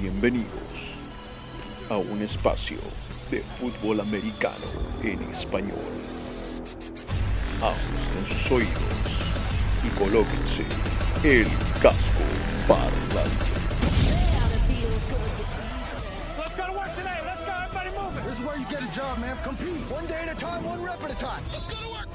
Bienvenidos a un espacio de fútbol americano en español. Ajusten sus oídos y colóquense el casco parlante. Let's go to work today. Let's go. Everybody moving. This is where you get a job, man. Compete. One day at a time, one rep at a time. Let's go to work, boys.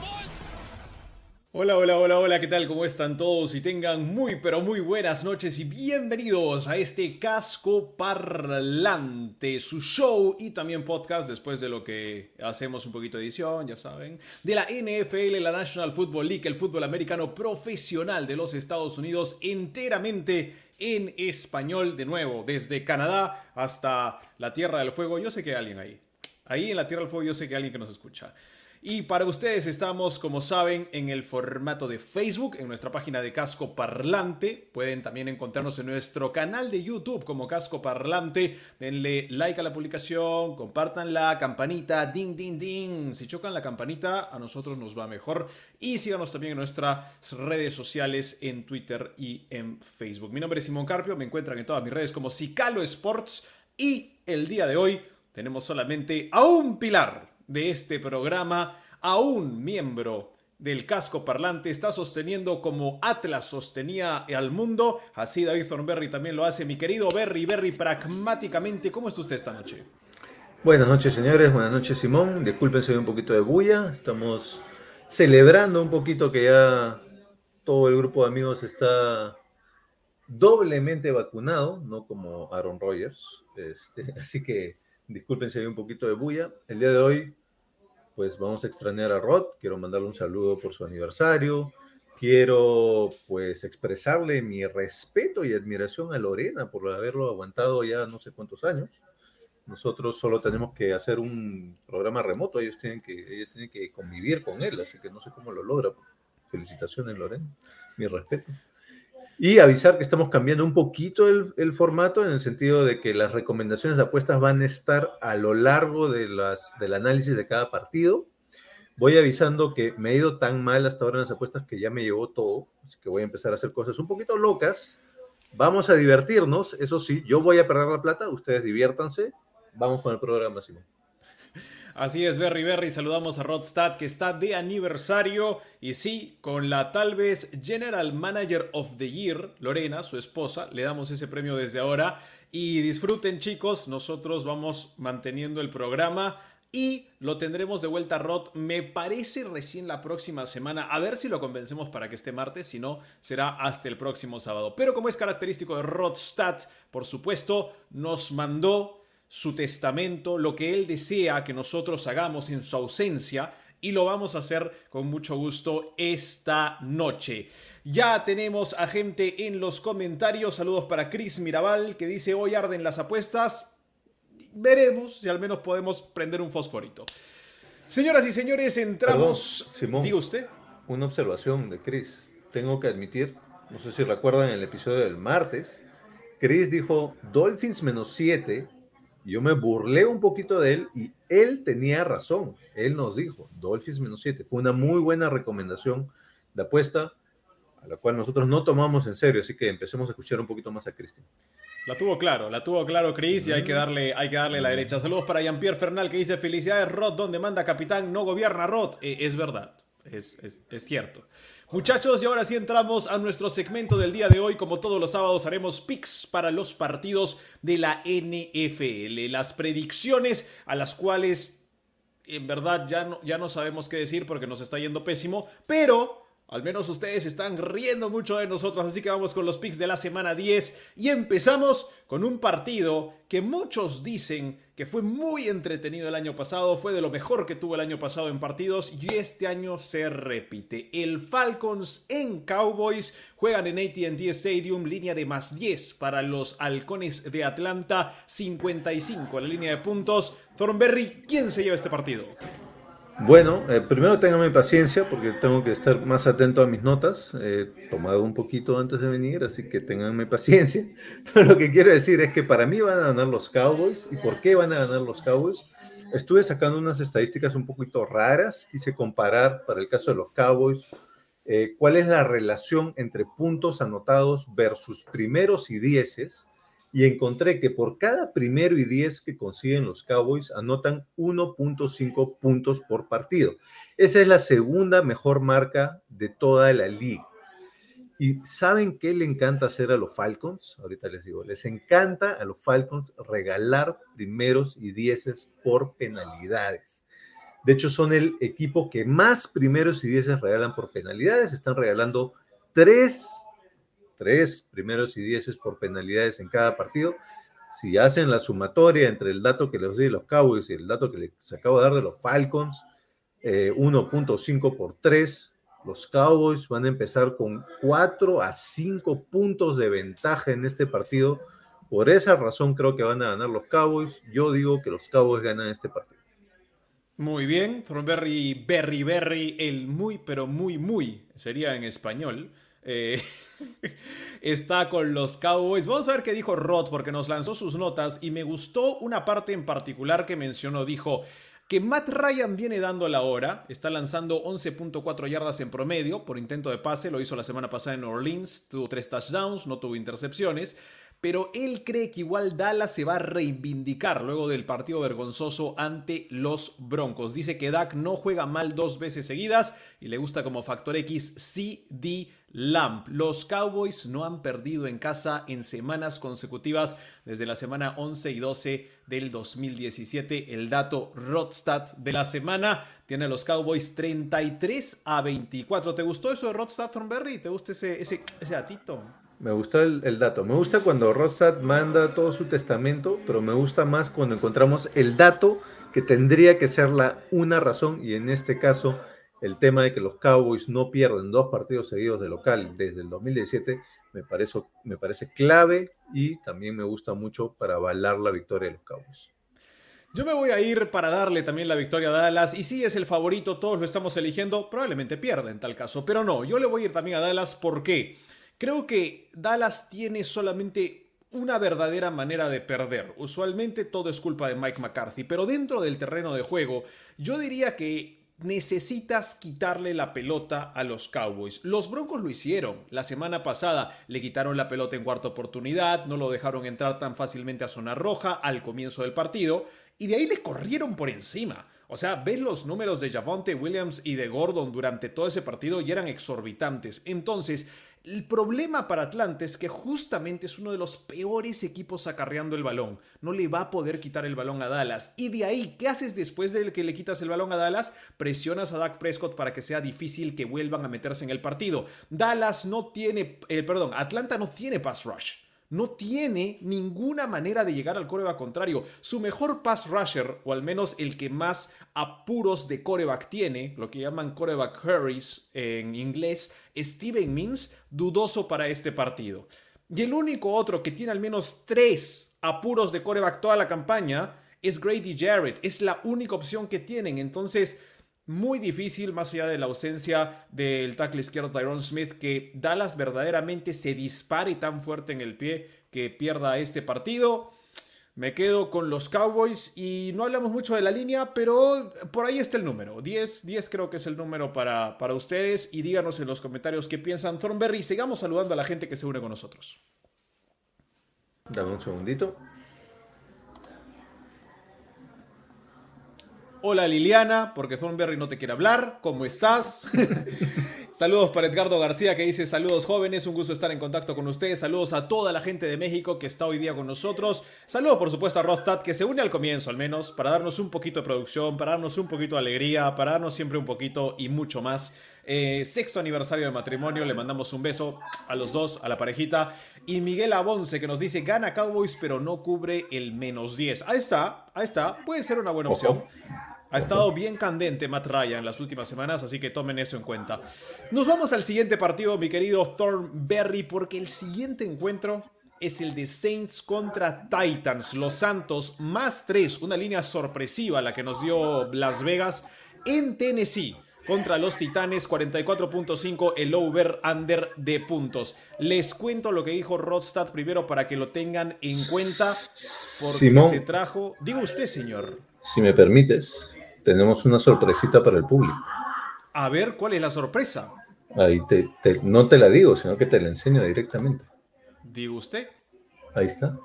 Hola, hola, hola, hola, ¿qué tal? ¿Cómo están todos? Y tengan muy, pero muy buenas noches y bienvenidos a este casco parlante, su show y también podcast después de lo que hacemos un poquito de edición, ya saben, de la NFL, la National Football League, el fútbol americano profesional de los Estados Unidos, enteramente en español, de nuevo, desde Canadá hasta la Tierra del Fuego. Yo sé que hay alguien ahí. Ahí en la Tierra del Fuego yo sé que hay alguien que nos escucha. Y para ustedes estamos, como saben, en el formato de Facebook, en nuestra página de Casco Parlante. Pueden también encontrarnos en nuestro canal de YouTube como Casco Parlante. Denle like a la publicación, compartan la campanita, ding, ding, ding. Si chocan la campanita, a nosotros nos va mejor. Y síganos también en nuestras redes sociales, en Twitter y en Facebook. Mi nombre es Simón Carpio, me encuentran en todas mis redes como Cicalo Sports. Y el día de hoy tenemos solamente a un pilar de este programa, a un miembro del casco parlante, está sosteniendo como Atlas sostenía al mundo, así David Thornberry también lo hace. Mi querido Berry, Berry, pragmáticamente, ¿cómo está usted esta noche? Buenas noches, señores. Buenas noches, Simón. Disculpen si hay un poquito de bulla. Estamos celebrando un poquito que ya todo el grupo de amigos está doblemente vacunado, no como Aaron Rodgers. Este, así que disculpen si hay un poquito de bulla. El día de hoy, pues vamos a extrañar a Rod. Quiero mandarle un saludo por su aniversario. Quiero, pues, expresarle mi respeto y admiración a Lorena por haberlo aguantado ya no sé cuántos años. Nosotros solo tenemos que hacer un programa remoto. Ellos tienen que, ella tiene que convivir con él, así que no sé cómo lo logra. Felicitaciones, Lorena. Mi respeto. Y avisar que estamos cambiando un poquito el, formato en el sentido de que las recomendaciones de apuestas van a estar a lo largo de las, del análisis de cada partido. Voy avisando que me he ido tan mal hasta ahora en las apuestas que ya me llevó todo, así que voy a empezar a hacer cosas un poquito locas. Vamos a divertirnos, eso sí, yo voy a perder la plata, ustedes diviértanse. Vamos con el programa, Simón. Así es, Berry Berry. Saludamos a Rodstad, que está de aniversario. Y sí, con la tal vez General Manager of the Year, Lorena, su esposa, le damos ese premio desde ahora. Y disfruten, chicos. Nosotros vamos manteniendo el programa. Y lo tendremos de vuelta, Rod. Me parece recién la próxima semana. A ver si lo convencemos para que esté martes. Si no, será hasta el próximo sábado. Pero como es característico de Rodstad, por supuesto, nos mandó su testamento, lo que Él desea que nosotros hagamos en su ausencia y lo vamos a hacer con mucho gusto esta noche. Ya tenemos a gente en los comentarios. Saludos para Chris Mirabal que dice hoy arden las apuestas. Veremos si al menos podemos prender un fosforito. Señoras y señores, entramos. Perdón, Simón, Diga usted. Una observación de Chris. Tengo que admitir, no sé si recuerdan el episodio del martes, Chris dijo Dolphins menos 7 yo me burlé un poquito de él y él tenía razón. Él nos dijo, Dolphins menos 7. Fue una muy buena recomendación de apuesta a la cual nosotros no tomamos en serio, así que empecemos a escuchar un poquito más a Cristian. La tuvo claro, la tuvo claro Chris y hay que darle, hay que darle la derecha. Saludos para Jean-Pierre Fernal que dice, felicidades Rod, donde manda capitán, no gobierna Rod. Eh, es verdad, es, es, es cierto. Muchachos, y ahora sí entramos a nuestro segmento del día de hoy. Como todos los sábados haremos picks para los partidos de la NFL. Las predicciones a las cuales en verdad ya no, ya no sabemos qué decir porque nos está yendo pésimo. Pero al menos ustedes están riendo mucho de nosotros. Así que vamos con los picks de la semana 10. Y empezamos con un partido que muchos dicen que fue muy entretenido el año pasado, fue de lo mejor que tuvo el año pasado en partidos y este año se repite. El Falcons en Cowboys juegan en ATT Stadium, línea de más 10 para los halcones de Atlanta, 55 la línea de puntos. Thornberry, ¿quién se lleva este partido? Bueno, eh, primero ténganme paciencia porque tengo que estar más atento a mis notas. He tomado un poquito antes de venir, así que ténganme paciencia. Pero lo que quiero decir es que para mí van a ganar los Cowboys. ¿Y por qué van a ganar los Cowboys? Estuve sacando unas estadísticas un poquito raras. Quise comparar para el caso de los Cowboys eh, cuál es la relación entre puntos anotados versus primeros y dieces. Y encontré que por cada primero y diez que consiguen los Cowboys anotan 1.5 puntos por partido. Esa es la segunda mejor marca de toda la liga. ¿Y saben qué le encanta hacer a los Falcons? Ahorita les digo, les encanta a los Falcons regalar primeros y dieces por penalidades. De hecho, son el equipo que más primeros y dieces regalan por penalidades. Están regalando tres, tres primeros y dieces por penalidades en cada partido. Si hacen la sumatoria entre el dato que les di de los Cowboys y el dato que les acabo de dar de los Falcons, 1.5 eh, por 3, los Cowboys van a empezar con 4 a 5 puntos de ventaja en este partido. Por esa razón creo que van a ganar los Cowboys. Yo digo que los Cowboys ganan este partido. Muy bien, Thornberry, Berry, Berry, el muy, pero muy, muy, sería en español. Eh, está con los Cowboys. Vamos a ver qué dijo Rod porque nos lanzó sus notas y me gustó una parte en particular que mencionó. Dijo, que Matt Ryan viene dando la hora, está lanzando 11.4 yardas en promedio por intento de pase, lo hizo la semana pasada en Orleans, tuvo tres touchdowns, no tuvo intercepciones, pero él cree que igual Dallas se va a reivindicar luego del partido vergonzoso ante los Broncos. Dice que Dak no juega mal dos veces seguidas y le gusta como factor X CD Lamp. Los Cowboys no han perdido en casa en semanas consecutivas desde la semana 11 y 12 del 2017. El dato Rodstad de la semana tiene a los Cowboys 33 a 24. ¿Te gustó eso de Rodstad, Thornberry? ¿Te gusta ese, ese, ese datito? Me gustó el, dato. Me gusta cuando Rodstad manda todo su testamento, pero me gusta más cuando encontramos el dato que tendría que ser la una razón y en este caso el tema de que los Cowboys no pierden dos partidos seguidos de local desde el 2017 me parece, clave y también me gusta mucho para avalar la victoria de los Cowboys. Yo me voy a ir para darle también la victoria a Dallas. Y si es el favorito, todos lo estamos eligiendo. Probablemente pierda en tal caso. Pero no, yo le voy a ir también a Dallas porque creo que Dallas tiene solamente una verdadera manera de perder. Usualmente todo es culpa de Mike McCarthy. Pero dentro del terreno de juego, yo diría que necesitas quitarle la pelota a los Cowboys. Los Broncos lo hicieron. La semana pasada le quitaron la pelota en cuarta oportunidad, no lo dejaron entrar tan fácilmente a zona roja al comienzo del partido y de ahí le corrieron por encima. O sea, ves los números de Javonte Williams y de Gordon durante todo ese partido y eran exorbitantes. Entonces, el problema para Atlanta es que justamente es uno de los peores equipos acarreando el balón. No le va a poder quitar el balón a Dallas. Y de ahí, ¿qué haces después de que le quitas el balón a Dallas? Presionas a Dak Prescott para que sea difícil que vuelvan a meterse en el partido. Dallas no tiene, eh, perdón, Atlanta no tiene pass rush no tiene ninguna manera de llegar al coreback contrario. Su mejor pass rusher, o al menos el que más apuros de coreback tiene, lo que llaman coreback hurries en inglés, Steven Means, dudoso para este partido. Y el único otro que tiene al menos tres apuros de coreback toda la campaña es Grady Jarrett. Es la única opción que tienen. Entonces, muy difícil, más allá de la ausencia del tackle izquierdo Tyrone Smith, que Dallas verdaderamente se dispare tan fuerte en el pie que pierda este partido. Me quedo con los Cowboys y no hablamos mucho de la línea, pero por ahí está el número. 10, 10 creo que es el número para, para ustedes y díganos en los comentarios qué piensan Thornberry y sigamos saludando a la gente que se une con nosotros. Dame un segundito. Hola Liliana, porque Thornberry no te quiere hablar. ¿Cómo estás? saludos para Edgardo García que dice saludos jóvenes, un gusto estar en contacto con ustedes. Saludos a toda la gente de México que está hoy día con nosotros. Saludos por supuesto a Rostad que se une al comienzo al menos para darnos un poquito de producción, para darnos un poquito de alegría, para darnos siempre un poquito y mucho más. Eh, sexto aniversario de matrimonio, le mandamos un beso a los dos, a la parejita. Y Miguel Abonce que nos dice, gana Cowboys pero no cubre el menos 10. Ahí está, ahí está, puede ser una buena opción. Ha estado bien candente Matt Ryan las últimas semanas, así que tomen eso en cuenta. Nos vamos al siguiente partido, mi querido Thornberry, porque el siguiente encuentro es el de Saints contra Titans. Los Santos más 3, una línea sorpresiva la que nos dio Las Vegas en Tennessee contra los Titanes, 44.5 el over-under de puntos. Les cuento lo que dijo Rodstad primero para que lo tengan en cuenta, porque se trajo... Digo usted, señor. Si me permites, tenemos una sorpresita para el público. A ver, ¿cuál es la sorpresa? Ahí no te la digo, sino que te la enseño directamente. Digo usted. Ahí está.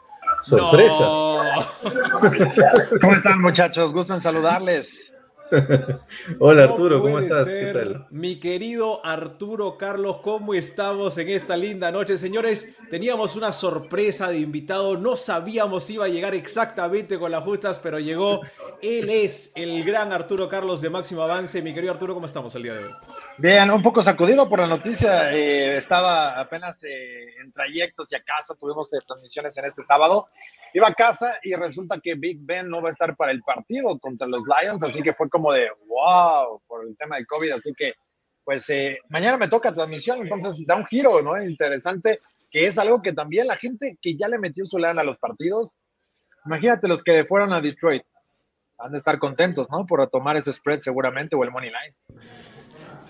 Sorpresa. ¿Cómo están, muchachos? Gusto en saludarles. Hola Arturo, ¿cómo estás? ¿Qué tal? Mi querido Arturo Carlos, ¿cómo estamos en esta linda noche? Señores, teníamos una sorpresa de invitado, no sabíamos si iba a llegar exactamente con las justas, pero llegó. Él es el gran Arturo Carlos de Máximo Avance. Mi querido Arturo, ¿cómo estamos el día de hoy? Bien, un poco sacudido por la noticia. Eh, estaba apenas eh, en trayectos y a casa. Tuvimos eh, transmisiones en este sábado. Iba a casa y resulta que Big Ben no va a estar para el partido contra los Lions. Así que fue como de wow por el tema del COVID. Así que, pues mañana me toca transmisión. Entonces da un giro, ¿no? Interesante, que es algo que también la gente que ya le metió su lana a los partidos. Imagínate los que fueron a Detroit. Han de estar contentos, ¿no? Por tomar ese spread seguramente o el money line.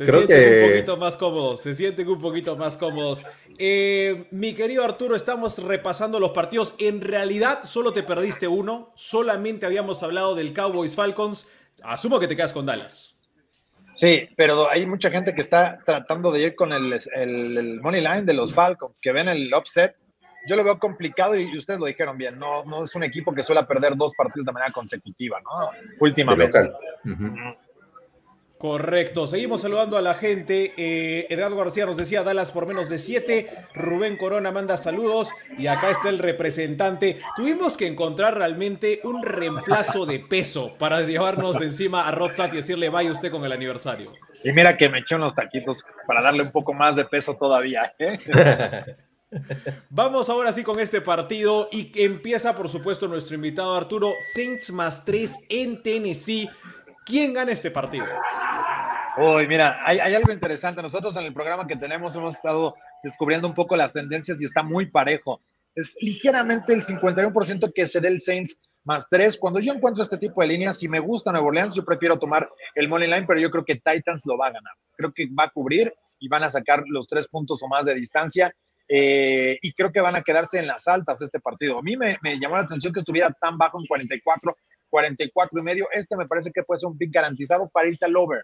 Se sienten un poquito más cómodos, se sienten un poquito más cómodos. Eh, mi querido Arturo, estamos repasando los partidos. En realidad, solo te perdiste uno. Solamente habíamos hablado del Cowboys Falcons. Asumo que te quedas con Dallas. Sí, pero hay mucha gente que está tratando de ir con el, el, money line de los Falcons, que ven el upset. Yo lo veo complicado y ustedes lo dijeron bien. No, no es un equipo que suele perder dos partidos de manera consecutiva, ¿no? Últimamente. Correcto, seguimos saludando a la gente. Eh, Edgardo García nos decía Dallas por menos de 7. Rubén Corona manda saludos. Y acá está el representante. Tuvimos que encontrar realmente un reemplazo de peso para llevarnos de encima a Rodsat y decirle vaya usted con el aniversario. Y mira que me eché unos taquitos para darle un poco más de peso todavía. ¿eh? Vamos ahora sí con este partido y empieza por supuesto nuestro invitado Arturo Saints más 3 en Tennessee. ¿Quién gana este partido? Uy, mira, hay, algo interesante. Nosotros en el programa que tenemos hemos estado descubriendo un poco las tendencias y está muy parejo. Es ligeramente el 51% que se dé el Saints más 3. Cuando yo encuentro este tipo de líneas, si me gusta Nuevo Orleans, yo prefiero tomar el money line, pero yo creo que Titans lo va a ganar. Creo que va a cubrir y van a sacar los tres puntos o más de distancia. Eh, y creo que van a quedarse en las altas este partido. A mí me, me, llamó la atención que estuviera tan bajo en 44, 44 y medio. Este me parece que puede ser un pick garantizado para irse al over.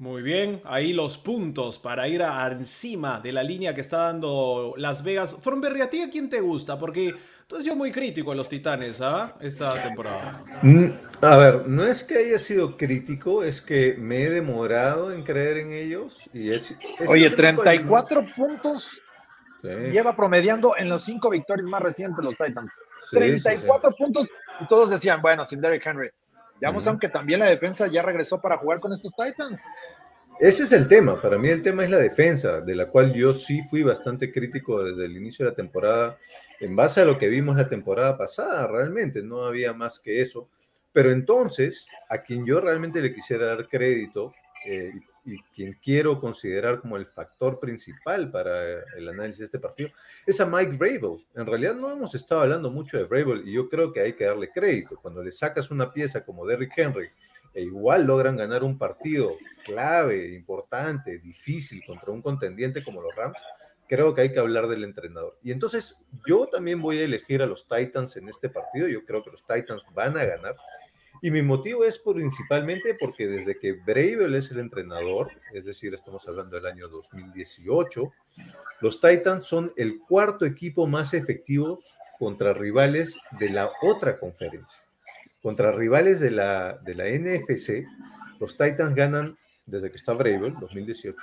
Muy bien, ahí los puntos para ir a encima de la línea que está dando Las Vegas. Thornberry, ¿a ti a quién te gusta? Porque tú has sido muy crítico en los Titanes, ¿ah? Esta temporada. Mm, a ver, no es que haya sido crítico, es que me he demorado en creer en ellos. y es, Oye, 34 puntos lleva promediando en los cinco victorias más recientes los Titans. 34 puntos y todos decían, bueno, sin Derrick Henry. Ya mostraron que también la defensa ya regresó para jugar con estos Titans. Ese es el tema. Para mí el tema es la defensa, de la cual yo sí fui bastante crítico desde el inicio de la temporada, en base a lo que vimos la temporada pasada, realmente, no había más que eso. Pero entonces, a quien yo realmente le quisiera dar crédito, eh, y quien quiero considerar como el factor principal para el análisis de este partido es a Mike Vrabel. En realidad no hemos estado hablando mucho de Vrabel y yo creo que hay que darle crédito. Cuando le sacas una pieza como Derrick Henry e igual logran ganar un partido clave, importante, difícil contra un contendiente como los Rams, creo que hay que hablar del entrenador. Y entonces yo también voy a elegir a los Titans en este partido. Yo creo que los Titans van a ganar y mi motivo es principalmente porque desde que Bravel es el entrenador, es decir, estamos hablando del año 2018, los Titans son el cuarto equipo más efectivo contra rivales de la otra conferencia. Contra rivales de la, de la NFC, los Titans ganan, desde que está Bravel, 2018,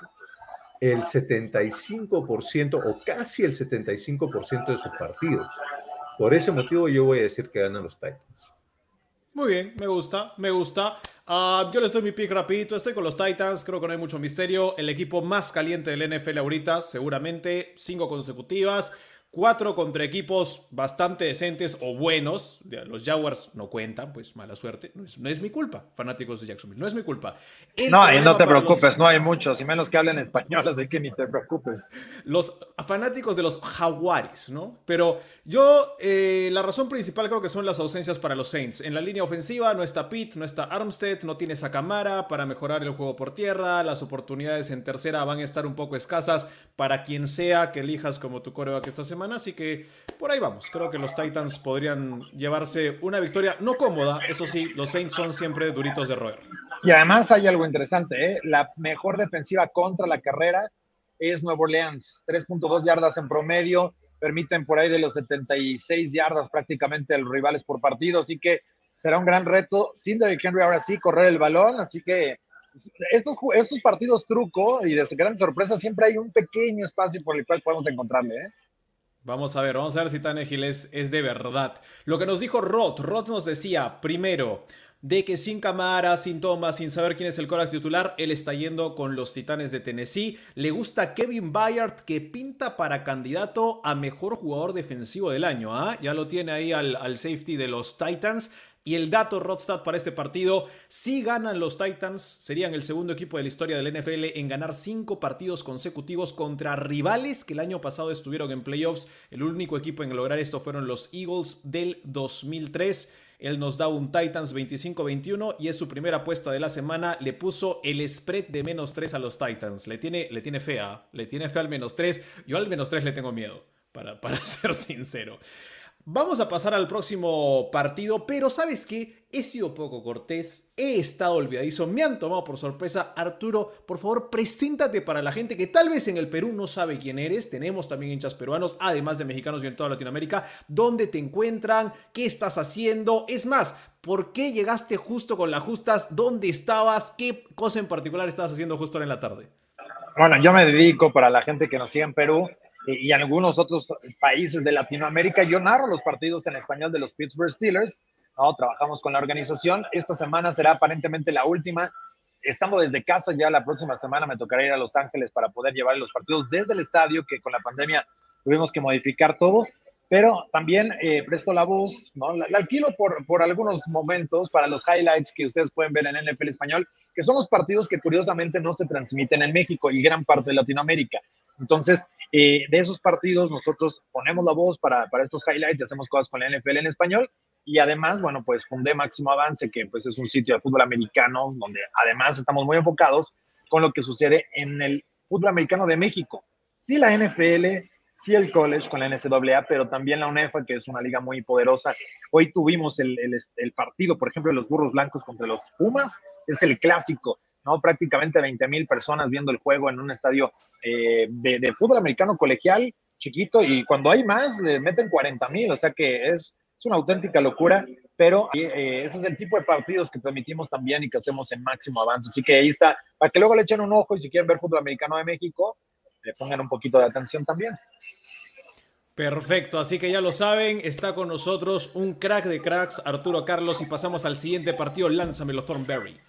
el 75% o casi el 75% de sus partidos. Por ese motivo yo voy a decir que ganan los Titans. Muy bien, me gusta, me gusta. Ah, yo les doy mi pick rapidito, estoy con los Titans, creo que no hay mucho misterio. El equipo más caliente del NFL ahorita, seguramente, cinco consecutivas. Cuatro contra equipos bastante decentes o buenos. Los Jaguars no cuentan, pues mala suerte. No es, mi culpa, fanáticos de Jacksonville. No es mi culpa. no, y no te preocupes, no hay muchos, y menos que hablen español, así que ni te preocupes. Los fanáticos de los Jaguares, ¿no? Pero yo, eh, la razón principal creo que son las ausencias para los Saints. En la línea ofensiva no está Pitt, no está Armstead, no tiene esa cámara para mejorar el juego por tierra. Las oportunidades en tercera van a estar un poco escasas para quien sea que elijas como tu coreback esta semana así que por ahí vamos. Creo que los Titans podrían llevarse una victoria no cómoda, eso sí, los Saints son siempre duritos de roer. Y además hay algo interesante, ¿eh? la mejor defensiva contra la carrera es Nuevo Orleans, 3.2 yardas en promedio, permiten por ahí de los 76 yardas prácticamente a los rivales por partido, así que será un gran reto sin Derrick Henry ahora sí correr el balón, así que estos, partidos truco y de gran sorpresa siempre hay un pequeño espacio por el cual podemos encontrarle. ¿eh? Vamos a ver, vamos a ver si Tannehill es, es de verdad. Lo que nos dijo Roth, Roth nos decía, primero, de que sin cámara, sin tomas, sin saber quién es el coreback titular, él está yendo con los Titanes de Tennessee. Le gusta Kevin Bayard, que pinta para candidato a mejor jugador defensivo del año. ¿ah? Ya lo tiene ahí al, safety de los Titans. Y el dato Rodstad para este partido, si ganan los Titans, serían el segundo equipo de la historia del NFL en ganar cinco partidos consecutivos contra rivales que el año pasado estuvieron en playoffs. El único equipo en lograr esto fueron los Eagles del 2003. Él nos da un Titans 25-21 y es su primera apuesta de la semana. Le puso el spread de menos 3 a los Titans. Le tiene, le tiene fea, le tiene fe al menos 3. Yo al menos 3 le tengo miedo, para, para ser sincero. Vamos a pasar al próximo partido, pero ¿sabes qué? He sido poco cortés, he estado olvidadizo, me han tomado por sorpresa. Arturo, por favor, preséntate para la gente que tal vez en el Perú no sabe quién eres. Tenemos también hinchas peruanos, además de mexicanos y en toda Latinoamérica. ¿Dónde te encuentran? ¿Qué estás haciendo? Es más, ¿por qué llegaste justo con las justas? ¿Dónde estabas? ¿Qué cosa en particular estabas haciendo justo ahora en la tarde? Bueno, yo me dedico para la gente que nos sigue en Perú y algunos otros países de Latinoamérica. Yo narro los partidos en español de los Pittsburgh Steelers. ¿no? Trabajamos con la organización. Esta semana será aparentemente la última. Estando desde casa, ya la próxima semana me tocará ir a Los Ángeles para poder llevar los partidos desde el estadio, que con la pandemia tuvimos que modificar todo. Pero también eh, presto la voz, ¿no? La, la, alquilo por, por algunos momentos para los highlights que ustedes pueden ver en NFL Español, que son los partidos que curiosamente no se transmiten en México y gran parte de Latinoamérica. Entonces, eh, de esos partidos nosotros ponemos la voz para, para estos highlights y hacemos cosas con la NFL en español. Y además, bueno, pues fundé Máximo Avance, que pues es un sitio de fútbol americano donde además estamos muy enfocados con lo que sucede en el fútbol americano de México. Sí, la NFL, sí el college con la NCAA, pero también la UNEFA, que es una liga muy poderosa. Hoy tuvimos el, el, el partido, por ejemplo, de los Burros Blancos contra los Pumas, es el clásico. ¿No? Prácticamente 20 mil personas viendo el juego en un estadio eh, de, fútbol americano colegial chiquito y cuando hay más le meten 40 mil, o sea que es, es una auténtica locura, pero eh, ese es el tipo de partidos que transmitimos también y que hacemos en máximo avance. Así que ahí está, para que luego le echen un ojo y si quieren ver fútbol americano de México, le pongan un poquito de atención también. Perfecto, así que ya lo saben, está con nosotros un crack de cracks, Arturo Carlos, y pasamos al siguiente partido, lánzamelo Thornberry.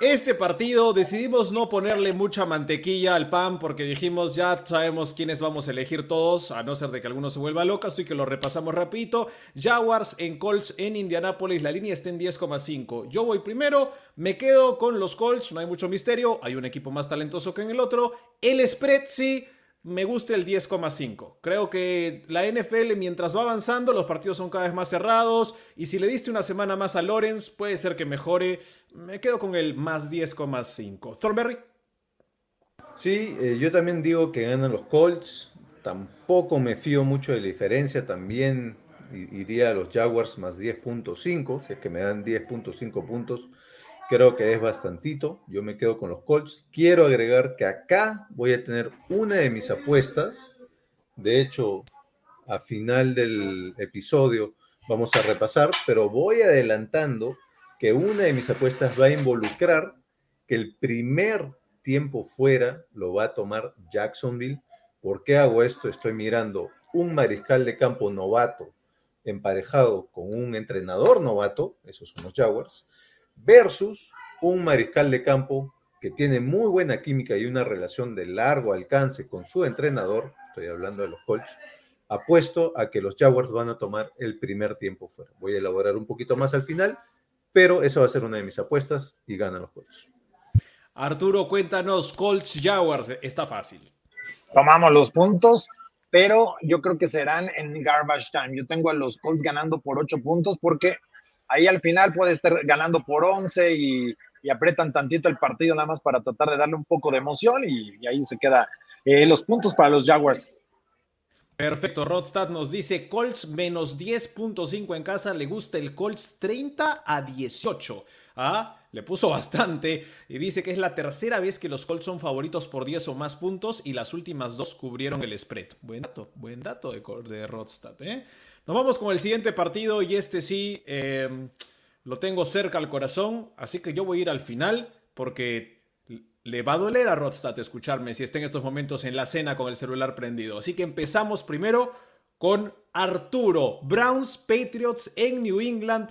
Este partido decidimos no ponerle mucha mantequilla al pan porque dijimos ya sabemos quiénes vamos a elegir todos, a no ser de que alguno se vuelva loco, así que lo repasamos rapidito. Jaguars en Colts en Indianapolis, la línea está en 10,5. Yo voy primero, me quedo con los Colts, no hay mucho misterio, hay un equipo más talentoso que en el otro. El spread sí, me gusta el 10,5. Creo que la NFL mientras va avanzando los partidos son cada vez más cerrados y si le diste una semana más a Lawrence puede ser que mejore. Me quedo con el más 10,5. Thornberry. Sí, eh, yo también digo que ganan los Colts. Tampoco me fío mucho de la diferencia. También iría a los Jaguars más 10.5, si es que me dan 10.5 puntos. Creo que es bastantito. Yo me quedo con los Colts. Quiero agregar que acá voy a tener una de mis apuestas. De hecho, a final del episodio vamos a repasar, pero voy adelantando que una de mis apuestas va a involucrar que el primer tiempo fuera lo va a tomar Jacksonville. ¿Por qué hago esto? Estoy mirando un mariscal de campo novato emparejado con un entrenador novato, esos son los Jaguars, versus un mariscal de campo que tiene muy buena química y una relación de largo alcance con su entrenador, estoy hablando de los Colts, apuesto a que los Jaguars van a tomar el primer tiempo fuera. Voy a elaborar un poquito más al final, pero esa va a ser una de mis apuestas y ganan los Colts. Arturo, cuéntanos, Colts Jaguars, está fácil. Tomamos los puntos, pero yo creo que serán en garbage time. Yo tengo a los Colts ganando por 8 puntos porque ahí al final puede estar ganando por 11 y, y, apretan tantito el partido nada más para tratar de darle un poco de emoción y, ahí se queda eh, los puntos para los Jaguars. Perfecto, Rodstad nos dice Colts menos 10.5 en casa, le gusta el Colts 30 a 18. ¿Ah? Le puso bastante y dice que es la tercera vez que los Colts son favoritos por 10 o más puntos y las últimas dos cubrieron el spread. Buen dato, buen dato de, de Rodstad. ¿eh? Nos vamos con el siguiente partido y este sí em, lo tengo cerca al corazón, así que yo voy a ir al final porque le va a doler a Rodstad escucharme si está en estos momentos en la cena con el celular prendido. Así que empezamos primero con Arturo. Browns Patriots en New England.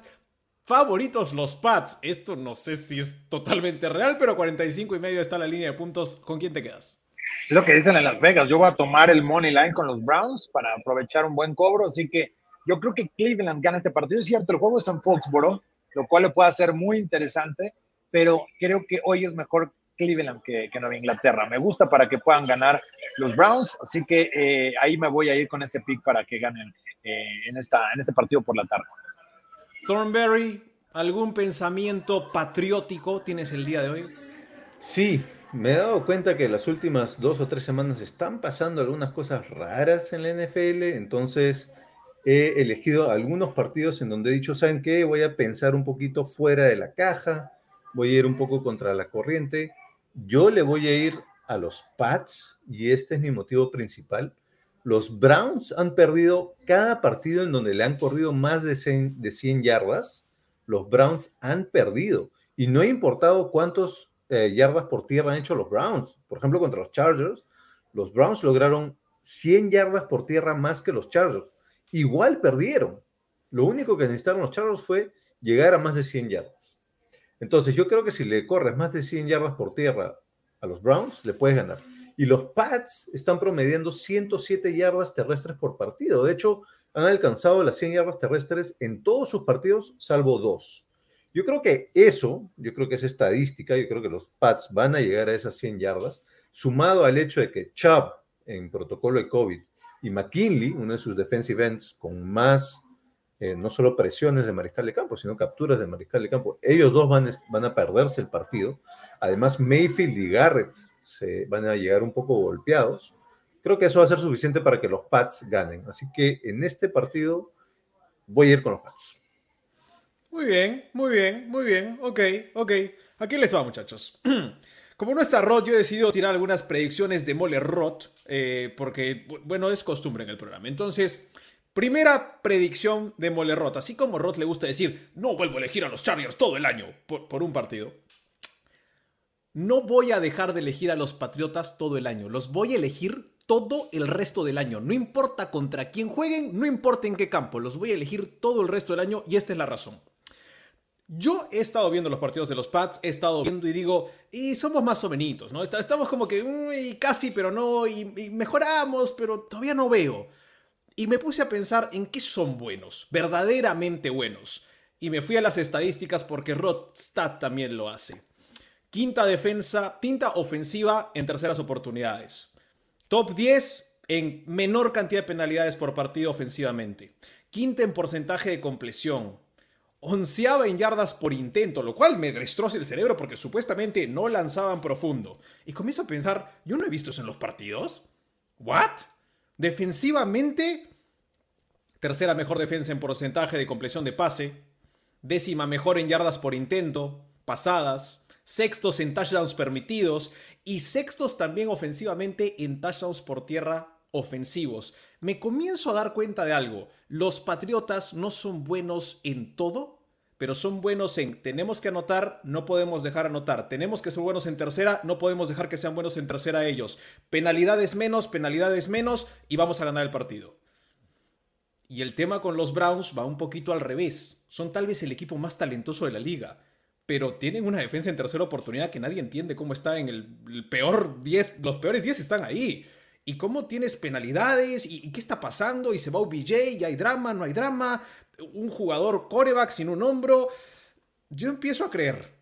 Favoritos los Pats. Esto no sé si es totalmente real, pero 45 y medio está la línea de puntos. ¿Con quién te quedas? Es lo que dicen en Las Vegas. Yo voy a tomar el money line con los Browns para aprovechar un buen cobro. Así que yo creo que Cleveland gana este partido. Es cierto, el juego está en Foxboro, lo cual lo puede hacer muy interesante, pero creo que hoy es mejor Cleveland que, que, Nueva Inglaterra. Me gusta para que puedan ganar los Browns, así que eh, ahí me voy a ir con ese pick para que ganen eh, en, esta, en este partido por la tarde. Thornberry, ¿algún pensamiento patriótico tienes el día de hoy? Sí, me he dado cuenta que las últimas dos o tres semanas están pasando algunas cosas raras en la NFL, entonces he elegido algunos partidos en donde he dicho, ¿saben qué? Voy a pensar un poquito fuera de la caja, voy a ir un poco contra la corriente yo le voy a ir a los Pats y este es mi motivo principal. Los Browns han perdido cada partido en donde le han corrido más de 100, de 100 yardas. Los Browns han perdido y no ha importado cuántos eh, yardas por tierra han hecho los Browns. Por ejemplo, contra los Chargers, los Browns lograron 100 yardas por tierra más que los Chargers. Igual perdieron. Lo único que necesitaron los Chargers fue llegar a más de 100 yardas. Entonces, yo creo que si le corres más de 100 yardas por tierra a los Browns, le puedes ganar. Y los Pats están promediando 107 yardas terrestres por partido. De hecho, han alcanzado las 100 yardas terrestres en todos sus partidos, salvo dos. Yo creo que eso, yo creo que es estadística, yo creo que los Pats van a llegar a esas 100 yardas, sumado al hecho de que Chubb en protocolo de COVID y McKinley, uno de sus defensive ends con más eh, no solo presiones de mariscal de campo, sino capturas de mariscal de campo. Ellos dos van, van a perderse el partido. Además, Mayfield y Garrett se van a llegar un poco golpeados. Creo que eso va a ser suficiente para que los Pats ganen. Así que en este partido voy a ir con los Pats. Muy bien, muy bien, muy bien. Ok, ok. Aquí les va, muchachos. Como no está Rod, yo he decidido tirar algunas predicciones de mole Rod, eh, porque, bueno, es costumbre en el programa. Entonces, Primera predicción de Molerrot. Así como Roth le gusta decir, no vuelvo a elegir a los Chargers todo el año por, un partido. No voy a dejar de elegir a los Patriotas todo el año. Los voy a elegir todo el resto del año. No importa contra quién jueguen, no importa en qué campo. Los voy a elegir todo el resto del año y esta es la razón. Yo he estado viendo los partidos de los Pats, he estado viendo y digo, y somos más o menos, ¿no? Estamos como que casi, pero no, y mejoramos, pero todavía no veo. Y me puse a pensar en qué son buenos, verdaderamente buenos. Y me fui a las estadísticas porque Rodstad también lo hace. Quinta defensa, quinta ofensiva en terceras oportunidades. Top 10 en menor cantidad de penalidades por partido ofensivamente. Quinta en porcentaje de compleción. Onceaba en yardas por intento, lo cual me destroza el cerebro porque supuestamente no lanzaban profundo. Y comienzo a pensar, ¿yo no he visto eso en los partidos? ¿What? Defensivamente, tercera mejor defensa en porcentaje de compleción de pase, décima mejor en yardas por intento, pasadas, sextos en touchdowns permitidos y sextos también ofensivamente en touchdowns por tierra ofensivos. Me comienzo a dar cuenta de algo, los Patriotas no son buenos en todo, pero son buenos en tenemos que anotar, no podemos dejar anotar. Tenemos que ser buenos en tercera, no podemos dejar que sean buenos en tercera ellos. Penalidades menos, penalidades menos y vamos a ganar el partido. Y el tema con los Browns va un poquito al revés. Son tal vez el equipo más talentoso de la liga, pero tienen una defensa en tercera oportunidad que nadie entiende cómo está en el, peor 10, los peores 10 están ahí. ¿Y cómo tienes penalidades? ¿Y, qué está pasando? ¿Y se va OBJ? ¿Y hay drama? ¿No hay drama? un jugador coreback sin un hombro. Yo empiezo a creer.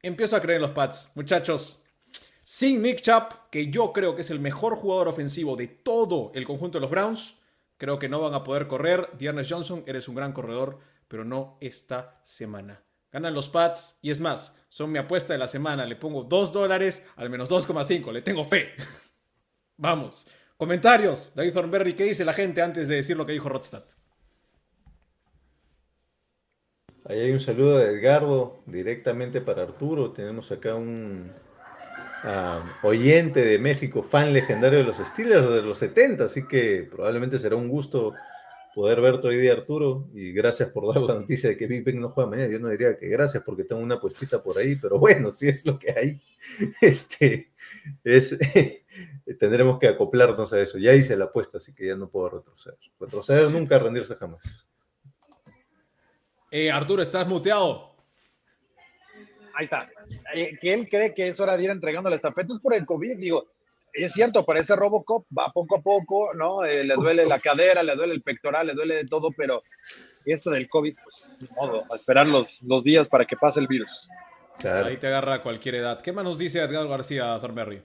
Empiezo a creer en los Pats. Muchachos, sin Nick Chubb, que yo creo que es el mejor jugador ofensivo de todo el conjunto de los Browns, creo que no van a poder correr. Dearness Johnson, eres un gran corredor, pero no esta semana. Ganan los Pats y es más, son mi apuesta de la semana. Le pongo 2 dólares al menos 2,5. Le tengo fe. Vamos. Comentarios. David Thornberry, ¿qué dice la gente antes de decir lo que dijo Rodstad? Ahí hay un saludo de Edgardo directamente para Arturo. Tenemos acá un ah, oyente de México, fan legendario de los Steelers de los 70, así que probablemente será un gusto poder verte hoy día, Arturo. Y gracias por dar la noticia de que Big Ben no juega mañana. Yo no diría que gracias porque tengo una puestita por ahí, pero bueno, si es lo que hay, este, es, tendremos que acoplarnos a eso. Ya hice la apuesta, así que ya no puedo retroceder. Retroceder nunca, rendirse jamás. Eh, Arturo, estás muteado. Ahí está. Eh, que él cree que es hora de ir entregando la estafeta es por el COVID, digo. Es cierto, parece Robocop, va poco a poco, ¿no? Eh, le duele la cadera, le duele el pectoral, le duele de todo, pero esto del COVID, pues, de modo, a esperar los, los días para que pase el virus. Claro. Ahí te agarra a cualquier edad. ¿Qué más nos dice Edgar García Thornberry?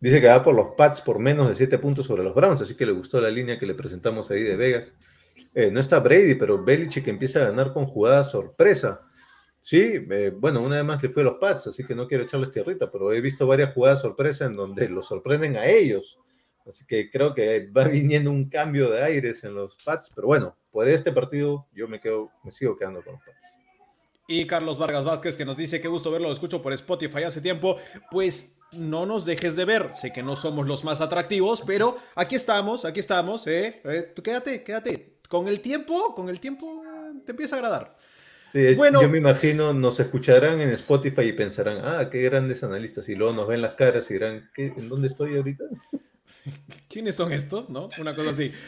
Dice que va por los Pats por menos de 7 puntos sobre los Browns, así que le gustó la línea que le presentamos ahí de Vegas. Eh, no está Brady, pero Belichick empieza a ganar con jugada sorpresa. Sí, eh, bueno, una vez más le fue a los Pats, así que no quiero echarles tierrita, pero he visto varias jugadas sorpresa en donde los sorprenden a ellos. Así que creo que va viniendo un cambio de aires en los Pats, pero bueno, por este partido yo me quedo, me sigo quedando con los Pats. Y Carlos Vargas Vázquez que nos dice, qué gusto verlo, lo escucho por Spotify hace tiempo. Pues no nos dejes de ver. Sé que no somos los más atractivos, pero aquí estamos, aquí estamos. ¿eh? Eh, tú quédate, quédate. Con el tiempo, con el tiempo te empieza a agradar. Sí, Bueno. yo me imagino, nos escucharán en Spotify y pensarán, ah, qué grandes analistas, y luego nos ven las caras y dirán, ¿qué, ¿en dónde estoy ahorita? ¿Quiénes son estos? ¿No? Una cosa así.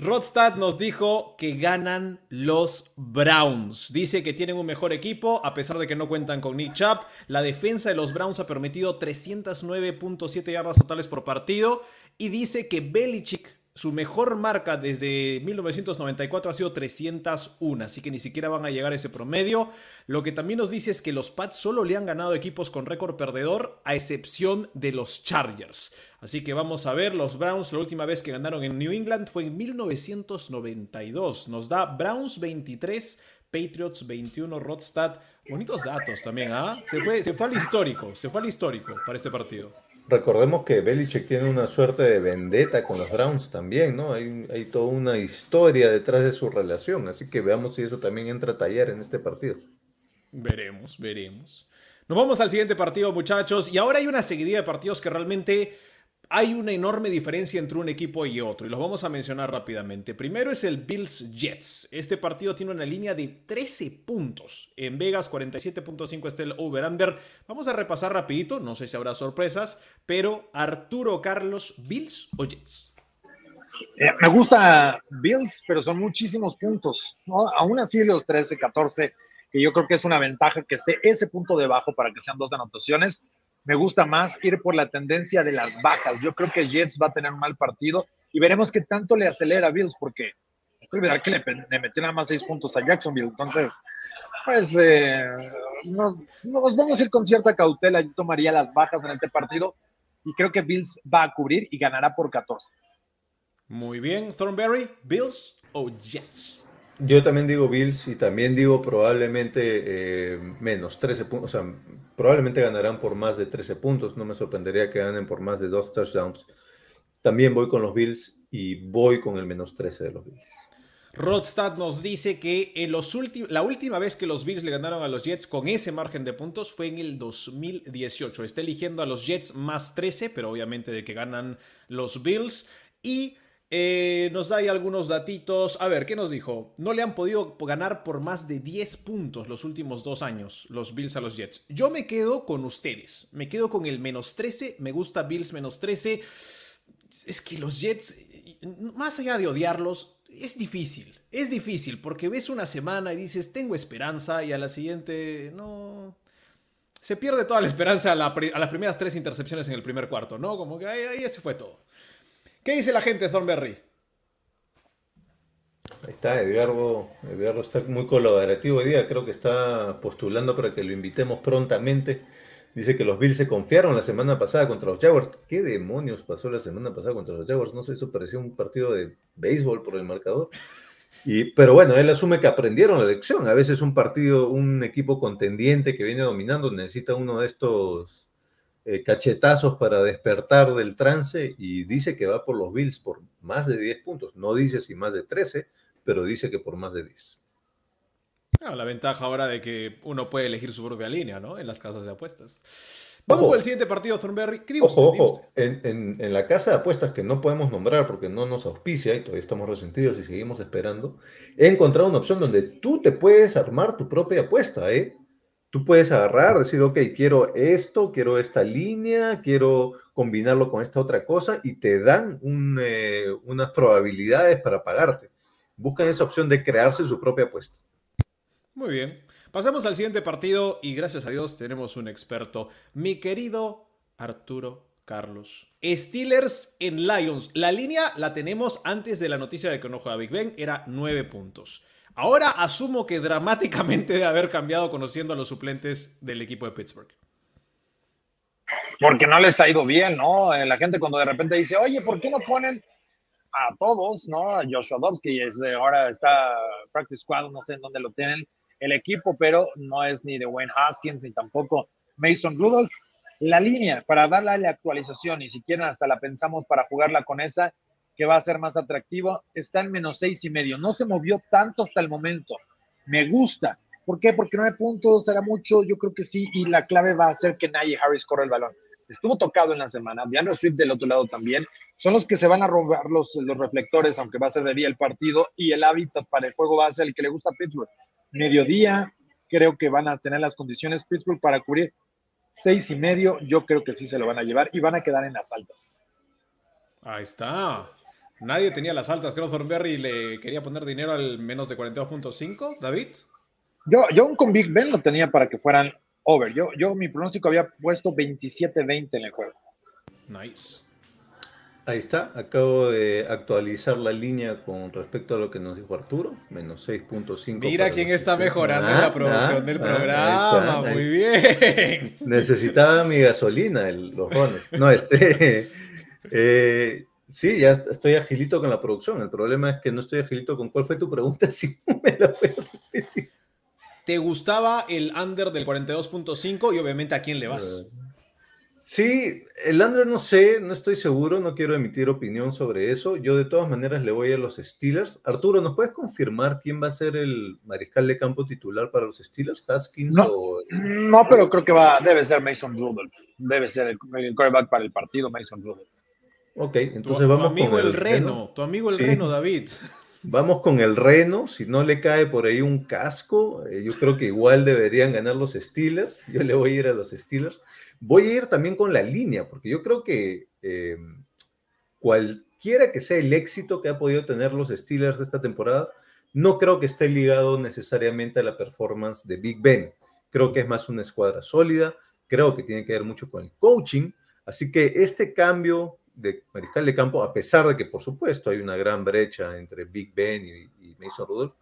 Rodstad nos dijo que ganan los Browns. Dice que tienen un mejor equipo, a pesar de que no cuentan con Nick Chubb. La defensa de los Browns ha permitido 309.7 yardas totales por partido. Y dice que Belichick, su mejor marca desde 1994 ha sido 301. Así que ni siquiera van a llegar a ese promedio. Lo que también nos dice es que los Pats solo le han ganado equipos con récord perdedor, a excepción de los Chargers. Así que vamos a ver, los Browns la última vez que ganaron en New England fue en 1992. Nos da Browns 23, Patriots 21, Rodstad. Bonitos datos también, ¿ah? Se, fue, se fue al histórico, se fue al histórico para este partido. Recordemos que Belichick tiene una suerte de vendetta con los Browns también, ¿no? Hay, hay toda una historia detrás de su relación, así que veamos si eso también entra a tallar en este partido. Veremos, veremos. Nos vamos al siguiente partido, muchachos. Y ahora hay una seguidilla de partidos que realmente hay una enorme diferencia entre un equipo y otro. Y los vamos a mencionar rápidamente. Primero es el Bills Jets. Este partido tiene una línea de 13 puntos. En Vegas 47.5 está el over-under. Vamos a repasar rapidito. No sé si habrá sorpresas. Pero Arturo Carlos, ¿Bills o Jets? Eh, me gusta Bills, pero son muchísimos puntos. Aún así, los 13, 14, que yo creo que es una ventaja que esté ese punto debajo para que sean dos anotaciones. Me gusta más ir por la tendencia de las bajas. Yo creo que Jets va a tener un mal partido y veremos qué tanto le acelera a Bills, porque no olvidar que le, le metió nada más seis puntos a Jacksonville. Entonces, pues eh, nos, nos vamos a ir con cierta cautela. Yo tomaría las bajas en este partido y creo que Bills va a cubrir y ganará por 14. Muy bien. Thornberry, ¿Bills o Jets? Yo también digo Bills y también digo probablemente eh, menos 13 puntos, o sea, probablemente ganarán por más de 13 puntos, no me sorprendería que ganen por más de dos touchdowns. También voy con los Bills y voy con el menos 13 de los Bills. Rodstad nos dice que la última vez que los Bills le ganaron a los Jets con ese margen de puntos fue en el 2018. Está eligiendo a los Jets más 13, pero obviamente de que ganan los Bills. Y eh, nos da ahí algunos datitos. A ver, ¿qué nos dijo? No le han podido ganar por más de 10 puntos los últimos dos años los Bills a los Jets. Yo me quedo con ustedes. Me quedo con el menos 13. Me gusta Bills menos 13. Es que los Jets, más allá de odiarlos, es difícil. Es difícil porque ves una semana y dices, tengo esperanza y a la siguiente, no... Se pierde toda la esperanza a, la, a las primeras tres intercepciones en el primer cuarto, ¿no? Como que ahí, ahí se fue todo. ¿Qué dice la gente, Thornberry? Ahí está, Edgardo. Edgardo está muy colaborativo hoy día. Creo que está postulando para que lo invitemos prontamente. Dice que los Bills se confiaron la semana pasada contra los Jaguars. ¿Qué demonios pasó la semana pasada contra los Jaguars? No sé, eso parecía un partido de béisbol por el marcador. Pero bueno, él asume que aprendieron la lección. A veces un partido, un equipo contendiente que viene dominando necesita uno de estos eh, cachetazos para despertar del trance y dice que va por los Bills por más de 10 puntos. No dice si más de 13, pero dice que por más de 10. Ah, la ventaja ahora de que uno puede elegir su propia línea, ¿no? En las casas de apuestas. Vamos Ojo. con el siguiente partido, Thornberry. ¿Qué digo Ojo, usted? Ojo, en, en- en la casa de apuestas que no podemos nombrar porque no nos auspicia y todavía estamos resentidos y seguimos esperando, he encontrado una opción donde tú te puedes armar tu propia apuesta, ¿eh? Tú puedes agarrar, decir, ok, quiero esto, quiero esta línea, quiero combinarlo con esta otra cosa y te dan eh, unas probabilidades para pagarte. Buscan esa opción de crearse su propia apuesta. Muy bien. Pasamos al siguiente partido y gracias a Dios tenemos un experto. Mi querido Arturo Carlos. Steelers en Lions. La línea la tenemos antes de la noticia de que no juega Big Ben. Era 9 puntos. Ahora asumo que dramáticamente debe haber cambiado conociendo a los suplentes del equipo de Pittsburgh. porque no les ha ido bien, ¿no? Eh, La gente cuando de repente dice, oye, ¿por qué no ponen a todos, ¿no? A Joshua Dobbs, es, ahora está practice squad, no sé en dónde lo tienen el equipo, pero no es ni de Wayne Haskins ni tampoco Mason Rudolph. La línea, para darle la actualización, y si quieren hasta la pensamos para jugarla con esa, que va a ser más atractivo, está en menos seis y medio. No se movió tanto hasta el momento. Me gusta. ¿Por qué? Porque nueve puntos será mucho, yo creo que sí, y la clave va a ser que Najee Harris corra el balón. Estuvo tocado en la semana, DeAndre Swift del otro lado también. Son los que se van a robar los, los reflectores, aunque va a ser de día el partido, y el hábitat para el juego va a ser el que le gusta a Pittsburgh. Mediodía, creo que van a tener las condiciones Pittsburgh para cubrir seis y medio, yo creo que sí se lo van a llevar y van a quedar en las altas. Ahí está. Nadie tenía las altas. Creo que Thornberry le quería poner dinero al menos de 42.5. David. Yo, yo aún con Big Ben lo tenía para que fueran over. Yo, yo mi pronóstico había puesto 27-20 en el juego. Nice. Ahí está, acabo de actualizar la línea con respecto a lo que nos dijo Arturo, menos 6.5. Mira quién está que- mejorando Ah, en la producción ah, del ah, programa. está, ahí- Muy bien. Necesitaba mi gasolina, el- los rones. No, este. eh, sí, ya estoy agilito con la producción. El problema es que no estoy agilito con cuál fue tu pregunta. Si me la puedes repetir. ¿Te gustaba el under del 42.5 y obviamente a quién le vas? Sí, el under no sé, no estoy seguro, no quiero emitir opinión sobre eso. Yo de todas maneras le voy a los Steelers. Arturo, ¿nos puedes confirmar quién va a ser el mariscal de campo titular para los Steelers? ¿Haskins No. o No, pero creo que va, debe ser Mason Rudolph. Debe ser el, el quarterback para el partido, Mason Rudolph. Ok, Tu, entonces tu vamos amigo con el reno, tu amigo el Sí. reno, David. Vamos con el Reno, si no le cae por ahí un casco, eh, yo creo que igual deberían ganar los Steelers, yo le voy a ir a los Steelers. Voy a ir también con la línea, porque yo creo que eh, cualquiera que sea el éxito que ha podido tener los Steelers esta temporada, no creo que esté ligado necesariamente a la performance de Big Ben. Creo que es más una escuadra sólida, creo que tiene que ver mucho con el coaching, así que este cambio de mariscal de campo, a pesar de que por supuesto hay una gran brecha entre Big Ben y, y Mason Rudolph,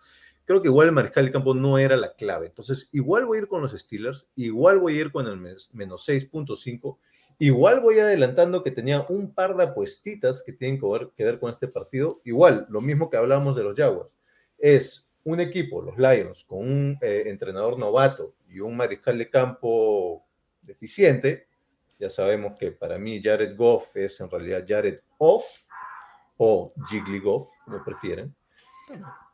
creo que igual el mariscal de campo no era la clave. Entonces, igual voy a ir con los Steelers, igual voy a ir con el mes- menos 6.5, igual voy adelantando que tenía un par de apuestitas que tienen que ver, con este partido. Igual, lo mismo que hablábamos de los Jaguars. Es un equipo, los Lions, con un eh, entrenador novato y un mariscal de campo deficiente. Ya sabemos que para mí Jared Goff es en realidad Jared Off o Jiggly Goff, como prefieren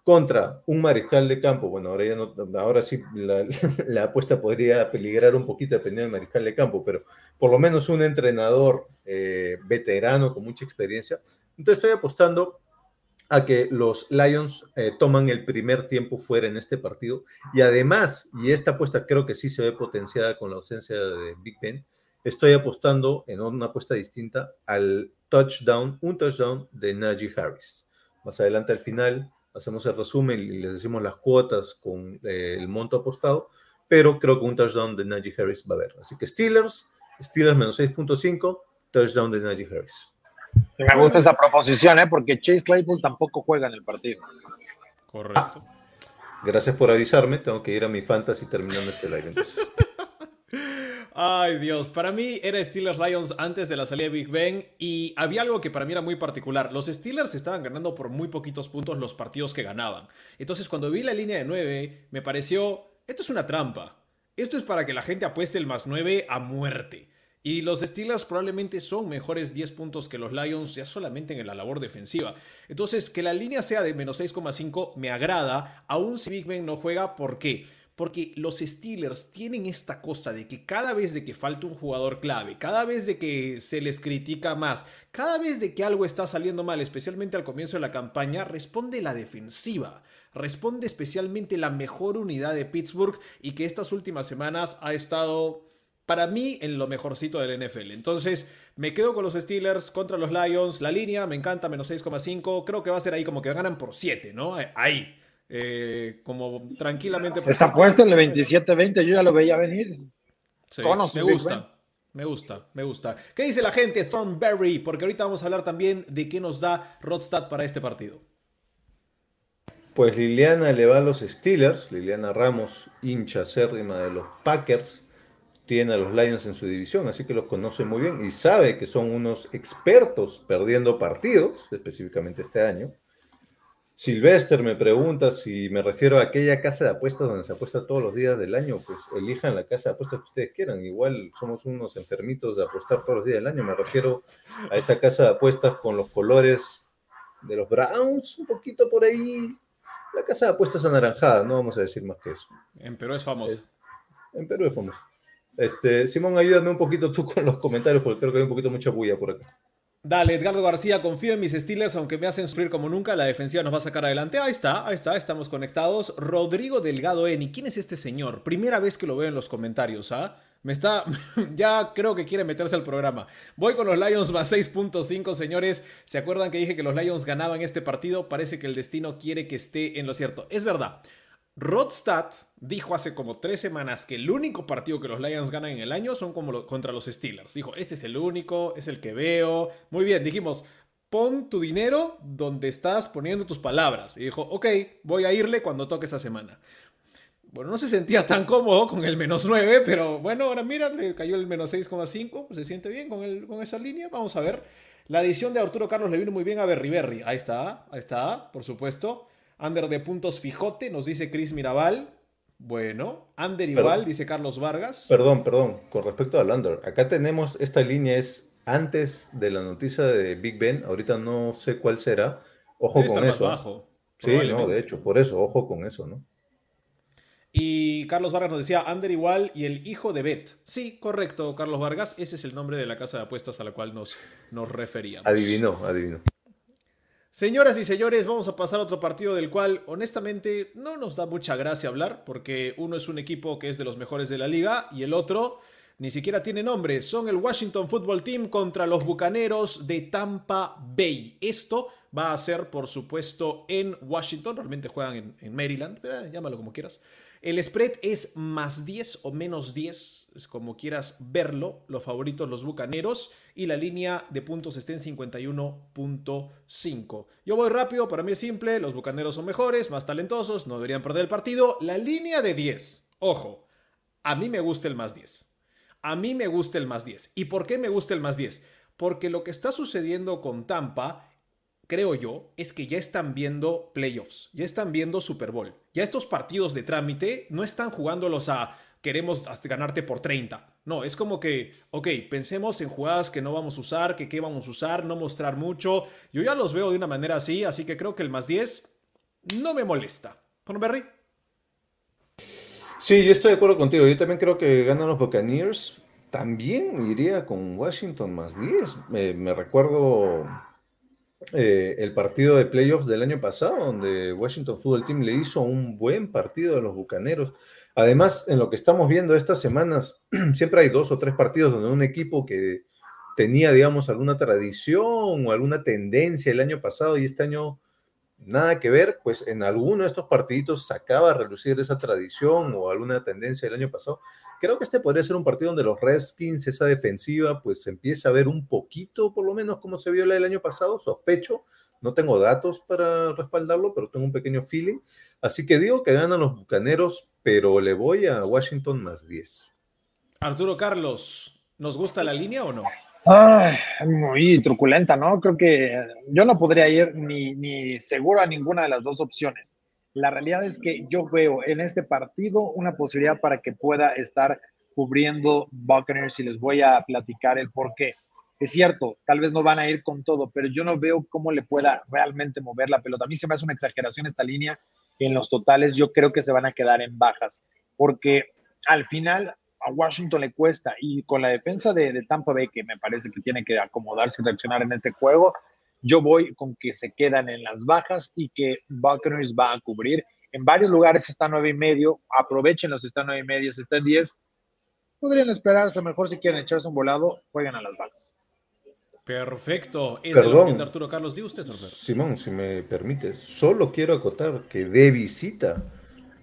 contra un mariscal de campo, bueno, ahora ya no, ahora sí la, la apuesta podría peligrar un poquito dependiendo del mariscal de campo, pero por lo menos un entrenador eh, veterano con mucha experiencia. Entonces estoy apostando a que los Lions eh, toman el primer tiempo fuera en este partido. Y además, y esta apuesta creo que sí se ve potenciada con la ausencia de Big Ben, estoy apostando en una apuesta distinta al touchdown, un touchdown de Najee Harris. Más adelante al final hacemos el resumen y les decimos las cuotas con eh, el monto apostado, pero creo que un touchdown de Najee Harris va a haber. Así que Steelers, Steelers menos 6.5, touchdown de Najee Harris. Me gusta esa proposición, ¿eh? porque Chase Claypool tampoco juega en el partido. Correcto. Gracias por avisarme, tengo que ir a mi fantasy terminando este live. Entonces. Ay, Dios. Para mí era Steelers Lions antes de la salida de Big Ben y había algo que para mí era muy particular. Los Steelers estaban ganando por muy poquitos puntos los partidos que ganaban. Entonces, cuando vi la línea de 9, me pareció, esto es una trampa. Esto es para que la gente apueste el más 9 a muerte. Y los Steelers probablemente son mejores 10 puntos que los Lions ya solamente en la labor defensiva. Entonces, que la línea sea de menos 6,5 me agrada, aún si Big Ben no juega, ¿por qué? Porque los Steelers tienen esta cosa de que cada vez de que falta un jugador clave, cada vez de que se les critica más, cada vez de que algo está saliendo mal, especialmente al comienzo de la campaña, responde la defensiva. Responde especialmente la mejor unidad de Pittsburgh y que estas últimas semanas ha estado para mí en lo mejorcito del NFL. Entonces, me quedo con los Steelers contra los Lions. La línea me encanta, menos 6,5. Creo que va a ser ahí como que ganan por 7, ¿no? Ahí. Eh, como tranquilamente. Está puesto en el 27-20, yo ya lo veía venir. Sí, me gusta. Me gusta, me gusta. ¿Qué dice la gente, Thornberry? Porque ahorita vamos a hablar también de qué nos da Rodstad para este partido. Pues Liliana le va a los Steelers, Liliana Ramos, hincha acérrima de los Packers tiene a los Lions en su división, así que los conoce muy bien y sabe que son unos expertos perdiendo partidos, específicamente este año. Silvester me pregunta si me refiero a aquella casa de apuestas donde se apuesta todos los días del año, pues elijan la casa de apuestas que ustedes quieran. Igual somos unos enfermitos de apostar todos los días del año. Me refiero a esa casa de apuestas con los colores de los Browns, un poquito por ahí. La casa de apuestas anaranjada, no vamos a decir más que eso. En Perú es famosa. en Perú es famosa. Este, Simón, ayúdame un poquito tú con los comentarios porque creo que hay un poquito mucha bulla por acá. Dale, Edgardo García, confío en mis Steelers, aunque me hacen sufrir como nunca, la defensiva nos va a sacar adelante. Ahí está, ahí está, estamos conectados. Rodrigo Delgado Eni, ¿quién es este señor? Primera vez que lo veo en los comentarios, ¿ah? Me está, ya creo que quiere meterse al programa. Voy con los Lions más 6.5, señores. ¿Se acuerdan que dije que los Lions ganaban este partido? Parece que el destino quiere que esté en lo cierto. Es verdad. Rodstad dijo hace como tres semanas que el único partido que los Lions ganan en el año son como contra los Steelers. Dijo, este es el único, es el que veo. Muy bien, dijimos, pon tu dinero donde estás poniendo tus palabras. Y dijo, ok, voy a irle cuando toque esa semana. Bueno, no se sentía tan cómodo con el menos 9, pero bueno, ahora mira, le cayó el menos 6,5, pues se siente bien con, el, con esa línea. Vamos a ver. La edición de Arturo Carlos le vino muy bien a Berry Berry. Ahí está, ahí está, por supuesto. Under de puntos fijote, nos dice Chris Mirabal. Bueno, under igual, dice Carlos Vargas. Perdón, perdón, con respecto al under. Acá tenemos, esta línea es antes de la noticia de Big Ben, ahorita no sé cuál será. Ojo con eso. bajo, sí, no, de hecho, por eso, ojo con eso, ¿no? Y Carlos Vargas nos decía under igual y el hijo de Bet. Sí, correcto, Carlos Vargas. Ese es el nombre de la casa de apuestas a la cual nos, nos referíamos. Adivinó, adivinó. Señoras y señores, vamos a pasar a otro partido del cual honestamente no nos da mucha gracia hablar porque uno es un equipo que es de los mejores de la liga y el otro ni siquiera tiene nombre. Son el Washington Football Team contra los Bucaneros de Tampa Bay. Esto va a ser, por supuesto, en Washington. Realmente juegan en, Maryland, llámalo como quieras. El spread es más 10 o menos 10, es como quieras verlo. Los favoritos, los bucaneros. Y la línea de puntos está en 51.5. Yo voy rápido, para mí es simple. Los bucaneros son mejores, más talentosos, no deberían perder el partido. La línea de 10. Ojo, a mí me gusta el más 10. A mí me gusta el más 10. ¿Y por qué me gusta el más 10? Porque lo que está sucediendo con Tampa creo yo, es que ya están viendo playoffs, ya están viendo Super Bowl. Ya estos partidos de trámite no están jugándolos a queremos ganarte por 30. No, es como que, ok, pensemos en jugadas que no vamos a usar, que qué vamos a usar, no mostrar mucho. Yo ya los veo de una manera así, así que creo que el más 10 no me molesta. Berry? Sí, yo estoy de acuerdo contigo. Yo también creo que ganan los Buccaneers. También iría con Washington más 10. me recuerdo eh, el partido de playoffs del año pasado, donde Washington Football Team le hizo un buen partido a los Bucaneros. Además, en lo que estamos viendo estas semanas, siempre hay dos o tres partidos donde un equipo que tenía, digamos, alguna tradición o alguna tendencia el año pasado y este año nada que ver, pues en alguno de estos partiditos sacaba a relucir esa tradición o alguna tendencia del año pasado. Creo que este podría ser un partido donde los Redskins, esa defensiva, pues empieza a ver un poquito, por lo menos, como se vio la del año pasado, sospecho. No tengo datos para respaldarlo, pero tengo un pequeño feeling. Así que digo que ganan los Bucaneros, pero le voy a Washington más 10. Arturo Carlos, ¿nos gusta la línea o no? Ah, muy truculenta, ¿no? Creo que yo no podría ir ni, ni seguro a ninguna de las dos opciones. La realidad es que yo veo en este partido una posibilidad para que pueda estar cubriendo Buccaneers y les voy a platicar el por qué. Es cierto, tal vez no van a ir con todo, pero yo no veo cómo le pueda realmente mover la pelota. A mí se me hace una exageración esta línea. En los totales yo creo que se van a quedar en bajas, porque al final a Washington le cuesta y con la defensa de, de Tampa Bay, que me parece que tiene que acomodarse y reaccionar en este juego, yo voy con que se quedan en las bajas y que Buccaneers va a cubrir. En varios lugares está nueve y medio, aprovechenlos, está nueve y medio, está en 10. Podrían esperarse, mejor si quieren echarse un volado, jueguen a las bajas. Perfecto. Es Perdón. de Arturo Carlos. Usted, Norberto. Simón, si me permites, solo quiero acotar que de visita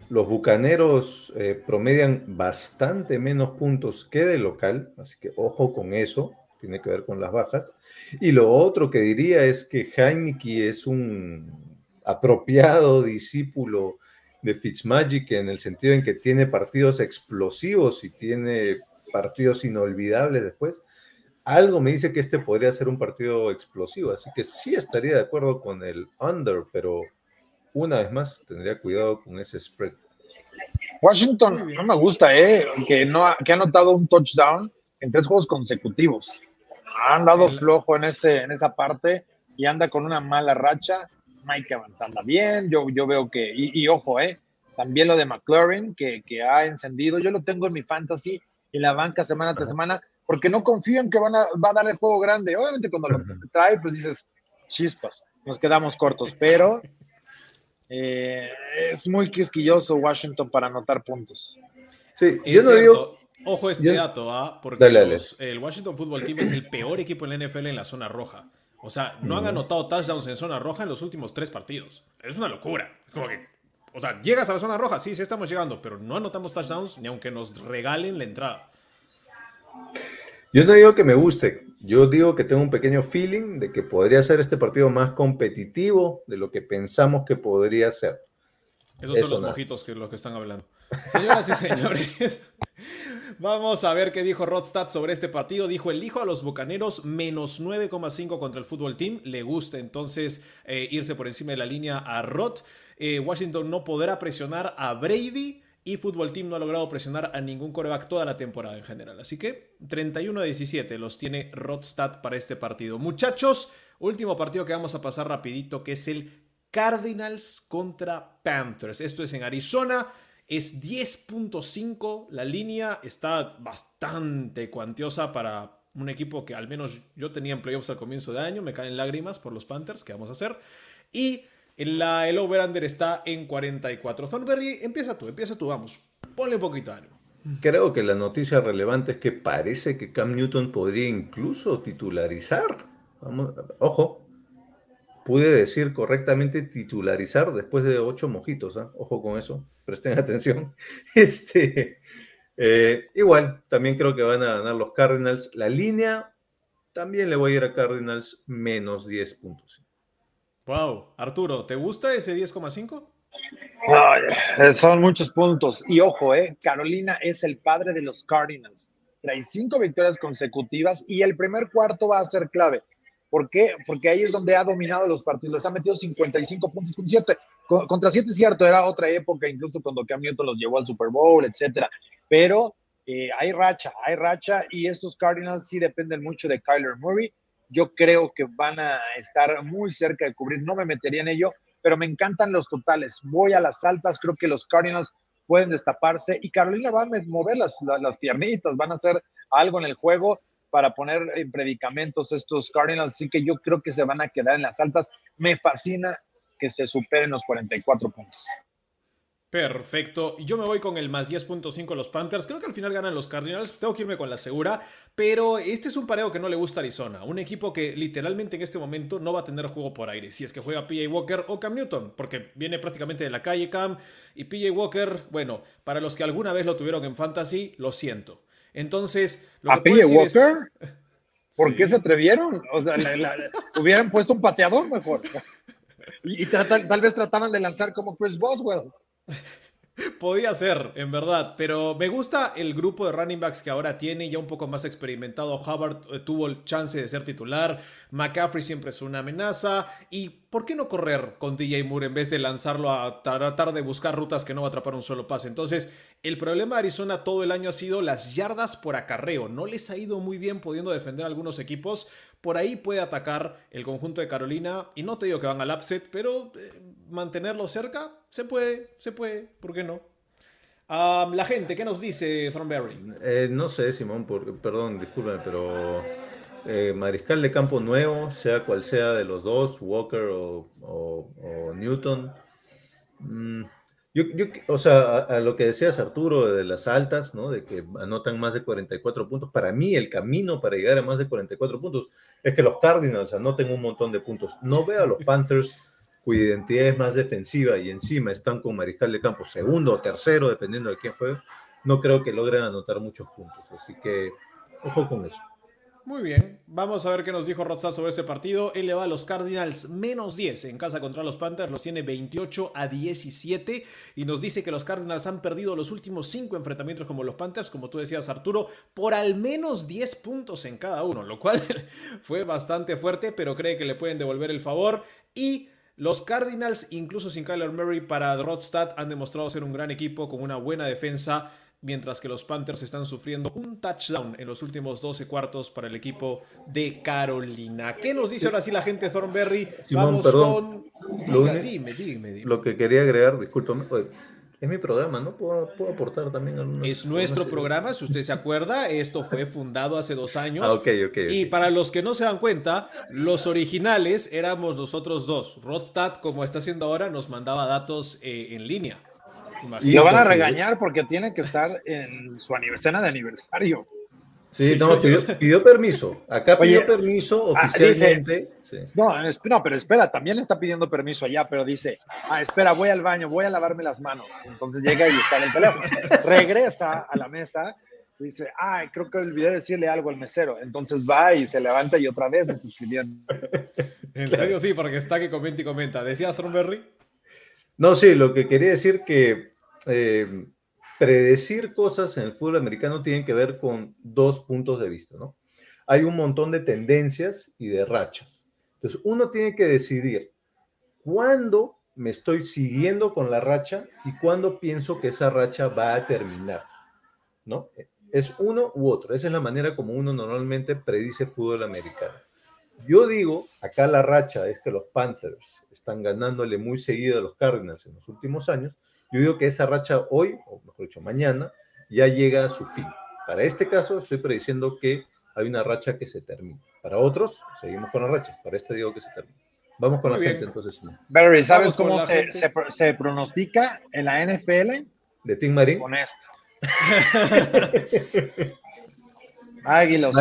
los bucaneros eh, promedian bastante menos puntos que de local, así que ojo con eso, tiene que ver con las bajas. Y lo otro que diría es que Heineke es un apropiado discípulo de Fitzmagic en el sentido en que tiene partidos explosivos y tiene partidos inolvidables después. Algo me dice que este podría ser un partido explosivo, así que sí estaría de acuerdo con el under, pero una vez más tendría cuidado con ese spread. Washington no me gusta, ¿eh? Que, ha, que ha anotado un touchdown en tres juegos consecutivos. Ha andado El- flojo en, ese, en esa parte y anda con una mala racha. Mike Evans anda bien, yo, yo veo que, y, y ojo, ¿eh? También lo de McLaurin, que, que ha encendido. Yo lo tengo en mi fantasy, en la banca semana tras semana, porque no confío en que van a, va a dar el juego grande. Obviamente cuando lo trae, pues dices, chispas, nos quedamos cortos, pero eh, es muy quisquilloso Washington para anotar puntos. Sí, Es yo no digo. Ojo este yo- dato, ¿ah? Porque Dale, dale. los- el Washington Football Team es el peor equipo en la NFL en la zona roja. O sea, no han anotado touchdowns en zona roja en los últimos tres partidos. Es una locura. Es como que, o sea, llegas a la zona roja, sí, sí estamos llegando, pero no anotamos touchdowns ni aunque nos regalen la entrada. yo no digo que me guste, yo digo que tengo un pequeño feeling de que podría ser este partido más competitivo de lo que pensamos que podría ser. Esos Eso son los mojitos que los que están hablando. Señoras y señores, vamos a ver qué dijo Rodstad sobre este partido. Dijo, elijo a los Bucaneros menos 9,5 contra el fútbol team. Le gusta entonces eh, irse por encima de la línea a Rod. Eh, Washington no podrá presionar a Brady y fútbol team no ha logrado presionar a ningún coreback toda la temporada en general. Así que 31 a 17 los tiene Rodstad para este partido. Muchachos, último partido que vamos a pasar rapidito que es el Cardinals contra Panthers. Esto es en Arizona. Es 10.5. La línea está bastante cuantiosa para un equipo que al menos yo tenía en playoffs al comienzo de año. Me caen lágrimas por los Panthers. ¿Qué vamos a hacer? Y la, el over-under está en 44. Thornberry, empieza tú, empieza tú, vamos. Ponle un poquito de ánimo. Creo que la noticia relevante es que parece que Cam Newton podría incluso titularizar. Vamos, ojo, pude decir correctamente titularizar después de ocho mojitos. ¿ah? Ojo con eso, presten atención. Este, eh, igual, también creo que van a ganar los Cardinals. La línea, también le voy a ir a Cardinals menos 10 puntos. Wow, Arturo, ¿te gusta ese 10,5? Ay, eh, son muchos puntos. Y ojo, eh, Carolina es el padre de los Cardinals. Trae cinco victorias consecutivas y el primer cuarto va a ser clave. ¿Por qué? Porque ahí es donde ha dominado los partidos. Les ha metido 55 puntos con Contra 7 es cierto, era otra época, incluso cuando Cam Newton los llevó al Super Bowl, etcétera. Pero eh, hay racha, hay racha y estos Cardinals sí dependen mucho de Kyler Murray. Yo creo que van a estar muy cerca de cubrir. No me metería en ello, pero me encantan los totales. Voy a las altas, creo que los Cardinals pueden destaparse y Carolina va a mover las, las, las piernitas, van a hacer algo en el juego para poner en predicamentos estos Cardinals, así que yo creo que se van a quedar en las altas. Me fascina que se superen los 44 puntos. Perfecto. Yo me voy con el más 10.5 los Panthers. Creo que al final ganan los Cardinals. Tengo que irme con la segura. Pero este es un pareo que no le gusta a Arizona. Un equipo que literalmente en este momento no va a tener juego por aire. Si es que juega PJ Walker o Cam Newton. Porque viene prácticamente de la calle Cam. Y PJ Walker, bueno, para los que alguna vez lo tuvieron en Fantasy, lo siento. Entonces, lo ¿A que es- Walker? ¿Por Sí. qué se atrevieron? O sea, la- la- hubieran puesto un pateador mejor. Y, tal vez trataban de lanzar como Chris Boswell. Podía ser, en verdad, pero me gusta el grupo de running backs que ahora tiene, ya un poco más experimentado. Hubbard eh, tuvo el chance de ser titular, McCaffrey siempre es una amenaza. ¿Y por qué no correr con DJ Moore en vez de lanzarlo a tratar de buscar rutas que no va a atrapar un solo pase? Entonces, el problema de Arizona todo el año ha sido las yardas por acarreo. No les ha ido muy bien pudiendo defender a algunos equipos. Por ahí puede atacar el conjunto de Carolina. Y no te digo que van al upset, pero eh, mantenerlo cerca se puede, se puede. ¿Por qué no? la gente, ¿qué nos dice Thornberry? Eh, no sé, Simón, perdón, discúlpame, pero eh, mariscal de campo nuevo, sea cual sea de los dos, Walker o, Newton. Mm, yo, o sea, a, lo que decías Arturo de las altas, ¿no? De que anotan más de 44 puntos. Para mí, el camino para llegar a más de 44 puntos es que los Cardinals anoten un montón de puntos. No veo a los Panthers cuya identidad es más defensiva y encima están con mariscal de campo segundo o tercero, dependiendo de quién juegue. No creo que logren anotar muchos puntos. Así que, ojo con eso. Muy bien, vamos a ver qué nos dijo Rotzá sobre ese partido. Él le va a los Cardinals menos 10 en casa contra los Panthers, los tiene 28 a 17 y nos dice que los Cardinals han perdido los últimos 5 enfrentamientos como los Panthers, como tú decías Arturo, por al menos 10 puntos en cada uno, lo cual fue bastante fuerte, pero cree que le pueden devolver el favor y... Los Cardinals, incluso sin Kyler Murray para Rodstad, han demostrado ser un gran equipo con una buena defensa mientras que los Panthers están sufriendo un touchdown en los últimos 12 cuartos para el equipo de Carolina. ¿Qué nos dice ahora sí la gente de Thornberry? Vamos con... Lo, dime, dime, dime, lo que quería agregar, discúlpame, es mi programa, ¿no? ¿Puedo, aportar también algunos, Es nuestro programa, si usted se acuerda, esto fue fundado hace dos años. Ah, ok, ok. Y para los que no se dan cuenta, los originales éramos nosotros dos. Rodstad, como está haciendo ahora, nos mandaba datos eh, en línea. Y lo van a regañar porque tiene que estar en su aniversario de aniversario. Sí, no, pidió, permiso. Acá pidió permiso ah, oficialmente. no, no, pero espera, también le está pidiendo permiso allá, pero dice, ah, espera, voy al baño, voy a lavarme las manos. Entonces llega y está en el teléfono. Regresa a la mesa y dice, ah, creo que olvidé decirle algo al mesero. Entonces va y se levanta y otra vez está escribiendo. En serio, sí, porque está que comenta y comenta. ¿Decía Thornberry? No, sí, lo que quería decir que eh, predecir cosas en el fútbol americano tiene que ver con dos puntos de vista, ¿no? Hay un montón de tendencias y de rachas. Entonces, uno tiene que decidir cuándo me estoy siguiendo con la racha y cuándo pienso que esa racha va a terminar, ¿no? Es uno u otro. Esa es la manera como uno normalmente predice fútbol americano. Yo digo, acá la racha es que los Panthers están ganándole muy seguido a los Cardinals en los últimos años. Yo digo que esa racha hoy, o mejor dicho, mañana, ya llega a su fin. Para este caso, estoy prediciendo que hay una racha que se termina. Para otros, seguimos con las rachas. Para este digo que se termina. Vamos con la gente entonces. Barry, ¿sabes cómo se, se, pronostica en la NFL? De Tim Marín. Con esto. Águila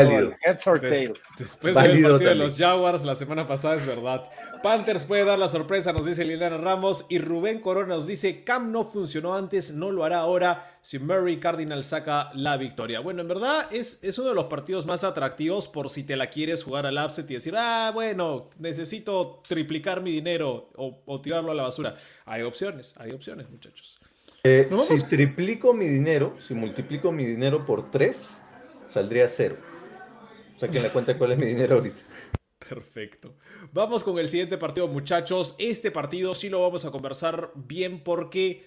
heads or tails. después del partido de los Jaguars la semana pasada es verdad. Panthers puede dar la sorpresa, nos dice Liliana Ramos. Y Rubén Corona nos dice: Cam no funcionó antes, no lo hará ahora. Si Murray Cardinal saca la victoria. Bueno, en verdad es, es uno de los partidos más atractivos por si te la quieres jugar al upset y decir: Ah, bueno, necesito triplicar mi dinero o, tirarlo a la basura. Hay opciones, hay opciones, muchachos. Eh, si triplico mi dinero, si multiplico mi dinero por tres saldría cero. O sea, cuenta cuál es mi dinero ahorita. Perfecto. Vamos con el siguiente partido, muchachos. Este partido sí lo vamos a conversar bien porque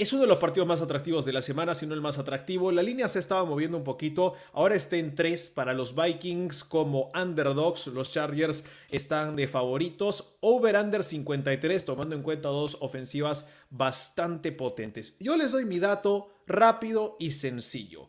es uno de los partidos más atractivos de la semana, si no el más atractivo. La línea se estaba moviendo un poquito. Ahora está en 3 para los Vikings como underdogs. Los Chargers están de favoritos. Over-under 53, tomando en cuenta dos ofensivas bastante potentes. Yo les doy mi dato rápido y sencillo.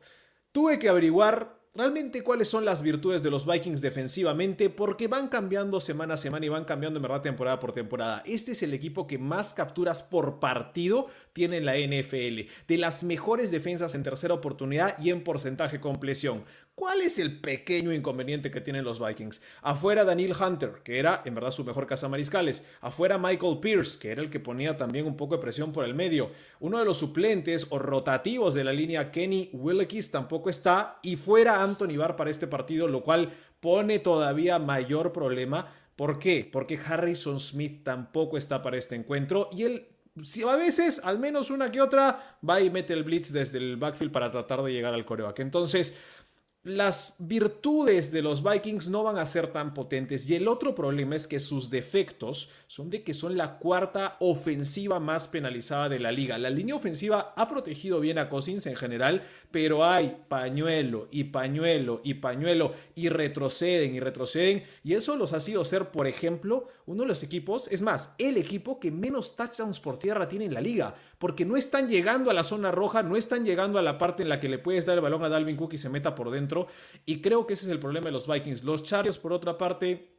Tuve que averiguar realmente cuáles son las virtudes de los Vikings defensivamente porque van cambiando semana a semana y van cambiando en verdad temporada por temporada. Este es el equipo que más capturas por partido tiene en la NFL, de las mejores defensas en tercera oportunidad y en porcentaje compleción. ¿Cuál es el pequeño inconveniente que tienen los Vikings? Afuera Daniel Hunter, que era en verdad su mejor casa mariscales. Afuera Michael Pierce, que era el que ponía también un poco de presión por el medio. Uno de los suplentes o rotativos de la línea, Kenny Willekes, tampoco está. Y fuera Anthony Barr para este partido, lo cual pone todavía mayor problema. ¿Por qué? Porque Harrison Smith tampoco está para este encuentro y el Si a veces, al menos una que otra, va y mete el blitz desde el backfield para tratar de llegar al coreback. Entonces, las virtudes de los Vikings no van a ser tan potentes. Y el otro problema es que sus defectos son de que son la cuarta ofensiva más penalizada de la liga. La línea ofensiva ha protegido bien a Cousins en general, pero hay pañuelo y pañuelo y pañuelo y retroceden y retroceden. Y eso los ha sido ser, por ejemplo, uno de los equipos, es más, el equipo que menos touchdowns por tierra tiene en la liga, porque no están llegando a la zona roja, no están llegando a la parte en la que le puedes dar el balón a Dalvin Cook y se meta por dentro y creo que ese es el problema de los Vikings. Los Chargers, por otra parte,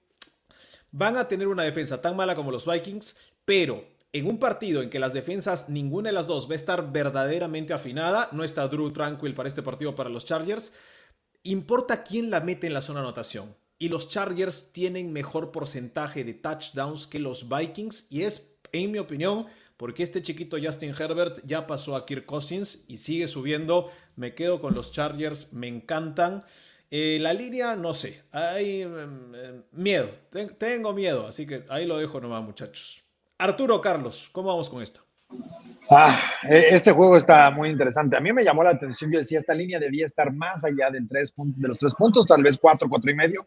van a tener una defensa tan mala como los Vikings, pero en un partido en que las defensas, ninguna de las dos va a estar verdaderamente afinada, no está Drew Tranquil para este partido para los Chargers, importa quién la mete en la zona anotación. Y los Chargers tienen mejor porcentaje de touchdowns que los Vikings y es, en mi opinión, porque este chiquito Justin Herbert ya pasó a Kirk Cousins y sigue subiendo. Me quedo con los Chargers, me encantan. Eh, la línea, no sé, hay em, em, miedo, tengo miedo, así que ahí lo dejo nomás, muchachos. Arturo Carlos, ¿cómo vamos con esto? Ah, e, este juego está muy interesante. A mí me llamó la atención. Yo decía, esta línea debía estar más allá del tres, de los tres puntos, tal vez cuatro, cuatro y medio,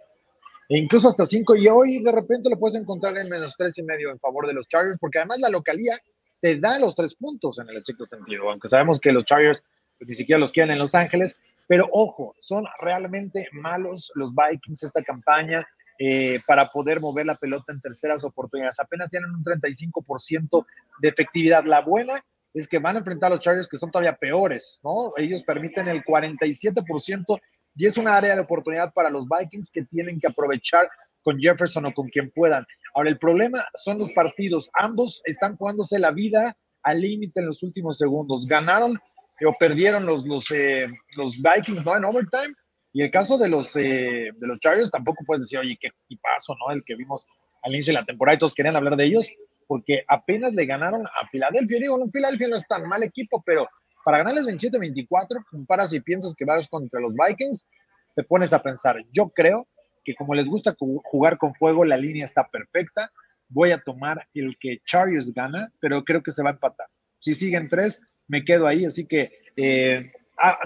e incluso hasta cinco. Y hoy de repente lo puedes encontrar en menos tres y medio en favor de los Chargers, porque además la localía te da los tres puntos en el estricto sentido, aunque sabemos que los Chargers pues, ni siquiera los quieren en Los Ángeles, pero ojo, son realmente malos los Vikings esta campaña eh, para poder mover la pelota en terceras oportunidades. Apenas tienen un 35% de efectividad. La buena es que van a enfrentar a los Chargers que son todavía peores, ¿no? Ellos permiten el 47% y es una área de oportunidad para los Vikings que tienen que aprovechar con Jefferson o con quien puedan. Ahora, el problema son los partidos. Ambos están jugándose la vida al límite en los últimos segundos. Ganaron o perdieron los, los, eh, los Vikings, ¿no? En overtime. Y el caso de los, eh, de los Chargers tampoco puedes decir, oye, qué paso, ¿no? El que vimos al inicio de la temporada y todos querían hablar de ellos, porque apenas le ganaron a Filadelfia. Digo, no, Filadelfia no es tan mal equipo, pero para ganarles 27-24, comparas y piensas que vas contra los Vikings, te pones a pensar. Yo creo que como les gusta jugar con fuego, la línea está perfecta. Voy a tomar el que Chargers gana, pero creo que se va a empatar. Si siguen tres, me quedo ahí. Así que eh,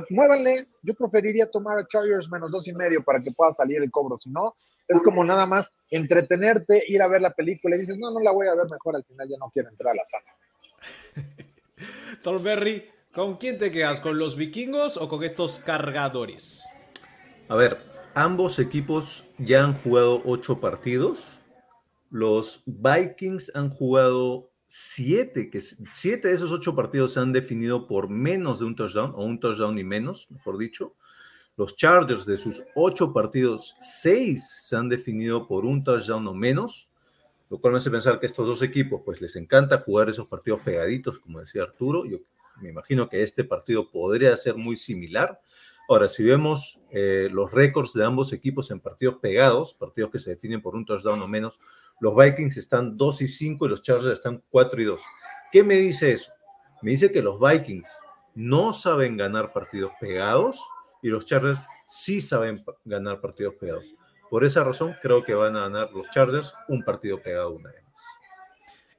muévanle. Yo preferiría tomar a Chargers menos dos y medio para que pueda salir el cobro. Si no, es como nada más entretenerte, ir a ver la película y dices, no, no la voy a ver mejor. Al final ya no quiero entrar a la sala. Thorberry, ¿con quién te quedas? ¿Con los vikingos o con estos cargadores? A ver, Ambos equipos ya han jugado ocho partidos. Los Vikings han jugado siete, que siete de esos ocho partidos se han definido por menos de un touchdown, o un touchdown y menos, mejor dicho. Los Chargers de sus ocho partidos, seis se han definido por un touchdown o menos, lo cual me hace pensar que estos dos equipos, pues les encanta jugar esos partidos pegaditos, como decía Arturo. Yo me imagino que este partido podría ser muy similar. Ahora, si vemos eh, los récords de ambos equipos en partidos pegados, partidos que se definen por un touchdown o menos, los Vikings están 2 y 5 y los Chargers están 4 y 2. ¿Qué me dice eso? Me dice que los Vikings no saben ganar partidos pegados y los Chargers sí saben ganar partidos pegados. Por esa razón, creo que van a ganar los Chargers un partido pegado una vez.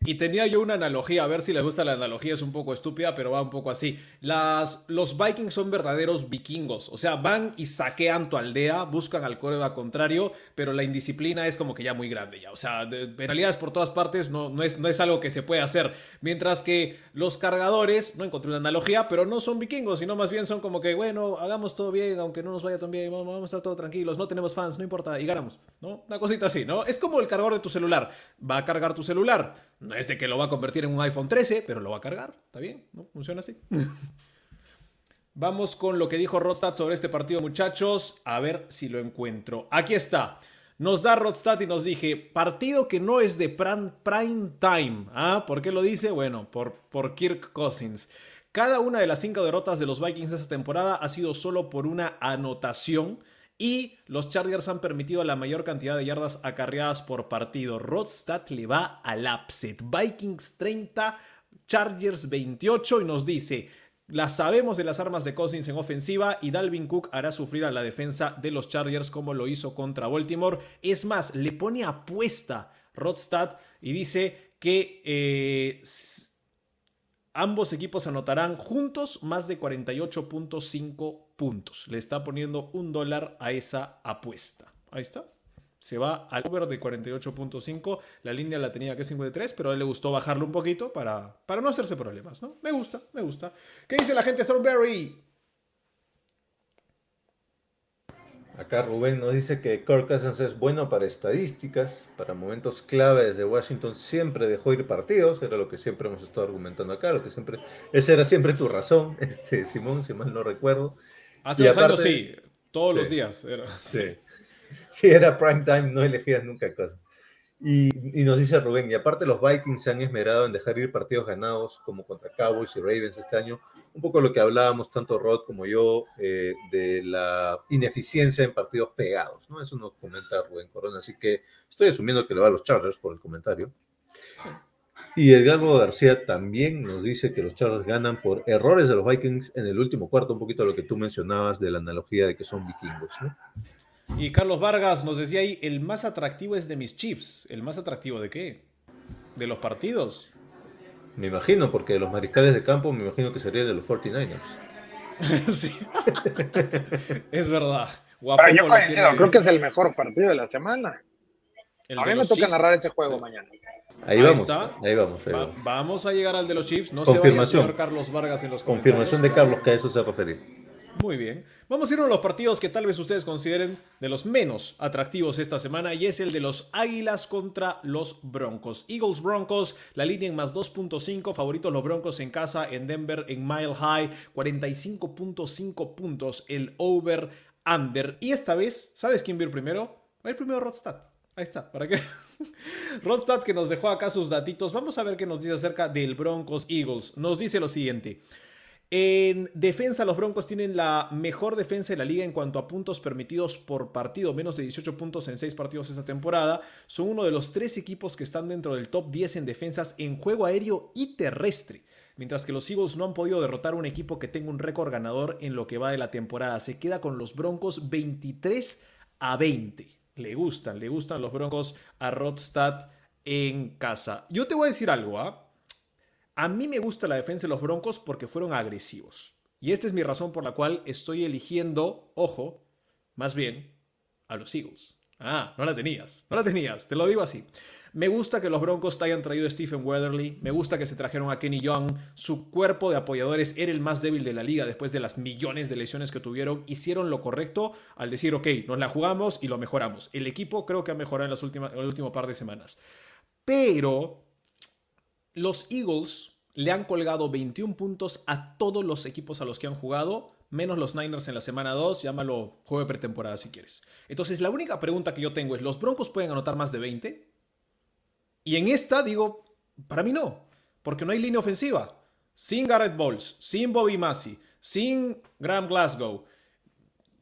Y tenía yo una analogía, a ver si les gusta la analogía, es un poco estúpida, pero va un poco así. Las, los Vikings son verdaderos vikingos, o sea, van y saquean tu aldea, buscan al coreback contrario, pero la indisciplina es como que ya muy grande ya. O sea, penalidades por todas partes no, no, es, no es algo que se puede hacer. Mientras que los cargadores, no encontré una analogía, pero no son vikingos, sino más bien son como que, bueno, hagamos todo bien, aunque no nos vaya tan bien, vamos, a estar todos tranquilos, no tenemos fans, no importa, y ganamos, ¿no? Una cosita así, ¿no? Es como el cargador de tu celular, va a cargar tu celular no es de que lo va a convertir en un iPhone 13, pero lo va a cargar. ¿Está bien? ¿No? Funciona así. Vamos con lo que dijo Rodstad sobre este partido, muchachos. A ver si lo encuentro. Aquí está. Nos da Rodstad y nos dije, partido que no es de prime time. ¿Ah? ¿Por qué lo dice? Bueno, por, por Kirk Cousins. Cada una de las cinco derrotas de los Vikings esta temporada ha sido solo por una anotación y los Chargers han permitido la mayor cantidad de yardas acarreadas por partido. Rodstad le va al upset. Vikings 30, Chargers 28 y nos dice, la sabemos de las armas de Cousins en ofensiva y Dalvin Cook hará sufrir a la defensa de los Chargers como lo hizo contra Baltimore. Es más, le pone apuesta Rodstad y dice que... Eh, Ambos equipos anotarán juntos más de 48.5 puntos. Le está poniendo un dólar a esa apuesta. Ahí está. Se va al over de 48.5. La línea la tenía que 53, pero a él le gustó bajarlo un poquito para, para no hacerse problemas, ¿no? Me gusta, me gusta. ¿Qué dice la gente Thornberry? Acá Rubén nos dice que Kirk Cousins es bueno para estadísticas, para momentos clave desde Washington siempre dejó ir partidos, era lo que siempre hemos estado argumentando acá, lo que siempre, esa era siempre tu razón, este Simón, si mal no recuerdo. Hace dos años sí, todos los días. Era, sí. sí. era prime time, no elegías nunca cosas. Y, nos dice Rubén, y aparte los Vikings se han esmerado en dejar ir partidos ganados como contra Cowboys y Ravens este año, un poco lo que hablábamos tanto Rod como yo eh, de la ineficiencia en partidos pegados, ¿no? Eso nos comenta Rubén Corona, así que estoy asumiendo que le va a los Chargers por el comentario. Y Edgardo García también nos dice que los Chargers ganan por errores de los Vikings en el último cuarto, un poquito lo que tú mencionabas de la analogía de que son vikingos, ¿no? Y Carlos Vargas nos decía ahí, el más atractivo es de mis Chiefs. ¿El más atractivo de qué? ¿De los partidos? Me imagino, porque de los mariscales de campo me imagino que sería de los 49ers. sí. es verdad. Guapo yo creo que es el mejor partido de la semana. a mí me toca narrar ese juego mañana. Ahí, vamos, ahí vamos, vamos a llegar al de los Chiefs. No Confirmación. se vaya a Carlos Vargas en los Confirmación de Carlos que a eso se refería. Muy bien. Vamos a ir a los partidos que tal vez ustedes consideren de los menos atractivos esta semana y es el de los Águilas contra los Broncos. Eagles Broncos, la línea en más 2.5, favoritos los Broncos en casa en Denver en Mile High, 45.5 puntos el over under. Y esta vez, ¿sabes quién vio primero? Va a ir primero Rodstad. Ahí está, ¿para qué? Rodstad que nos dejó acá sus datitos. Vamos a ver qué nos dice acerca del Broncos Eagles. Nos dice lo siguiente. En defensa, los Broncos tienen la mejor defensa de la liga en cuanto a puntos permitidos por partido, menos de 18 puntos en 6 partidos esta temporada. Son uno de los tres equipos que están dentro del top 10 en defensas en juego aéreo y terrestre. Mientras que los Eagles no han podido derrotar a un equipo que tenga un récord ganador en lo que va de la temporada. Se queda con los Broncos 23 a 20. Le gustan, le gustan los Broncos a Rodstad en casa. Yo te voy a decir algo, ¿ah? A mí me gusta la defensa de los Broncos porque fueron agresivos. Y esta es mi razón por la cual estoy eligiendo, ojo, más bien, a los Eagles. Ah, no la tenías, no la tenías, te lo digo así. Me gusta que los Broncos hayan traído a Stephen Weatherly, me gusta que se trajeron a Kenny Young, su cuerpo de apoyadores era el más débil de la liga después de las millones de lesiones que tuvieron, hicieron lo correcto al decir, ok, nos la jugamos y lo mejoramos. El equipo creo que ha mejorado en, las últimas, en el último par de semanas. Pero los Eagles le han colgado 21 puntos a todos los equipos a los que han jugado, menos los Niners en la semana 2, llámalo juego de pretemporada si quieres. Entonces, la única pregunta que yo tengo es, ¿los Broncos pueden anotar más de 20? Y en esta digo, para mí no, porque no hay línea ofensiva. Sin Garrett Bowles, sin Bobby Massey, sin Graham Glasgow.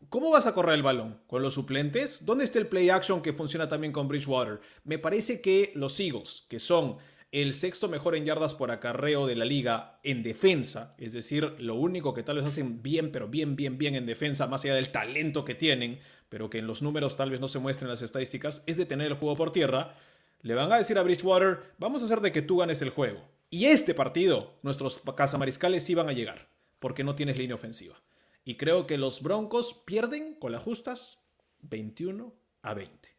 ¿Cómo vas a correr el balón? ¿Con los suplentes? ¿Dónde está el play action que funciona también con Bridgewater? Me parece que los Eagles, que son el sexto mejor en yardas por acarreo de la liga en defensa, es decir, lo único que tal vez hacen bien, pero bien, bien, bien en defensa, más allá del talento que tienen, pero que en los números tal vez no se muestren las estadísticas, es de tener el juego por tierra, le van a decir a Bridgewater, vamos a hacer de que tú ganes el juego. Y este partido, nuestros cazamariscales sí van a llegar, porque no tienes línea ofensiva. Y creo que los Broncos pierden con las justas 21 a 20.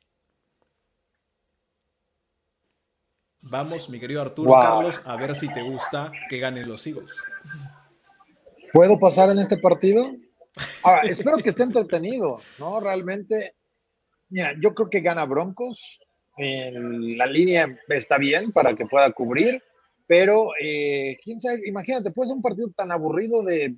Vamos, mi querido Arturo Carlos, a ver si te gusta que ganen los Eagles. ¿Puedo pasar en este partido? espero que esté entretenido, ¿no? Realmente, mira, yo creo que gana Broncos. la línea está bien para que pueda cubrir, pero eh, quién sabe, imagínate, puede ser un partido tan aburrido de,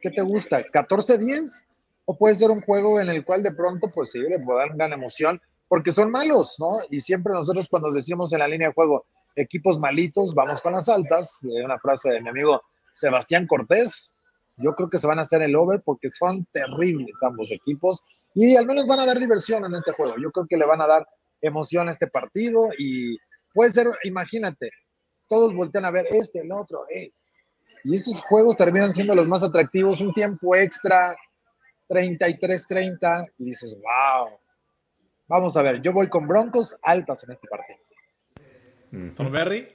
¿qué te gusta? ¿14-10? O puede ser un juego en el cual de pronto, pues sí, le puede dar gran emoción porque son malos, ¿no? Y siempre nosotros cuando decimos en la línea de juego, equipos malitos, vamos con las altas, de una frase de mi amigo Sebastián Cortés, yo creo que se van a hacer el over porque son terribles ambos equipos y al menos van a dar diversión en este juego. Yo creo que le van a dar emoción a este partido y puede ser, imagínate, todos voltean a ver este, el otro, eh. y estos juegos terminan siendo los más atractivos, un tiempo extra, 33-30, y dices, wow, Vamos a ver, yo voy con Broncos altas en este partido. Berry?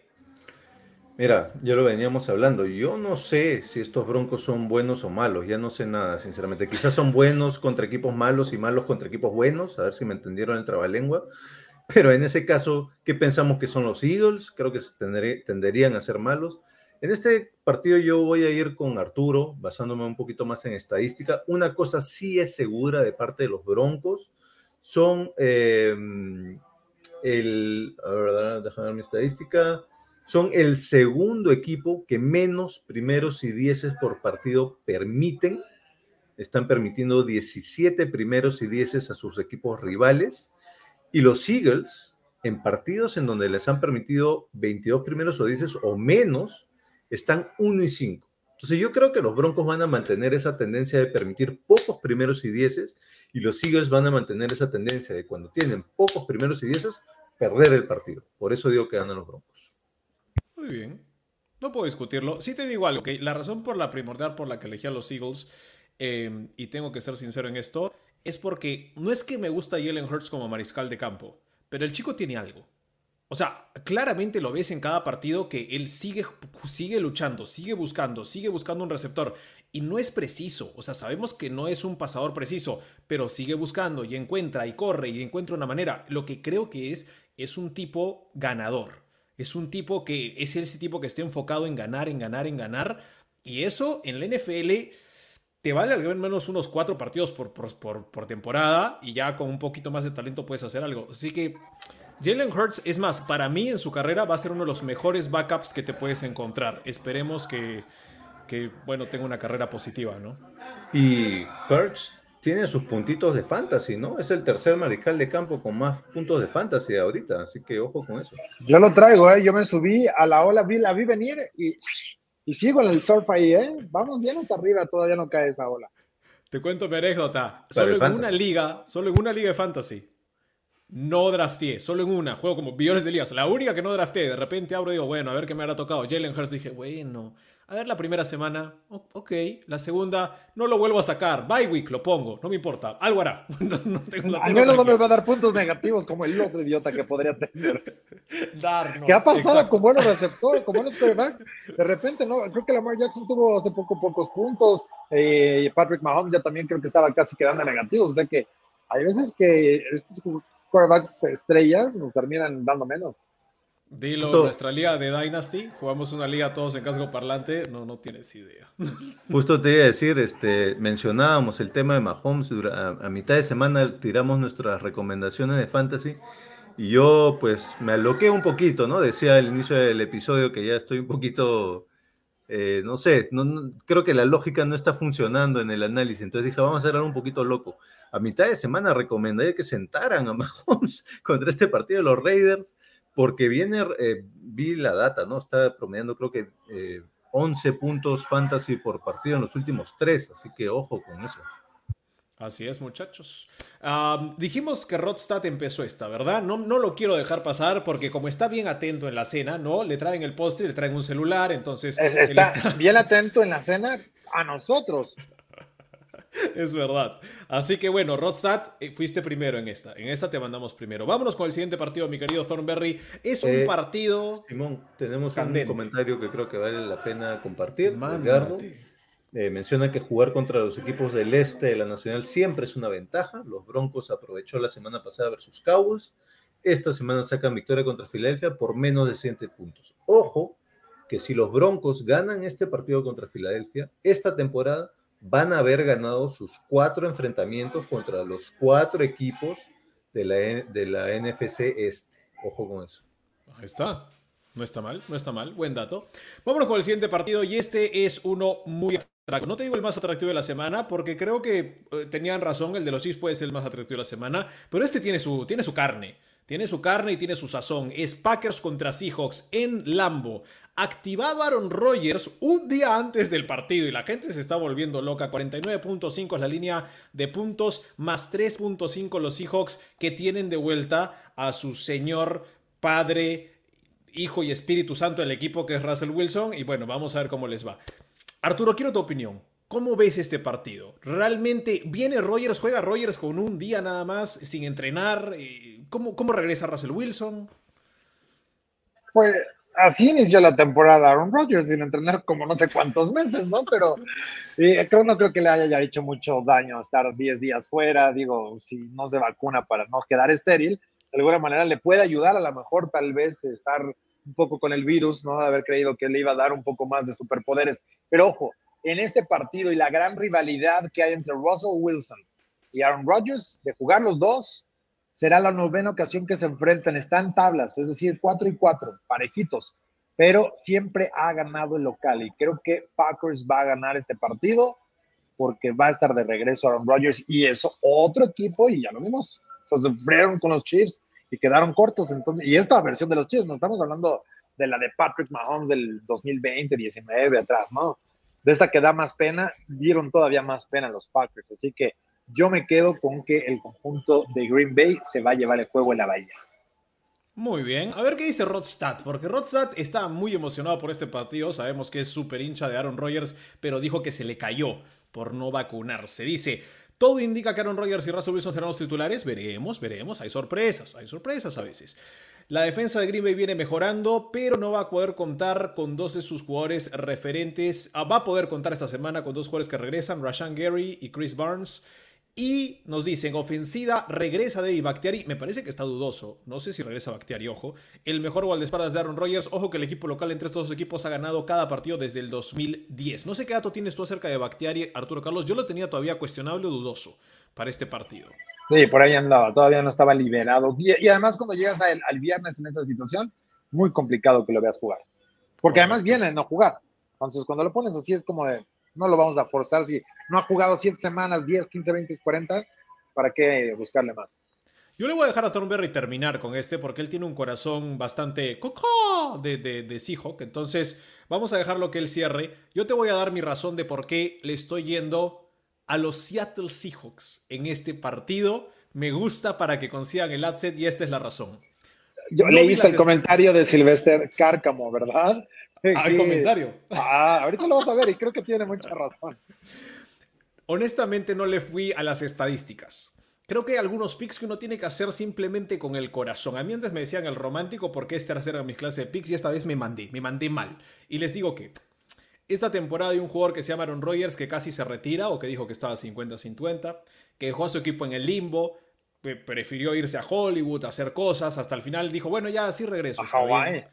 Mira, ya lo veníamos hablando. Yo no sé si estos Broncos son buenos o malos. Ya no sé nada, sinceramente. Quizás son buenos contra equipos malos y malos contra equipos buenos. A ver si me entendieron el trabalengua. Pero en ese caso, ¿qué pensamos que son los Eagles? Creo que tenderían a ser malos. En este partido yo voy a ir con Arturo, basándome un poquito más en estadística. Una cosa sí es segura de parte de los Broncos. Son eh, el... Mi estadística son el segundo equipo que menos primeros y dieces por partido permiten. Están permitiendo 17 primeros y dieces a sus equipos rivales. Y los Eagles, en partidos en donde les han permitido 22 primeros o dieces o menos, están 1 y 5. Entonces yo creo que los Broncos van a mantener esa tendencia de permitir pocos primeros y dieces y los Eagles van a mantener esa tendencia de cuando tienen pocos primeros y dieces, perder el partido. Por eso digo que ganan los Broncos. Muy bien. No puedo discutirlo. Sí te digo algo, que la razón por la primordial por la que elegí a los Eagles, em, y tengo que ser sincero en esto, es porque no es que me gusta Jalen Hurts como mariscal de campo, pero el chico tiene algo. O sea, claramente lo ves en cada partido que él sigue, sigue luchando, sigue buscando, sigue buscando un receptor. Y no es preciso. O sea, sabemos que no es un pasador preciso, pero sigue buscando y encuentra y corre y encuentra una manera. Lo que creo que es, es un tipo ganador. Es un tipo que es ese tipo que está enfocado en ganar, en ganar, en ganar. Y eso en la NFL te vale al menos unos cuatro partidos por, por, temporada y ya con un poquito más de talento puedes hacer algo. Así que Jalen Hurts, es más, para mí en su carrera va a ser uno de los mejores backups que te puedes encontrar. Esperemos que, que bueno, tenga una carrera positiva, ¿no? Y Hurts tiene sus puntitos de fantasy, ¿no? Es el tercer mariscal de campo con más puntos de fantasy ahorita, así que ojo con eso. Yo lo traigo, ¿eh? Yo me subí a la ola, vi, la vi venir y, y sigo en el surf ahí, ¿eh? Vamos bien hasta arriba, todavía no cae esa ola. Te cuento mi anécdota. Solo en una liga, solo en una liga de fantasy. No drafté, solo en una, juego como billones de ligas. La única que no drafté, de repente abro y digo, bueno, a ver qué me habrá tocado. Jalen Hurts dije, bueno, a ver, la primera semana, ok. La segunda, no lo vuelvo a sacar. Bye week, lo pongo, no me importa. Algo hará. no, Al menos no me va a dar puntos negativos como el otro idiota que podría tener. Dar, ¿Qué ha pasado con buenos receptores, con buenos quarterbacks? De repente, no, creo que Lamar Jackson tuvo hace poco pocos puntos. Eh, Patrick Mahomes ya también creo que estaba casi quedando negativos. O sea que hay veces que estos quarterbacks estrellas nos terminan dando menos. Dilo, nuestra liga de Dynasty, jugamos una liga todos en casco parlante, no, no tienes idea. Justo te iba a decir, este, mencionábamos el tema de Mahomes, a, mitad de semana tiramos nuestras recomendaciones de fantasy y yo pues me aloqué un poquito, ¿no? Decía al inicio del episodio que ya estoy un poquito, eh, no sé, no, creo que la lógica no está funcionando en el análisis, entonces dije, vamos a hacer algo un poquito loco. A mitad de semana recomendaría que sentaran a Mahomes contra este partido de los Raiders porque viene, eh, vi la data, ¿no? Está promediando creo que 11 eh, puntos fantasy por partido en los últimos tres, así que ojo con eso. Así es, muchachos. dijimos que Rodstad empezó esta, ¿verdad? No, no lo quiero dejar pasar porque como está bien atento en la cena, ¿no? Le traen el postre, le traen un celular, entonces... está bien atento en la cena a nosotros. es verdad. Así que bueno, Rodstad, eh, fuiste primero en esta. En esta te mandamos primero. Vámonos con el siguiente partido, mi querido Thornberry. Es un eh, partido. Simón, tenemos un comentario que creo que vale la pena compartir. Edgardo. Eh, menciona que jugar contra los equipos del este de la Nacional siempre es una ventaja. Los Broncos aprovechó la semana pasada versus Cowboys. Esta semana sacan victoria contra Filadelfia por menos de 7 puntos. Ojo que si los Broncos ganan este partido contra Filadelfia, esta temporada van a haber ganado sus cuatro enfrentamientos contra los cuatro equipos de la, de la NFC Este. Ojo con eso. Ahí está. No está mal, no está mal. Buen dato. Vámonos con el siguiente partido y este es uno muy. No te digo el más atractivo de la semana porque creo que eh, tenían razón, el de los Chiefs puede ser el más atractivo de la semana, pero este tiene su, tiene su carne. Tiene su carne y tiene su sazón. Es Packers contra Seahawks en Lambo. Activado Aaron Rodgers un día antes del partido y la gente se está volviendo loca. 49.5 es la línea de puntos más 3.5 los Seahawks que tienen de vuelta a su señor padre, hijo y Espíritu Santo del equipo que es Russell Wilson. Y bueno, vamos a ver cómo les va. Arturo, quiero tu opinión. ¿Cómo ves este partido? ¿Realmente viene Rogers, juega Rogers con un día nada más, sin entrenar? Eh, ¿Cómo, cómo regresa Russell Wilson? Pues así inició la temporada Aaron Rodgers, sin entrenar como no sé cuántos meses, ¿no? Pero eh, creo, no creo que le haya hecho mucho daño estar 10 días fuera, digo, si no se vacuna para no quedar estéril, de alguna manera le puede ayudar a lo mejor tal vez estar un poco con el virus, ¿no? Haber creído que le iba a dar un poco más de superpoderes. Pero ojo, en este partido y la gran rivalidad que hay entre Russell Wilson y Aaron Rodgers, de jugar los dos, será la novena ocasión que se enfrentan. Están tablas, es decir, cuatro y cuatro, parejitos, pero siempre ha ganado el local y creo que Packers va a ganar este partido porque va a estar de regreso Aaron Rodgers y eso otro equipo y ya lo vimos, se sufrieron con los Chiefs y quedaron cortos. Entonces, y esta versión de los Chiefs, no estamos hablando de la de Patrick Mahomes del 2020, 19 atrás, ¿no? De esta que da más pena, dieron todavía más pena los Packers. Así que yo me quedo con que el conjunto de Green Bay se va a llevar el juego en la bahía. Muy bien. A ver qué dice Rodstad, porque Rodstad está muy emocionado por este partido. Sabemos que es súper hincha de Aaron Rodgers, pero dijo que se le cayó por no vacunarse. Dice, todo indica que Aaron Rodgers y Russell Wilson serán los titulares. Veremos, veremos. Hay sorpresas, hay sorpresas a veces. La defensa de Green Bay viene mejorando, pero no va a poder contar con dos de sus jugadores referentes. Ah, va a poder contar esta semana con dos jugadores que regresan, Rashan Gary y Chris Barnes. Y nos dicen, ofensiva, regresa de Bactiari. Me parece que está dudoso. No sé si regresa Bactiari, ojo. El mejor guardaespaldas de Aaron Rodgers. Ojo que el equipo local entre estos dos equipos ha ganado cada partido desde el 2010. No sé qué dato tienes tú acerca de Bactiari, Arturo Carlos. Yo lo tenía todavía cuestionable o dudoso para este partido. Sí, por ahí andaba. Todavía no estaba liberado. Y, además cuando llegas al, al viernes en esa situación, muy complicado que lo veas jugar. Porque además viene a no jugar. Entonces cuando lo pones así es como de, no lo vamos a forzar si no ha jugado 7 semanas, 10, 15, 20, 40, ¿para qué buscarle más? Yo le voy a dejar a Thornberry terminar con este porque él tiene un corazón bastante coco de, de, de Seahawk. Entonces, vamos a dejarlo que él cierre. Yo te voy a dar mi razón de por qué le estoy yendo a los Seattle Seahawks en este partido. Me gusta para que consigan el upset y esta es la razón. Yo no leíste el comentario de Sylvester Cárcamo, ¿verdad? Al comentario. Ah, ahorita lo vas a ver y creo que tiene mucha razón. Honestamente no le fui a las estadísticas. Creo que hay algunos picks que uno tiene que hacer simplemente con el corazón. A mí antes me decían el romántico porque esta era mis clases de picks y esta vez me mandé, me mandé mal. Y les digo que esta temporada hay un jugador que se llama Aaron Rodgers que casi se retira o que dijo que estaba 50-50, que dejó a su equipo en el limbo, prefirió irse a Hollywood a hacer cosas, hasta el final dijo, bueno, ya sí regreso. A Hawái.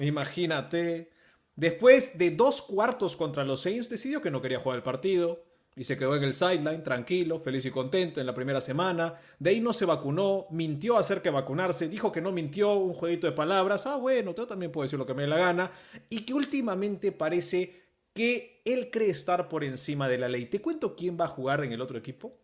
Imagínate. Después de dos cuartos contra los Saints, decidió que no quería jugar el partido y se quedó en el sideline, tranquilo, feliz y contento en la primera semana. De ahí no se vacunó, mintió acerca de vacunarse, dijo que no mintió, un jueguito de palabras. Ah, bueno, yo también puedo decir lo que me dé la gana. Y que últimamente parece que él cree estar por encima de la ley. Te cuento quién va a jugar en el otro equipo.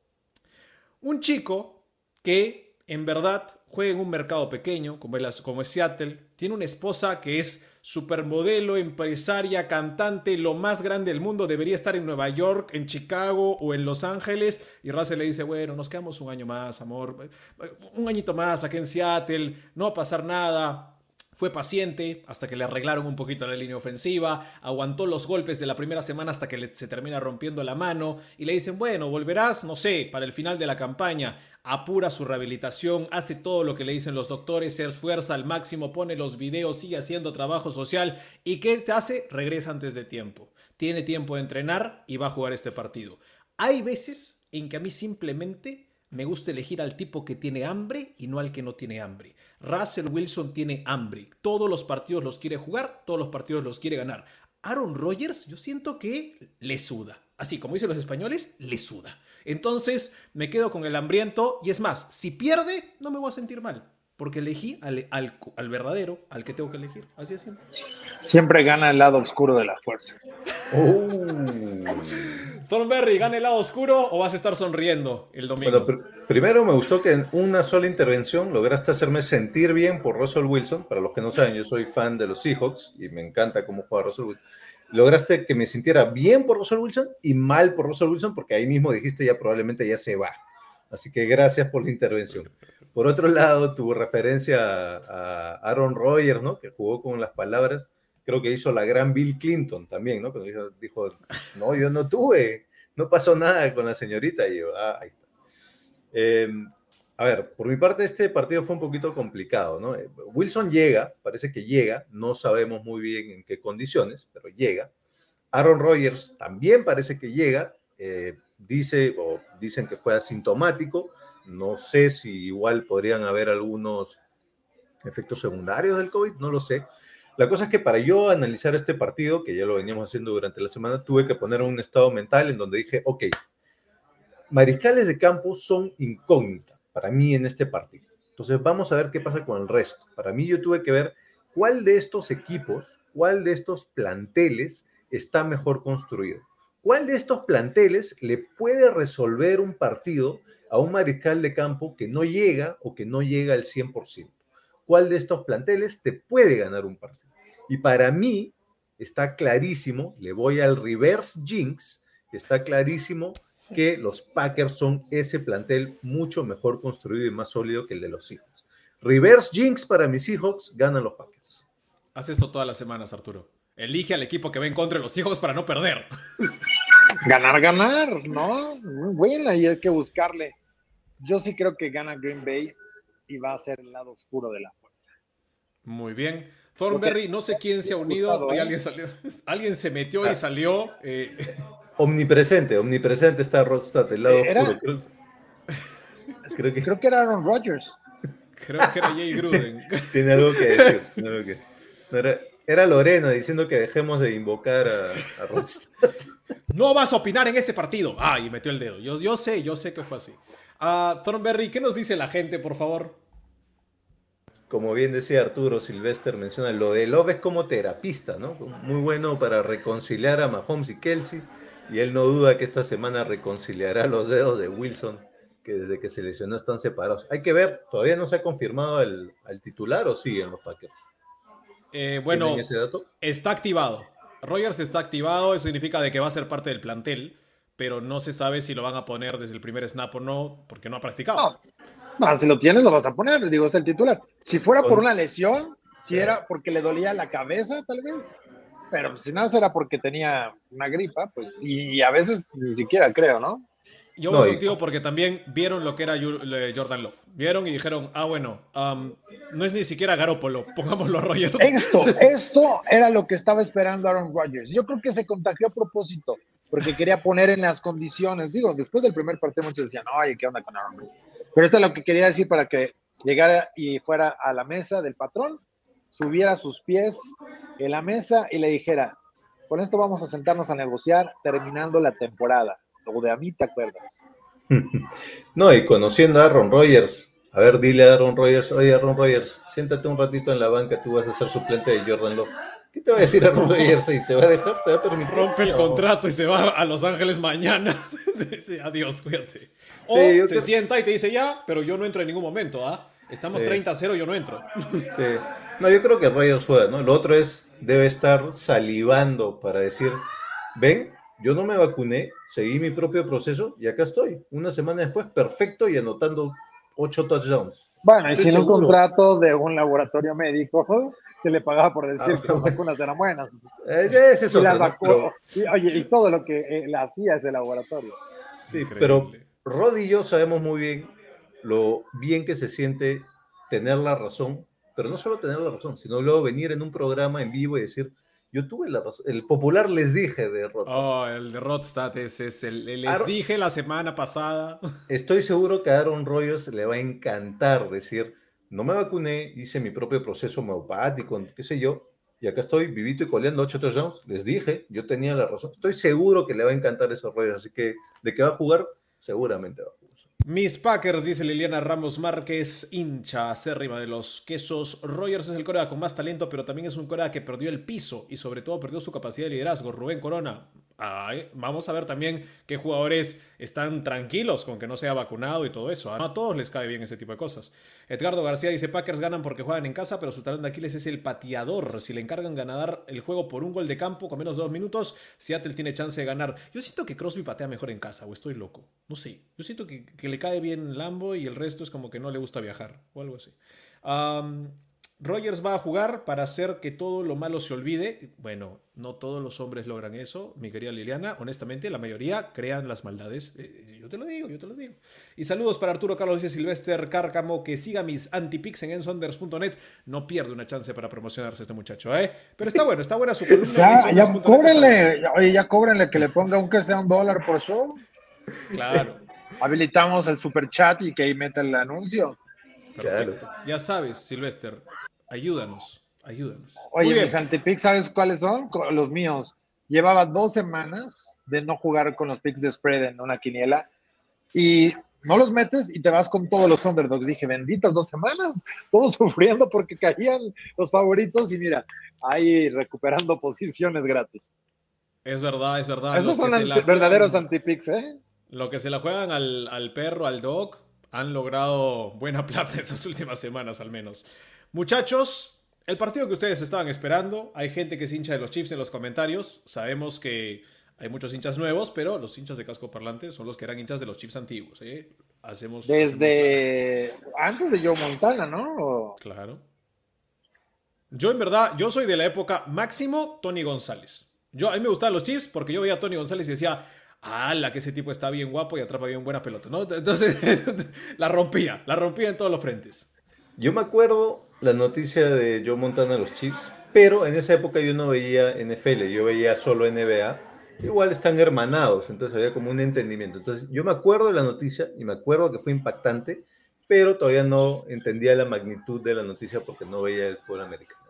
Un chico que en verdad juega en un mercado pequeño, como es, como es Seattle, tiene una esposa que es supermodelo, empresaria, cantante, lo más grande del mundo, debería estar en Nueva York, en Chicago o en Los Ángeles. Y Russell le dice, bueno, nos quedamos un año más, amor, un añito más aquí en Seattle, no va a pasar nada. Fue paciente hasta que le arreglaron un poquito la línea ofensiva, aguantó los golpes de la primera semana hasta que se termina rompiendo la mano y le dicen, bueno, volverás, no sé, para el final de la campaña, apura su rehabilitación, hace todo lo que le dicen los doctores, se esfuerza al máximo, pone los videos, sigue haciendo trabajo social y ¿qué te hace? Regresa antes de tiempo. Tiene tiempo de entrenar y va a jugar este partido. Hay veces en que a mí simplemente me gusta elegir al tipo que tiene hambre y no al que no tiene hambre. Russell Wilson tiene hambre. Todos los partidos los quiere jugar, todos los partidos los quiere ganar. Aaron Rodgers, yo siento que le suda. Así como dicen los españoles, le suda. Entonces me quedo con el hambriento y es más, si pierde, no me voy a sentir mal. Porque elegí al, al, verdadero, al que tengo que elegir. Así es siempre. Siempre gana el lado oscuro de la fuerza. Oh. Thornberry, ¿gana el lado oscuro o vas a estar sonriendo el domingo? Bueno, pr primero me gustó que en una sola intervención lograste hacerme sentir bien por Russell Wilson. Para los que no saben, yo soy fan de los Seahawks y me encanta cómo juega Russell Wilson. Lograste que me sintiera bien por Russell Wilson y mal por Russell Wilson porque ahí mismo dijiste ya probablemente ya se va. Así que gracias por la intervención. Por otro lado, tu referencia a Aaron Rodgers, ¿no? Que jugó con las palabras, creo que hizo la gran Bill Clinton también, ¿no? Cuando dijo, no, yo no tuve, no pasó nada con la señorita. Y yo, ah, ahí está. Eh, a ver, por mi parte este partido fue un poquito complicado, ¿no? Eh, Wilson llega, parece que llega, no sabemos muy bien en qué condiciones, pero llega. Aaron Rodgers también parece que llega, eh, dice o dicen que fue asintomático, no sé si igual podrían haber algunos efectos secundarios del COVID, no lo sé. La cosa es que para yo analizar este partido, que ya lo veníamos haciendo durante la semana, tuve que poner un estado mental en donde dije, ok, mariscales de campo son incógnitas para mí en este partido. Entonces vamos a ver qué pasa con el resto. Para mí yo tuve que ver cuál de estos equipos, cuál de estos planteles está mejor construido. ¿Cuál de estos planteles le puede resolver un partido a un mariscal de campo que no llega o que no llega al 100%? ¿Cuál de estos planteles te puede ganar un partido? Y para mí está clarísimo, le voy al reverse jinx, está clarísimo que los Packers son ese plantel mucho mejor construido y más sólido que el de los Seahawks. Reverse jinx para mis Seahawks, ganan los Packers. Haz esto todas las semanas, Arturo. Elige al equipo que va en contra de los Seahawks para no perder. Ganar, ganar, ¿no? Muy buena y hay que buscarle. Yo sí creo que gana Green Bay y va a ser el lado oscuro de la fuerza. Muy bien. Thornberry, no sé quién se ha unido. ¿eh? alguien, salió, alguien se metió y salió. Eh, Omnipresente, omnipresente está Rodstad, el lado ¿Era? oscuro. Creo, creo que Creo que era Aaron Rodgers. creo que era Jay Gruden. tiene algo que decir. tiene algo que- no era, era Lorena diciendo que dejemos de invocar a, a Rodstad. No vas a opinar en ese partido. Ah, y metió el dedo. Yo, yo sé, yo sé que fue así. Ah, Thornberry, ¿qué nos dice la gente, por favor? Como bien decía Arturo Silvester, menciona lo de Love es como terapista, ¿no? Muy bueno para reconciliar a Mahomes y Kelsey. Y él no duda que esta semana reconciliará los dedos de Wilson, que desde que se lesionó están separados. Hay que ver, todavía no se ha confirmado al, al titular o siguen los Packers. Eh, bueno, ¿Tienen ese dato? está activado. Rogers está activado, eso significa de que va a ser parte del plantel, pero no se sabe si lo van a poner desde el primer snap o no, porque no ha practicado. No, no, si lo tienes, lo vas a poner. Digo, es el titular. Si fuera por una lesión, si era porque le dolía la cabeza, tal vez. Pero si nada era porque tenía una gripa, pues, y, a veces ni siquiera creo, ¿no? Yo No, voy y- contigo porque también vieron lo que era Jordan Love. Vieron y dijeron, ah, bueno, no es ni siquiera Garópolo, pongámoslo a Rogers. Esto, esto era lo que estaba esperando Aaron Rodgers. Yo creo que se contagió a propósito, porque quería poner en las condiciones. Digo, después del primer partido muchos decían, oye, ¿qué onda con Aaron Rodgers? Pero esto es lo que quería decir para que llegara y fuera a la mesa del patrón, subiera sus pies en la mesa y le dijera, con esto vamos a sentarnos a negociar terminando la temporada. O de a mí, ¿te acuerdas? No, y conociendo a Aaron Rodgers, a ver, dile a Aaron Rodgers, oye Aaron Rodgers, siéntate un ratito en la banca, tú vas a ser suplente de Jordan Love. ¿Qué te va a decir Aaron Rodgers? ¿Y te va a dejar? ¿Te va a permitir? Rompe el contrato y se va a Los Ángeles mañana. Dice, adiós, cuídate. O Sí, se creo- sienta y te dice, ya, pero yo no entro en ningún momento, ¿ah? Estamos Sí. 30-0, yo no entro. Sí. No, yo creo que Rodgers juega, ¿no? Lo otro es, debe estar salivando para decir, ven, yo no me vacuné, seguí mi propio proceso y acá estoy. Una semana después, perfecto y anotando ocho touchdowns. Bueno, y sin un contrato de un laboratorio médico que le pagaba por decir Ah, que las vacunas eran buenas. Eh, es y otro, las. Pero- Y, oye, y todo lo que eh, le hacía ese laboratorio. Sí, Increíble. pero Rod y yo sabemos muy bien lo bien que se siente tener la razón, pero no solo tener la razón, sino luego venir en un programa en vivo y decir, yo tuve la razón. El popular les dije de Rod. Oh, el de Rodstad ese es el, el- les Aaron- dije la semana pasada. Estoy seguro que a Aaron Rodgers le va a encantar decir, no me vacuné, hice mi propio proceso homeopático, qué sé yo, y acá estoy vivito y coleando ocho touchdowns. Les dije, yo tenía la razón. Estoy seguro que le va a encantar eso a Rodgers, así que de que va a jugar, seguramente va a jugar. Mis Packers, dice Liliana Ramos Márquez, hincha acérrima de los quesos. Rogers es el corea con más talento, pero también es un corea que perdió el piso y sobre todo perdió su capacidad de liderazgo. Rubén Corona. Ay, vamos a ver también qué jugadores están tranquilos con que no sea vacunado y todo eso. No a todos les cae bien ese tipo de cosas. Edgardo García dice, Packers ganan porque juegan en casa, pero su talón de Aquiles es el pateador. Si le encargan ganar el juego por un gol de campo con menos de dos minutos, Seattle tiene chance de ganar. Yo siento que Crosby patea mejor en casa, o estoy loco. No sé. Yo siento que, le cae bien Lambo y el resto es como que no le gusta viajar o algo así. Rogers va a jugar para hacer que todo lo malo se olvide. Bueno, no todos los hombres logran eso, mi querida Liliana. Honestamente, la mayoría crean las maldades. Eh, yo te lo digo, yo te lo digo. Y saludos para Arturo Carlos y Silvester Cárcamo, que siga mis antipics en ensonders.net. No pierde una chance para promocionarse este muchacho, ¿eh? Pero está bueno, está buena su columna. Ya, ya cóbrenle, oye, ya cóbrenle que le ponga aunque sea un dólar por show. Claro. Habilitamos el super chat y que ahí meta el anuncio. Perfecto. Ya sabes, Silvester, ayúdanos, ayúdanos. Oye, mis antipics, ¿sabes cuáles son? Los míos. Llevaba dos semanas de no jugar con los picks de spread en una quiniela y no los metes y te vas con todos los underdogs. Dije, benditas dos semanas, todos sufriendo porque caían los favoritos y mira, ahí recuperando posiciones gratis. Es verdad, es verdad. Esos son verdaderos antipics, ¿eh? Lo que se la juegan al, al perro, al dog, han logrado buena plata esas últimas semanas al menos. Muchachos, el partido que ustedes estaban esperando, hay gente que es hincha de los Chiefs en los comentarios, sabemos que hay muchos hinchas nuevos, pero los hinchas de casco parlante son los que eran hinchas de los Chiefs antiguos. ¿eh? Hacemos, Desde antes de Joe Montana, ¿no? Claro. Yo en verdad, yo soy de la época máximo Tony González. Yo, a mí me gustaban los Chiefs porque yo veía a Tony González y decía, la que ese tipo está bien guapo y atrapa bien buenas pelotas, ¿no? Entonces, la rompía, la rompía en todos los frentes. Yo me acuerdo la noticia de Joe Montana a los Chiefs, pero en esa época yo no veía NFL, yo veía solo NBA. Igual están hermanados, entonces había como un entendimiento. Entonces yo me acuerdo de la noticia y me acuerdo que fue impactante, pero todavía no entendía la magnitud de la noticia porque no veía el fútbol americano.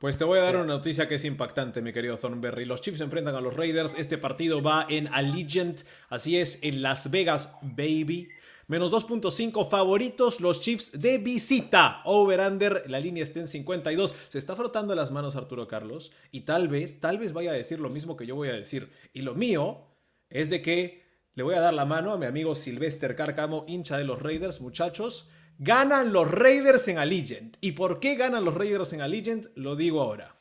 Pues te voy a dar una noticia que es impactante, mi querido Thornberry. Los Chiefs enfrentan a los Raiders. Este partido va en Allegiant, así es, en Las Vegas, baby. Menos 2.5 favoritos los Chiefs de visita. Over-under, la línea está en 52. Se está frotando las manos Arturo Carlos y tal vez, tal vez vaya a decir lo mismo que yo voy a decir. Y lo mío es de que le voy a dar la mano a mi amigo Sylvester Carcamo, hincha de los Raiders, muchachos. Ganan los Raiders en Allegiant. ¿Y por qué ganan los Raiders en Allegiant? Lo digo ahora.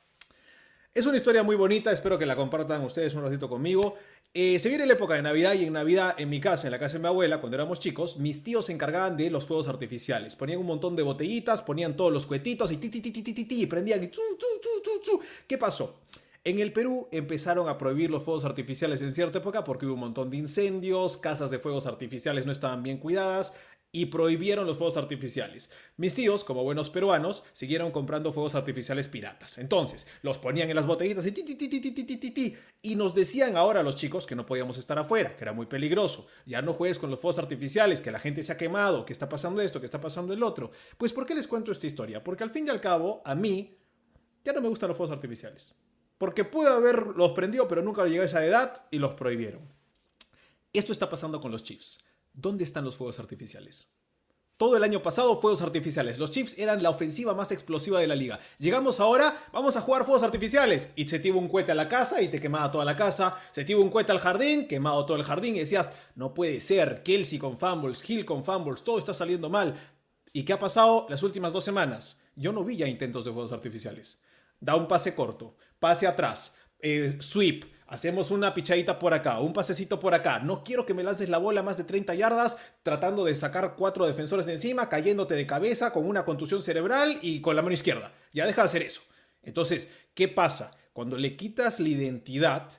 Es una historia muy bonita, espero que la compartan ustedes un ratito conmigo. Eh, se viene la época de Navidad y en Navidad en mi casa, en la casa de mi abuela, cuando éramos chicos, mis tíos se encargaban de los fuegos artificiales. Ponían un montón de botellitas, ponían todos los cuetitos y ti, ti, ti, ti, ti, ti, y prendían y ¿Qué pasó? En el Perú empezaron a prohibir los fuegos artificiales en cierta época porque hubo un montón de incendios, casas de fuegos artificiales no estaban bien cuidadas, y prohibieron los fuegos artificiales. Mis tíos, como buenos peruanos, siguieron comprando fuegos artificiales piratas. Entonces, los ponían en las botellitas y ti, ti, ti, y nos decían ahora los chicos que no podíamos estar afuera, que era muy peligroso. Ya no juegues con los fuegos artificiales, que la gente se ha quemado, que está pasando esto, que está pasando el otro. Pues, ¿por qué les cuento esta historia? Porque al fin y al cabo, a mí ya no me gustan los fuegos artificiales. Porque pude haberlos prendido, pero nunca llegué a esa edad y los prohibieron. Esto está pasando con los Chiefs. ¿Dónde están los fuegos artificiales? Todo el año pasado, fuegos artificiales. Los Chiefs eran la ofensiva más explosiva de la liga. Llegamos ahora, vamos a jugar fuegos artificiales. Y se te iba un cohete a la casa y te quemaba toda la casa. Se te iba un cohete al jardín, quemado todo el jardín. Y decías, no puede ser. Kelsey con fumbles, Hill con fumbles, todo está saliendo mal. ¿Y qué ha pasado las últimas dos semanas? Yo no vi ya intentos de fuegos artificiales. Da un pase corto, pase atrás, eh, sweep Hacemos una pichadita por acá, un pasecito por acá. No quiero que me lances la bola más de 30 yardas tratando de sacar cuatro defensores de encima, cayéndote de cabeza con una contusión cerebral y con la mano izquierda. Ya deja de hacer eso. Entonces, ¿qué pasa? Cuando le quitas la identidad,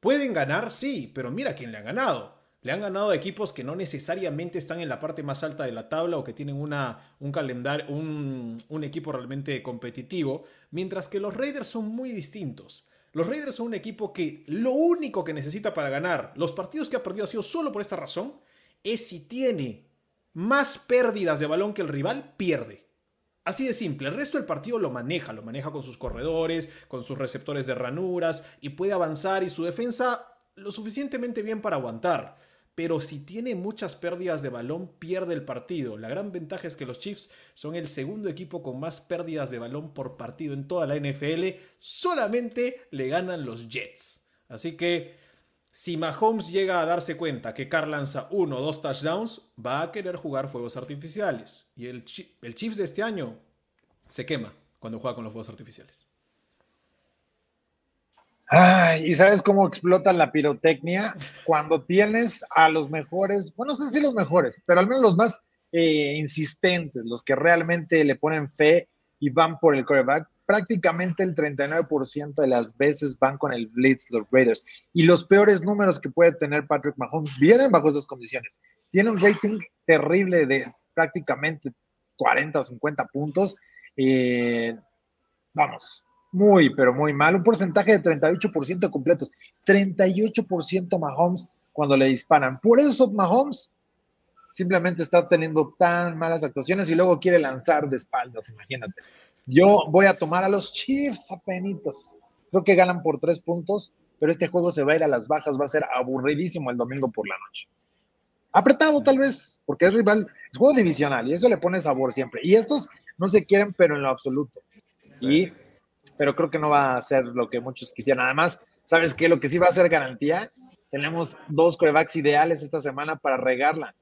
pueden ganar, sí, pero mira quién le ha ganado. Le han ganado a equipos que no necesariamente están en la parte más alta de la tabla o que tienen una, un calendario, un equipo realmente competitivo, mientras que los Raiders son muy distintos. Los Raiders son un equipo que lo único que necesita para ganar los partidos que ha perdido ha sido solo por esta razón, es si tiene más pérdidas de balón que el rival, pierde. Así de simple, el resto del partido lo maneja, lo maneja con sus corredores, con sus receptores de ranuras y puede avanzar y su defensa lo suficientemente bien para aguantar pero si tiene muchas pérdidas de balón, pierde el partido. La gran ventaja es que los Chiefs son el segundo equipo con más pérdidas de balón por partido en toda la NFL. Solamente le ganan los Jets. Así que si Mahomes llega a darse cuenta que Carr lanza uno o dos touchdowns, va a querer jugar fuegos artificiales. Y el, el Chiefs de este año se quema cuando juega con los fuegos artificiales. Ay, ¿y sabes cómo explotan la pirotecnia? Cuando tienes a los mejores, bueno, no sé si los mejores, pero al menos los más eh, insistentes, los que realmente le ponen fe y van por el quarterback, prácticamente el 39% de las veces van con el blitz los Raiders. Y los peores números que puede tener Patrick Mahomes vienen bajo esas condiciones. Tiene un rating terrible de prácticamente 40 o 50 puntos. Eh, vamos, muy, pero muy mal. Un porcentaje de 38% completos. 38% Mahomes cuando le disparan. Por eso Mahomes simplemente está teniendo tan malas actuaciones y luego quiere lanzar de espaldas, imagínate. Yo voy a tomar a los Chiefs apenitos. Creo que ganan por tres puntos, pero este juego se va a ir a las bajas, va a ser aburridísimo el domingo por la noche. Apretado tal vez, porque es rival, es juego divisional y eso le pone sabor siempre. Y estos no se quieren, pero en lo absoluto. Y, pero creo que no va a ser lo que muchos quisieran. Además, ¿sabes qué? Lo que sí va a ser garantía, tenemos dos corebacks ideales esta semana para regarla.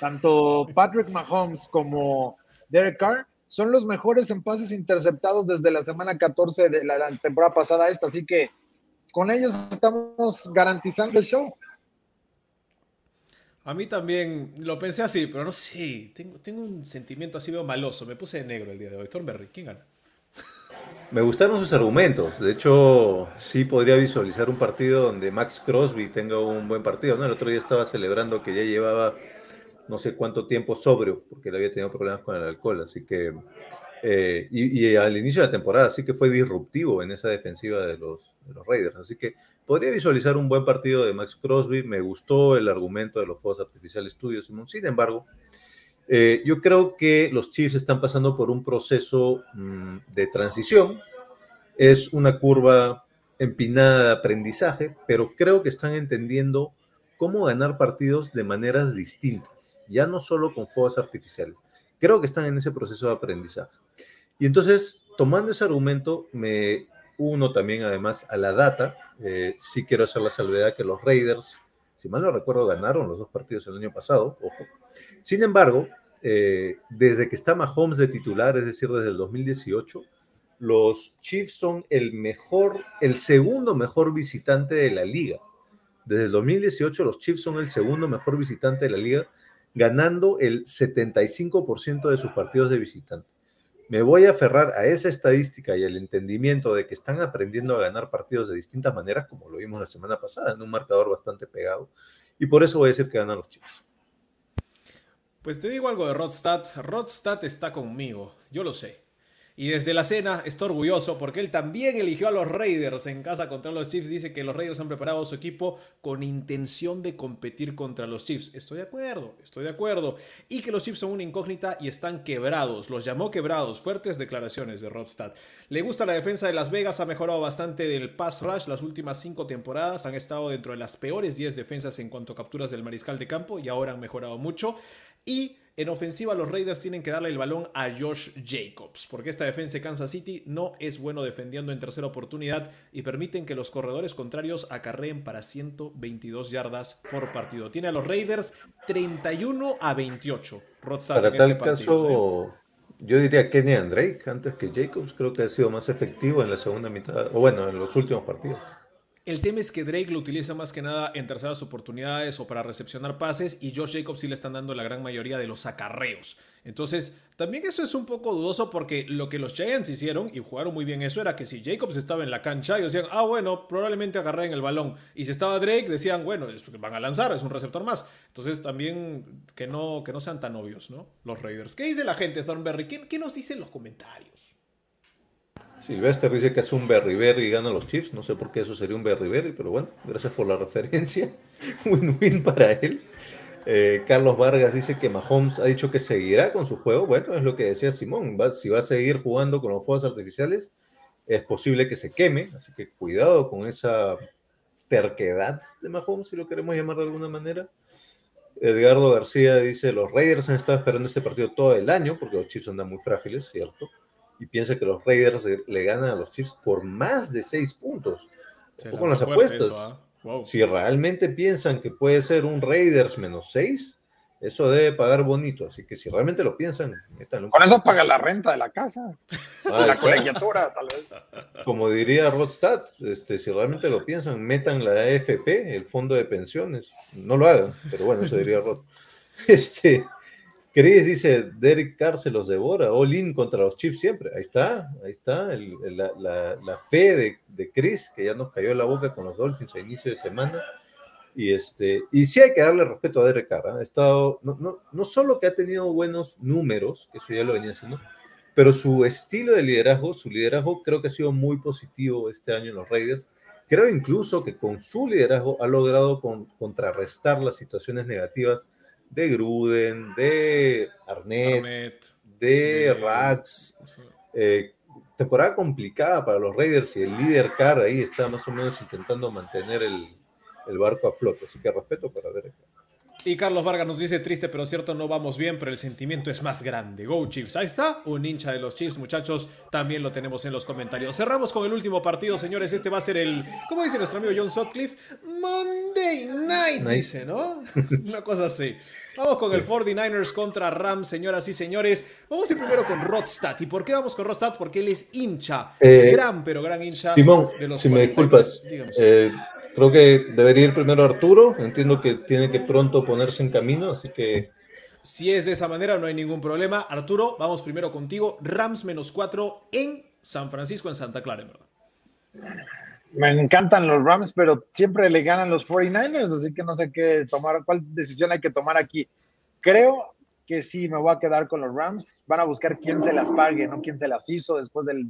Tanto Patrick Mahomes como Derek Carr son los mejores en pases interceptados desde la semana 14 de la, temporada pasada esta, así que con ellos estamos garantizando el show. A mí también lo pensé así, pero no sé, tengo, un sentimiento así medio maloso, me puse de negro el día de hoy. Thornberry, ¿quién gana? Me gustaron sus argumentos. De hecho, sí podría visualizar un partido donde Max Crosby tenga un buen partido. ¿no? El otro día estaba celebrando que ya llevaba no sé cuánto tiempo sobrio, porque él había tenido problemas con el alcohol, así que, eh, y, al inicio de la temporada, así que fue disruptivo en esa defensiva de los, los, Raiders, así que podría visualizar un buen partido de Max Crosby, me gustó el argumento de los Fuegos Artificiales Studios, sin embargo, eh, yo creo que los Chiefs están pasando por un proceso mm, de transición, es una curva empinada de aprendizaje, pero creo que están entendiendo cómo ganar partidos de maneras distintas, ya no solo con fuegos artificiales. Creo que están en ese proceso de aprendizaje. Y entonces, tomando ese argumento, me uno también además a la data. Eh, sí quiero hacer la salvedad que los Raiders, si mal no recuerdo, ganaron los dos partidos el año pasado, ojo. Sin embargo, eh, desde que está Mahomes de titular, es decir, desde el 2018, los Chiefs son el mejor, el segundo mejor visitante de la liga. Desde el 2018 los Chiefs son el segundo mejor visitante de la liga, ganando el 75% de sus partidos de visitante. Me voy a aferrar a esa estadística y al entendimiento de que están aprendiendo a ganar partidos de distintas maneras, como lo vimos la semana pasada, en un marcador bastante pegado. Y por eso voy a decir que ganan los Chiefs. Pues te digo algo de Rodstad. Rodstad está conmigo, yo lo sé. Y desde la cena está orgulloso porque él también eligió a los Raiders en casa contra los Chiefs. Dice que los Raiders han preparado su equipo con intención de competir contra los Chiefs. Estoy de acuerdo, estoy de acuerdo. Y que los Chiefs son una incógnita y están quebrados. Los llamó quebrados. Fuertes declaraciones de Rodstad. Le gusta la defensa de Las Vegas. Ha mejorado bastante del pass rush las últimas cinco temporadas. Han estado dentro de las peores 10 defensas en cuanto a capturas del mariscal de campo y ahora han mejorado mucho. Y en ofensiva, los Raiders tienen que darle el balón a Josh Jacobs, porque esta defensa de Kansas City no es bueno defendiendo en tercera oportunidad y permiten que los corredores contrarios acarreen para 122 yardas por partido. Tiene a los Raiders 31 a 28. para tal este caso, ¿eh? yo diría Kenny Drake antes que Jacobs. Creo que ha sido más efectivo en la segunda mitad, o bueno, en los últimos partidos. El tema es que Drake lo utiliza más que nada en terceras oportunidades o para recepcionar pases y Josh Jacobs sí le están dando la gran mayoría de los acarreos. Entonces, también eso es un poco dudoso porque lo que los Giants hicieron y jugaron muy bien eso era que si Jacobs estaba en la cancha, ellos decían, ah, bueno, probablemente agarren el balón. Y si estaba Drake, decían, bueno, van a lanzar, es un receptor más. Entonces, también que no, que no sean tan obvios, ¿no? Los Raiders. ¿Qué dice la gente, Thornberry? ¿Qué, qué nos dicen los comentarios? Silvestre dice que es un Berry Berry y gana los Chiefs. No sé por qué eso sería un Berry Berry, pero bueno, gracias por la referencia. Win-win para él. Eh, Carlos Vargas dice que Mahomes ha dicho que seguirá con su juego. Bueno, es lo que decía Simón. si va a seguir jugando con los fuegos artificiales, es posible que se queme. Así que cuidado con esa terquedad de Mahomes, si lo queremos llamar de alguna manera. Edgardo García dice: Los Raiders han estado esperando este partido todo el año porque los Chiefs andan muy frágiles, ¿cierto? Y piensa que los Raiders le ganan a los Chiefs por más de seis puntos. con las apuestas. ¿ah? Si realmente piensan que puede ser un Raiders menos seis, eso debe pagar bonito. Así que si realmente lo piensan, métanlo. Con eso paga la renta de la casa, de la colegiatura, tal vez. Como diría Rodstad, este, si realmente lo piensan, metan la AFP, el fondo de pensiones. No lo hagan, pero bueno, eso diría Rod. Este, Chris dice, Derek Carr se los devora, all in contra los Chiefs siempre. Ahí está, ahí está, el- el- la, la- la fe de, de Chris, que ya nos cayó la boca con los Dolphins a inicio de semana. Y, este, y sí hay que darle respeto a Derek Carr. ¿ah? Ha estado, no, no, no solo que ha tenido buenos números, que eso ya lo venía haciendo, pero su estilo de liderazgo, su liderazgo creo que ha sido muy positivo este año en los Raiders. Creo incluso que con su liderazgo ha logrado con- contrarrestar las situaciones negativas de Gruden, de Arnett, Arnett, de de- Rax. Eh, temporada complicada para los Raiders y el líder Carr ahí está más o menos intentando mantener el, el barco a flote. Así que respeto para Derek. Y Carlos Vargas nos dice, triste pero cierto, no vamos bien, pero el sentimiento es más grande. Go Chiefs. Ahí está, un hincha de los Chiefs, muchachos. También lo tenemos en los comentarios. Cerramos con el último partido, señores. Este va a ser el, ¿cómo dice nuestro amigo John Sutcliffe? Monday Night, dice, ¿no? Una cosa así. Vamos con el 49ers contra Rams, señoras y señores. Vamos a ir primero con Rodstad. ¿Y por qué vamos con Rodstad? Porque él es hincha, Eh, gran pero gran hincha Simón, de los si me 49ers. disculpas, Dígame. eh, creo que debería ir primero Arturo. Entiendo que tiene que pronto ponerse en camino, así que Si es de esa manera, no hay ningún problema. Arturo, vamos primero contigo. Rams menos 4 en San Francisco, en Santa Clara, en verdad. Me encantan los Rams, pero siempre le ganan los 49ers, así que no sé qué tomar, cuál decisión hay que tomar aquí. Creo que sí, me voy a quedar con los Rams. Van a buscar quién se las pague, no quién se las hizo después del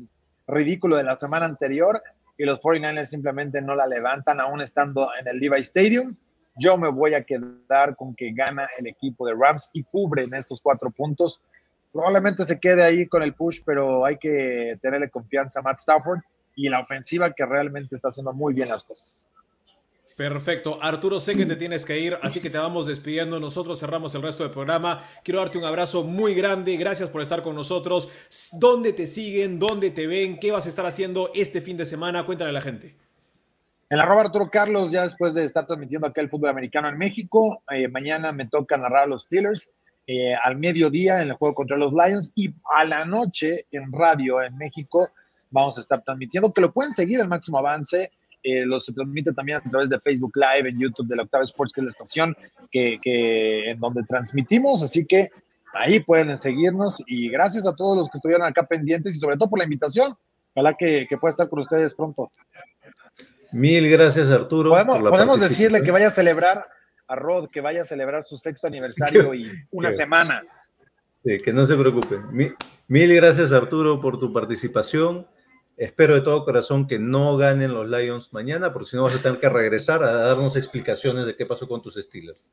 ridículo de la semana anterior. Y los 49ers simplemente no la levantan, aún estando en el Levi Stadium. Yo me voy a quedar con que gana el equipo de Rams y cubren estos cuatro puntos. Probablemente se quede ahí con el push, pero hay que tenerle confianza a Matt Stafford y la ofensiva que realmente está haciendo muy bien las cosas. Perfecto. Arturo, sé que te tienes que ir, así que te vamos despidiendo. Nosotros cerramos el resto del programa. Quiero darte un abrazo muy grande. Gracias por estar con nosotros. ¿Dónde te siguen? ¿Dónde te ven? ¿Qué vas a estar haciendo este fin de semana? Cuéntale a la gente. En arroba Arturo Carlos, ya después de estar transmitiendo acá el fútbol americano en México, eh, mañana me toca narrar a los Steelers eh, al mediodía en el juego contra los Lions y a la noche en radio en México vamos a estar transmitiendo, que lo pueden seguir al máximo avance. Eh, lo se transmite también a través de Facebook Live, en YouTube de la Octava Sports, que es la estación que, que- en donde transmitimos. Así que ahí pueden seguirnos y gracias a todos los que estuvieron acá pendientes y sobre todo por la invitación. Ojalá que, que pueda estar con ustedes pronto. mil gracias Arturo. Podemos, decirle que vaya a celebrar a Rod, que vaya a celebrar su sexto aniversario y una semana. Sí, que no se preocupe. Mi- mil gracias Arturo por tu participación. Espero de todo corazón que no ganen los Lions mañana, porque si no vas a tener que regresar a darnos explicaciones de qué pasó con tus Steelers.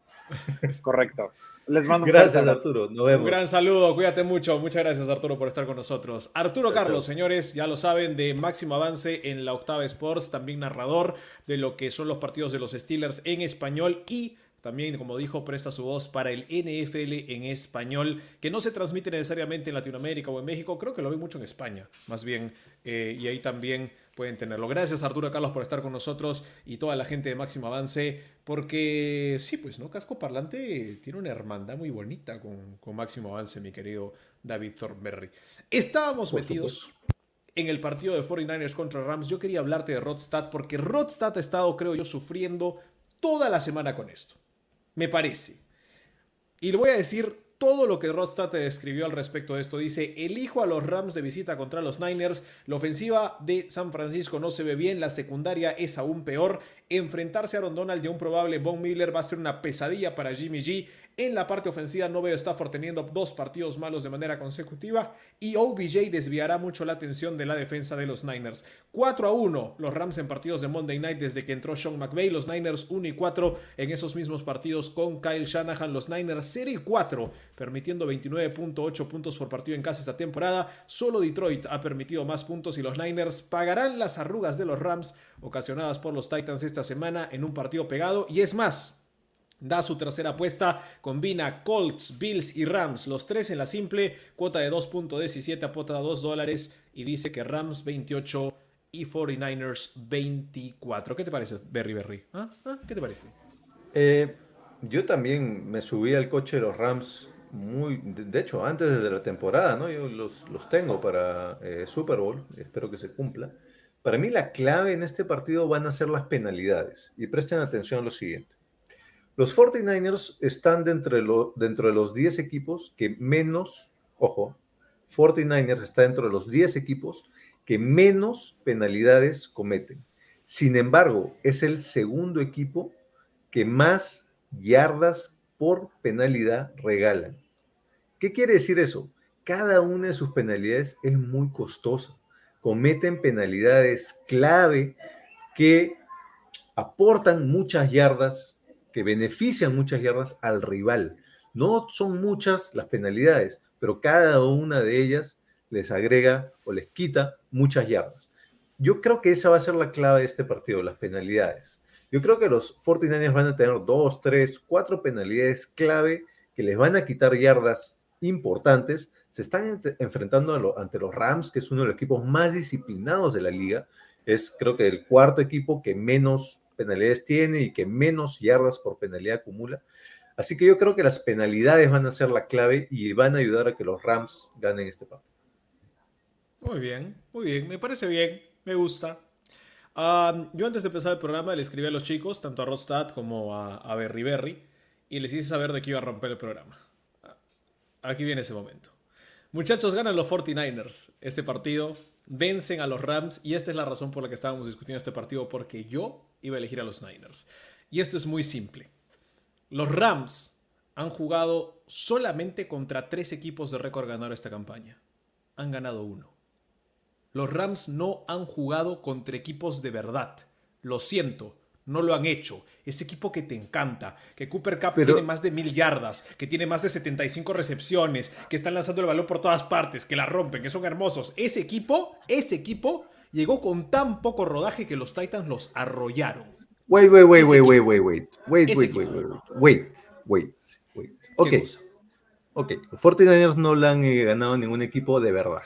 Correcto. Les mando un Gracias fuerte abrazo. Arturo, nos Un vemos. gran saludo, cuídate mucho. Muchas gracias, Arturo, por estar con nosotros. Arturo Carlos, señores, ya lo saben, de máximo avance en la Octava Sports, también narrador de lo que son los partidos de los Steelers en español y también, como dijo, presta su voz para el NFL en español, que no se transmite necesariamente en Latinoamérica o en México, creo que lo ven mucho en España, más bien, eh, y ahí también pueden tenerlo. Gracias Arturo Carlos por estar con nosotros y toda la gente de Máximo Avance, porque sí, pues, ¿no? Casco Parlante tiene una hermandad muy bonita con, con Máximo Avance, mi querido David Thornberry. Estábamos Por metidos en el partido de 49ers contra Rams. Yo quería hablarte de Rodstad porque Rodstad ha estado, creo yo, sufriendo toda la semana con esto. Me parece. Y le voy a decir todo lo que Rodstad te describió al respecto de esto. Dice, elijo a los Rams de visita contra los Niners. La ofensiva de San Francisco no se ve bien. La secundaria es aún peor. Enfrentarse a Aaron Donald y a un probable Von Miller va a ser una pesadilla para Jimmy G. En la parte ofensiva no veo Stafford teniendo dos partidos malos de manera consecutiva y OBJ desviará mucho la atención de la defensa de los Niners. 4 a 1 los Rams en partidos de Monday Night desde que entró Sean McVay, los Niners 1 y 4 en esos mismos partidos con Kyle Shanahan, los Niners 0 y 4 permitiendo 29.8 puntos por partido en casa esta temporada. Solo Detroit ha permitido más puntos y los Niners pagarán las arrugas de los Rams ocasionadas por los Titans esta semana en un partido pegado y es más. Da su tercera apuesta, combina Colts, Bills y Rams, los tres en la simple, cuota de 2.17, apuesta a 2 dólares y dice que Rams 28 y 49ers 24. ¿Qué te parece, Berry Berry? ¿Ah? ¿Ah? ¿Qué te parece? Eh, yo también me subí al coche de los Rams muy, de, de hecho, antes de la temporada, ¿no? Yo los, los tengo para eh, Super Bowl, espero que se cumpla. Para mí la clave en este partido van a ser las penalidades. Y presten atención a lo siguiente. Los 49ers están dentro de, los 10 equipos que menos, ojo, 49ers está dentro de los 10 equipos que menos penalidades cometen. Sin embargo, es el segundo equipo que más yardas por penalidad regalan. ¿Qué quiere decir eso? Cada una de sus penalidades es muy costosa. Cometen penalidades clave que aportan muchas yardas, que benefician muchas yardas al rival. No son muchas las penalidades, pero cada una de ellas les agrega o les quita muchas yardas. Yo creo que esa va a ser la clave de este partido, las penalidades. Yo creo que los 49ers van a tener dos, tres, cuatro penalidades clave que les van a quitar yardas importantes. Se están ent- enfrentando ante los Rams, que es uno de los equipos más disciplinados de la liga. Es creo que el cuarto equipo que menos penalidades tiene y que menos yardas por penalidad acumula. Así que yo creo que las penalidades van a ser la clave y van a ayudar a que los Rams ganen este partido. Muy bien, muy bien, me parece bien, me gusta. Yo antes de empezar el programa le escribí a los chicos, tanto a Rodstad como a, a Berry Berry, y les hice saber de que iba a romper el programa. Aquí viene ese momento. Muchachos, ganan los 49ers este partido, vencen a los Rams, y esta es la razón por la que estábamos discutiendo este partido, porque yo iba a elegir a los Niners. Y esto es muy simple. Los Rams han jugado solamente contra tres equipos de récord ganador esta campaña. Han ganado uno. Los Rams no han jugado contra equipos de verdad. Lo siento, no lo han hecho. Ese equipo que te encanta, que Cooper Cup Pero- tiene más de mil yardas, que tiene más de 75 recepciones, que están lanzando el balón por todas partes, que la rompen, que son hermosos. Ese equipo, ese equipo llegó con tan poco rodaje que los Titans los arrollaron. Wait, wait, wait, wait, wait, wait, wait, wait, wait, wait, wait, wait, wait, wait. Ok, ok. Los 49ers no le han eh, ganado a ningún equipo de verdad.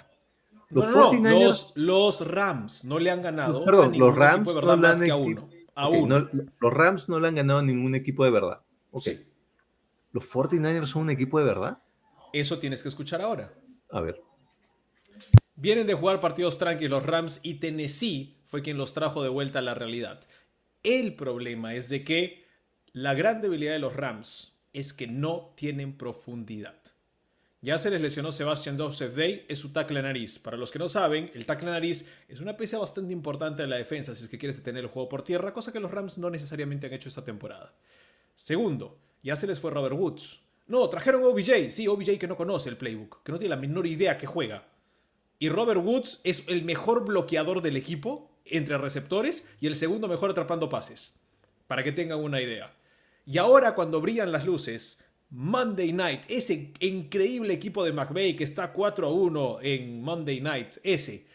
Los No, no, no, 49ers los, los Rams no le han ganado. a Perdón, ningún los Rams equipo de no verdad le más han que a uno. A ok, uno. no- los Rams no le han ganado a ningún equipo de verdad. Ok. Sí. ¿Los 49ers son un equipo de verdad? Eso tienes que escuchar ahora. A ver. Vienen de jugar partidos tranquilos los Rams y Tennessee fue quien los trajo de vuelta a la realidad. El problema es de que la gran debilidad de los Rams es que no tienen profundidad. Ya se les lesionó Sebastian Joseph Day, es su tackle nariz. Para los que no saben, el tackle nariz es una pieza bastante importante de la defensa si es que quieres detener el juego por tierra, cosa que los Rams no necesariamente han hecho esta temporada. Segundo, ya se les fue Robert Woods. No, trajeron OBJ, sí, OBJ que no conoce el playbook, que no tiene la menor idea que juega. Y Robert Woods es el mejor bloqueador del equipo entre receptores y el segundo mejor atrapando pases. Para que tengan una idea. Y ahora cuando brillan las luces, Monday Night, ese increíble equipo de McVay que está 4 a 1 en Monday Night, ese,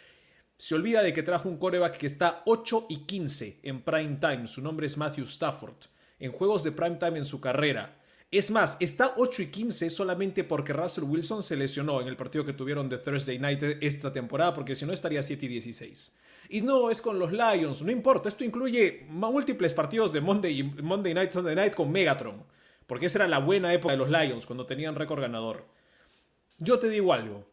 se olvida de que trajo un coreback que está 8 y 15 en prime time. Su nombre es Matthew Stafford. En juegos de prime time en su carrera. Es más, está 8 y 15 solamente porque Russell Wilson se lesionó en el partido que tuvieron de Thursday Night esta temporada, porque si no estaría 7 y 16. Y no, es con los Lions, no importa, esto incluye múltiples partidos de Monday, Monday Night, Sunday Night con Megatron, porque esa era la buena época de los Lions, cuando tenían récord ganador. Yo te digo algo,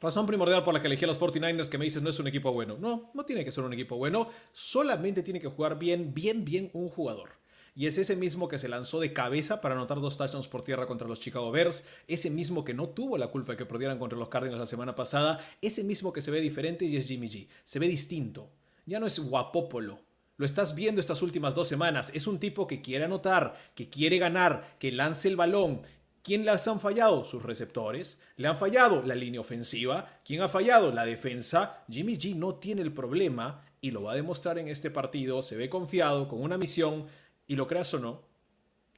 Razón primordial por la que elegí a los 49ers que me dices no es un equipo bueno. No, no tiene que ser un equipo bueno. Solamente tiene que jugar bien, bien, bien un jugador. Y es ese mismo que se lanzó de cabeza para anotar dos touchdowns por tierra contra los Chicago Bears. Ese mismo que no tuvo la culpa de que perdieran contra los Cardinals la semana pasada. Ese mismo que se ve diferente y es Jimmy G. Se ve distinto. Ya no es guapópolo. Lo estás viendo estas últimas dos semanas. Es un tipo que quiere anotar, que quiere ganar, que lance el balón, ¿Quién les han fallado? Sus receptores. ¿Le han fallado? La línea ofensiva. ¿Quién ha fallado? La defensa. Jimmy G no tiene el problema y lo va a demostrar en este partido. Se ve confiado, con una misión. Y lo creas o no,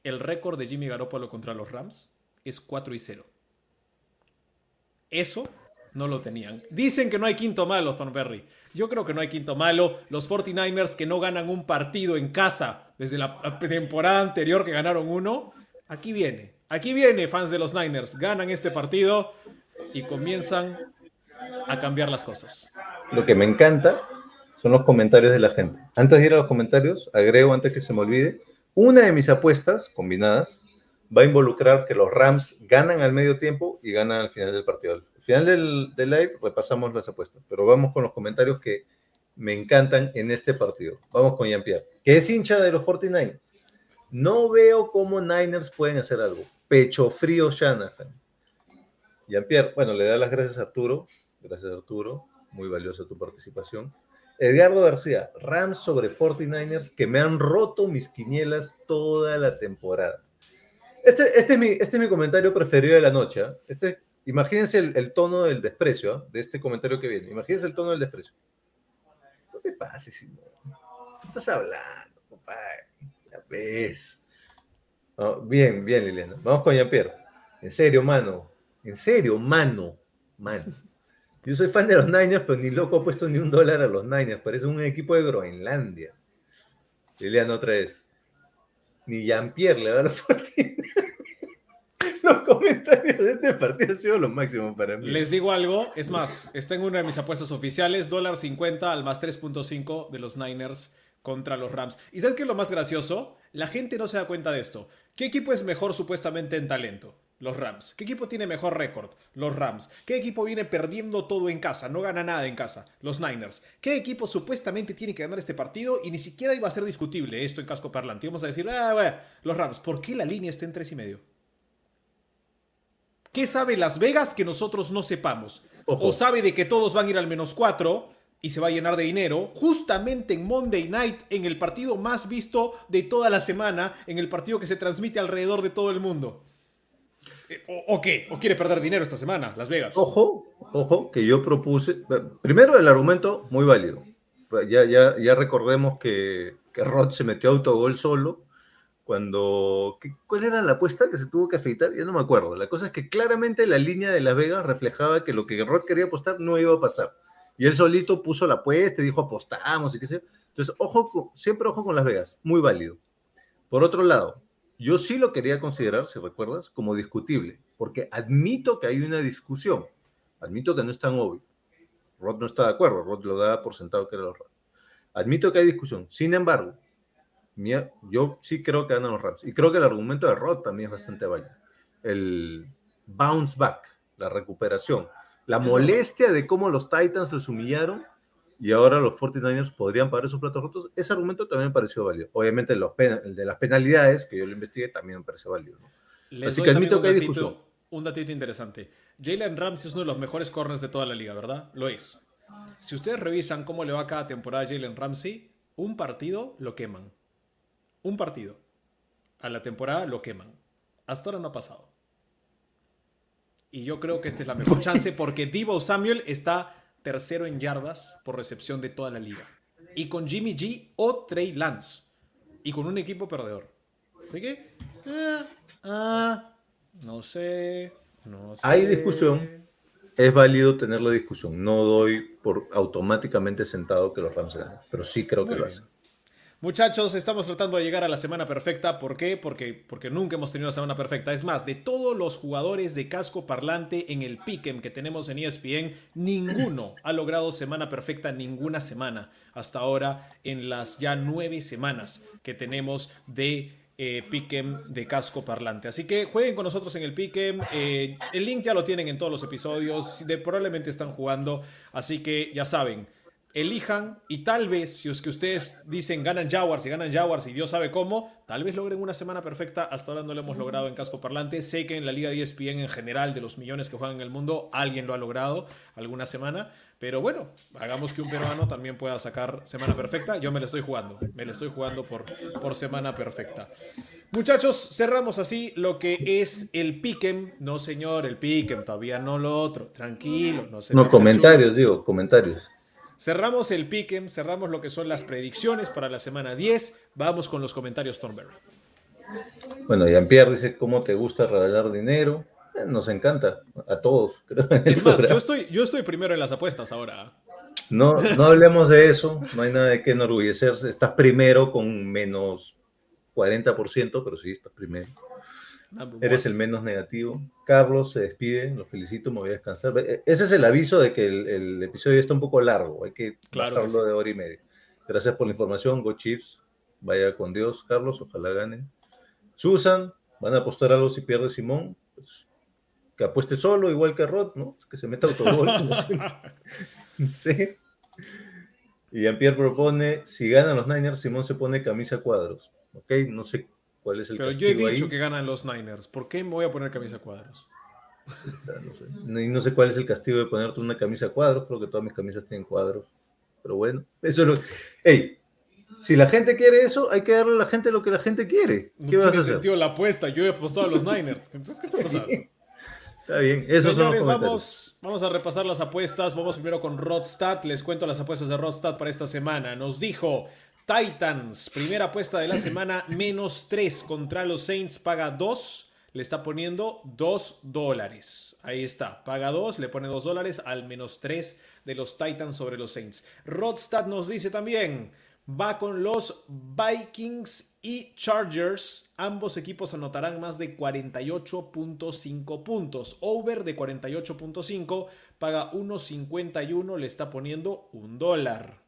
el récord de Jimmy Garoppolo contra los Rams es 4 y 0. Eso no lo tenían. Dicen que no hay quinto malo, Thornberry. Yo creo que no hay quinto malo. Los 49ers que no ganan un partido en casa desde la temporada anterior que ganaron uno. Aquí viene. Aquí viene, fans de los Niners. Ganan este partido y comienzan a cambiar las cosas. Lo que me encanta son los comentarios de la gente. Antes de ir a los comentarios, agrego antes que se me olvide, una de mis apuestas combinadas va a involucrar que los Rams ganan al medio tiempo y ganan al final del partido. Al final del, live repasamos las apuestas, pero vamos con los comentarios que me encantan en este partido. Vamos con Jean-Pierre, que es hincha de los 49ers. No veo cómo Niners pueden hacer algo. Pecho frío Shanahan. Jean-Pierre, bueno, le da las gracias a Arturo. Gracias Arturo. Muy valiosa tu participación. Edgardo García, Rams sobre 49ers que me han roto mis quinielas toda la temporada. Este, este, es, mi, este es mi comentario preferido de la noche. ¿ah? Este, imagínense el, tono del desprecio ¿ah? de este comentario que viene. Imagínense el tono del desprecio. No te pases, Simón. ¿Qué estás hablando, compadre? Ya ves. bien, bien, Liliana. Vamos con Jean-Pierre. En serio, mano. En serio, mano. Mano. Yo soy fan de los Niners, pero ni loco ha puesto ni un dólar a los Niners. Parece un equipo de Groenlandia. Liliana otra vez. Ni Jean-Pierre le da la fortuna. Los comentarios de este partido han sido los máximos para mí. Les digo algo, es más, está en una de mis apuestas oficiales, dólar 50 al más 3.5 de los Niners contra los Rams. ¿Y sabes qué es lo más gracioso? La gente no se da cuenta de esto. ¿Qué equipo es mejor supuestamente en talento? Los Rams. ¿Qué equipo tiene mejor récord? Los Rams. ¿Qué equipo viene perdiendo todo en casa? No gana nada en casa. Los Niners. ¿Qué equipo supuestamente tiene que ganar este partido y ni siquiera iba a ser discutible esto en casco parlante? Vamos a decir, ah, los Rams. ¿Por qué la línea está en tres y medio? ¿Qué sabe Las Vegas que nosotros no sepamos? O sabe de que todos van a ir al menos cuatro y se va a llenar de dinero, justamente en Monday Night, en el partido más visto de toda la semana, en el partido que se transmite alrededor de todo el mundo. Eh, ¿O, qué? ¿O quiere perder dinero esta semana, Las Vegas? Ojo, ojo, que yo propuse. Primero, el argumento muy válido. Ya, ya, ya recordemos que, que Rod se metió a autogol solo. Cuando. ¿Cuál era la apuesta que se tuvo que afeitar? Ya no me acuerdo. La cosa es que claramente la línea de Las Vegas reflejaba que lo que Rod quería apostar no iba a pasar. Y él solito puso la apuesta y dijo apostamos y qué sé. Entonces, ojo, siempre ojo con Las Vegas. Muy válido. Por otro lado, yo sí lo quería considerar, si recuerdas, como discutible, porque admito que hay una discusión, admito que no es tan obvio. Rod no está de acuerdo, Rod lo da por sentado que era los Rams. Admito que hay discusión, sin embargo, yo sí creo que ganan los Rams, y creo que el argumento de Rod también es bastante válido. El bounce back, la recuperación, la molestia de cómo los Titans los humillaron y ahora los 49ers podrían pagar esos platos rotos, ese argumento también me pareció válido. Obviamente los el de las penalidades, que yo lo investigué, también me parece válido. Así que admito que hay discusión. Un datito interesante. Jalen Ramsey es uno de los mejores corners de toda la liga, ¿verdad? Lo es. Si ustedes revisan cómo le va cada temporada a Jalen Ramsey, un partido lo queman. Un partido. A la temporada lo queman. Hasta ahora no ha pasado. Y yo creo que esta es la mejor chance porque Divo Samuel está tercero en yardas por recepción de toda la liga. Y con Jimmy G o Trey Lance. Y con un equipo perdedor. Así que, eh, ah, no sé, no sé. Hay discusión. Es válido tener la discusión. No doy por automáticamente sentado que los Rams ganen, pero sí creo que lo hacen. Muchachos, estamos tratando de llegar a la semana perfecta. ¿Por qué? Porque, porque nunca hemos tenido una semana perfecta. Es más, de todos los jugadores de casco parlante en el Pick'em que tenemos en ESPN, ninguno ha logrado semana perfecta ninguna semana hasta ahora en las ya nueve semanas que tenemos de eh, de casco parlante. Así que jueguen con nosotros en el Pick'em. Eh, el link ya lo tienen en todos los episodios. De, probablemente están jugando. Así que ya saben elijan y tal vez, si es que ustedes dicen ganan Jaguars y ganan Jaguars y Dios sabe cómo, tal vez logren una semana perfecta. Hasta ahora no lo hemos logrado en casco parlante. Sé que en la Liga de ESPN en general, de los millones que juegan en el mundo, alguien lo ha logrado alguna semana. Pero bueno, hagamos que un peruano también pueda sacar semana perfecta. Yo me lo estoy jugando, me lo estoy jugando por, por semana perfecta. Muchachos, cerramos así lo que es el Pick'em. No, señor, el Pick'em, todavía no lo otro. Tranquilo, no No, comentarios, digo, comentarios. Cerramos el pick'em, cerramos lo que son las predicciones para la semana 10. Vamos con los comentarios, Thornberry. Bueno, Jean-Pierre dice, ¿cómo te gusta regalar dinero? Eh, nos encanta, a todos. Es más, yo estoy, yo estoy primero en las apuestas ahora. No, no hablemos de eso, no hay nada de qué enorgullecerse. Estás primero con menos 40%, pero sí, estás primero. Eres el menos negativo. Carlos se despide, lo felicito, me voy a descansar. E, ese es el aviso de que el, episodio está un poco largo, hay que claro de hora y media. Gracias por la información, Go Chiefs, vaya con Dios, Carlos, ojalá ganen. Susan, van a apostar algo si pierde Simón, pues, que apueste solo, igual que Rod, ¿no? Que se meta autogol. sí. Y Jean-Pierre propone, si ganan los Niners, Simón se pone camisa cuadros. ¿Ok? No sé cuál es el Pero yo he dicho ahí. que ganan los Niners. ¿Por qué me voy a poner camisa a cuadros? No sé. No sé cuál es el castigo de ponerte una camisa a cuadros, creo que todas mis camisas tienen cuadros. Pero bueno, eso es lo Ey, si la gente quiere eso, hay que darle a la gente lo que la gente quiere. No ¿Qué vas a tiene hacer? sentido la apuesta. Yo he apostado a los Niners. Entonces, ¿qué está pasando? Está bien, esos son los Señores, vamos, vamos a repasar las apuestas. Vamos primero con Rodstad. Les cuento las apuestas de Rodstad para esta semana. Nos dijo Titans, primera apuesta de la semana, menos 3 contra los Saints, paga 2. Le está poniendo 2 dólares. Ahí está, paga 2, le pone 2 dólares al menos 3 de los Titans sobre los Saints. Rodstad nos dice también, va con los Vikings y Chargers. Ambos equipos anotarán más de 48.5 puntos. Over de 48.5 paga 1.51, le está poniendo un dólar.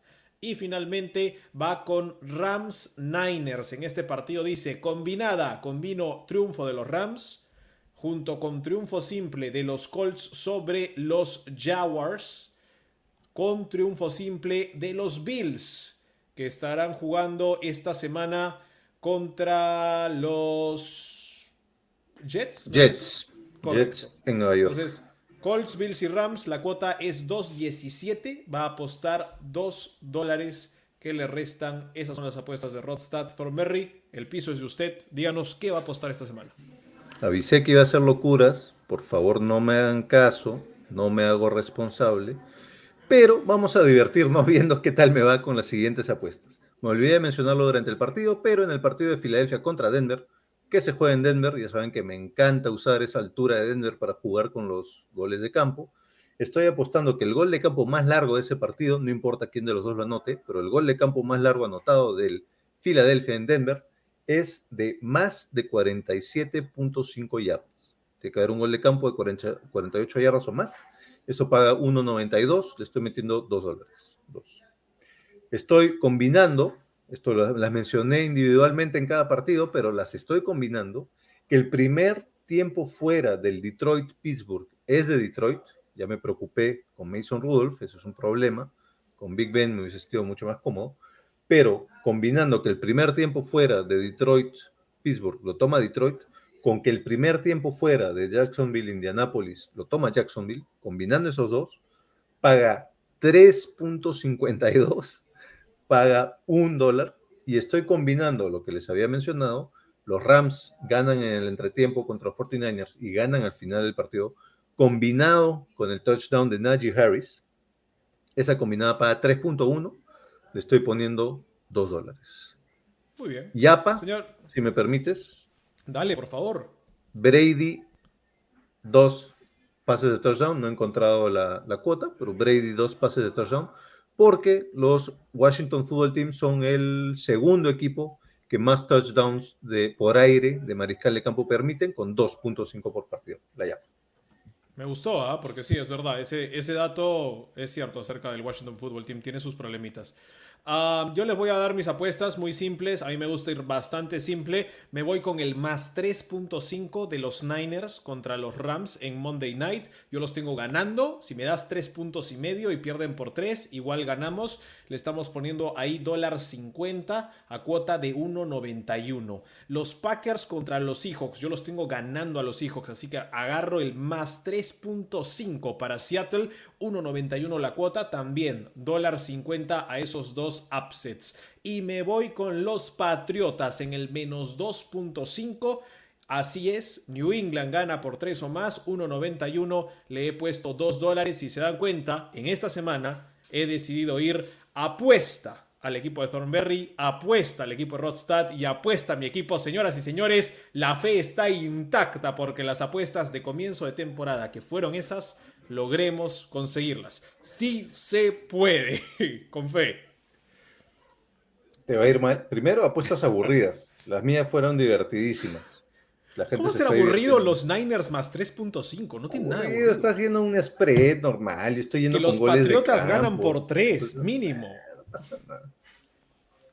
Y finalmente va con Rams Niners. En este partido dice combinada, combino triunfo de los Rams junto con triunfo simple de los Colts sobre los Jaguars con triunfo simple de los Bills que estarán jugando esta semana contra los Jets. ¿no? Jets. Correcto. Jets en Nueva York. Entonces, Colts, Bills y Rams, la cuota es 2.17. Va a apostar 2 dólares que le restan. Esas son las apuestas de Rodstad Thornberry. El piso es de usted. Díganos qué va a apostar esta semana. Avisé que iba a hacer locuras. Por favor, no me hagan caso. No me hago responsable. Pero vamos a divertirnos viendo qué tal me va con las siguientes apuestas. Me olvidé de mencionarlo durante el partido, pero en el partido de Filadelfia contra Denver, que se juega en Denver, ya saben que me encanta usar esa altura de Denver para jugar con los goles de campo. Estoy apostando que el gol de campo más largo de ese partido, no importa quién de los dos lo anote, pero el gol de campo más largo anotado del Filadelfia en Denver es de más de 47.5 yardas. Tiene que haber un gol de campo de 40 48 yardas o más. Eso paga 1.92, le estoy metiendo 2 dólares. Estoy combinando, esto las mencioné individualmente en cada partido, pero las estoy combinando, que el primer tiempo fuera del Detroit-Pittsburgh es de Detroit. Ya me preocupé con Mason Rudolph, eso es un problema. Con Big Ben me hubiese sido mucho más cómodo. Pero combinando que el primer tiempo fuera de Detroit-Pittsburgh lo toma Detroit, con que el primer tiempo fuera de Jacksonville-Indianapolis lo toma Jacksonville, combinando esos dos, paga 3.52, paga un dólar, y estoy combinando lo que les había mencionado, los Rams ganan en el entretiempo contra 49ers y ganan al final del partido, combinado con el touchdown de Najee Harris, esa combinada paga 3.1, le estoy poniendo 2 dólares. Muy bien. Yapa, Señor, si me permites, dale, por favor. Brady, dos pases de touchdown, no he encontrado la, la cuota, pero Brady, dos pases de touchdown, porque los Washington Football Team son el segundo equipo que más touchdowns de, por aire de mariscal de campo permiten, con 2.5 por partido. Me gustó, ¿ah? porque sí, es verdad. Ese, ese dato es cierto acerca del Washington Football Team. Tiene sus problemitas. Yo les voy a dar mis apuestas muy simples. A mí me gusta ir bastante simple. Me voy con el más 3.5 de los Niners contra los Rams en Monday Night. Yo los tengo ganando. Si me das 3 puntos y medio y pierden por 3, igual ganamos. Le estamos poniendo ahí dólar 50 a cuota de 1.91. Los Packers contra los Seahawks. Yo los tengo ganando a los Seahawks. Así que agarro el más 3.5 para Seattle. 1.91 la cuota. También dólar 50 a esos dos upsets. Y me voy con los Patriotas en el menos 2.5. Así es, New England gana por 3 o más, 1.91, le he puesto 2 dólares. Si se dan cuenta, en esta semana he decidido ir apuesta al equipo de Thornberry, apuesta al equipo de Rodstad y apuesta a mi equipo. Señoras y señores, la fe está intacta porque las apuestas de comienzo de temporada que fueron esas, logremos conseguirlas. Sí se puede, con fe. Te va a ir mal. Primero, apuestas aburridas. Las mías fueron divertidísimas. La gente ¿Cómo se ser está aburrido los Niners más 3.5? No tiene nada. de Aburrido, está haciendo un spread normal. Yo estoy yendo Que con los goles de Patriotas ganan campo. por 3, mínimo. pasa nada.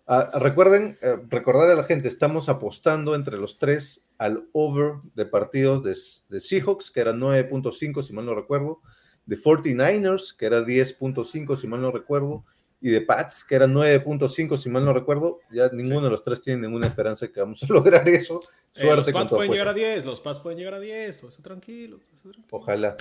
Ah, recuerden, eh, recordar a la gente, estamos apostando entre los tres al over de partidos de, de Seahawks, que era 9.5, si mal no recuerdo, de 49ers, que era 10.5, si mal no recuerdo, y de Pats, que eran 9.5, si mal no recuerdo, ya ninguno de los tres tiene ninguna esperanza de que vamos a lograr eso. Eh, Suerte los Pats con pueden llegar a apuesta. 10, los Pats pueden llegar a 10, todo está tranquilo. tranquilo. Ojalá.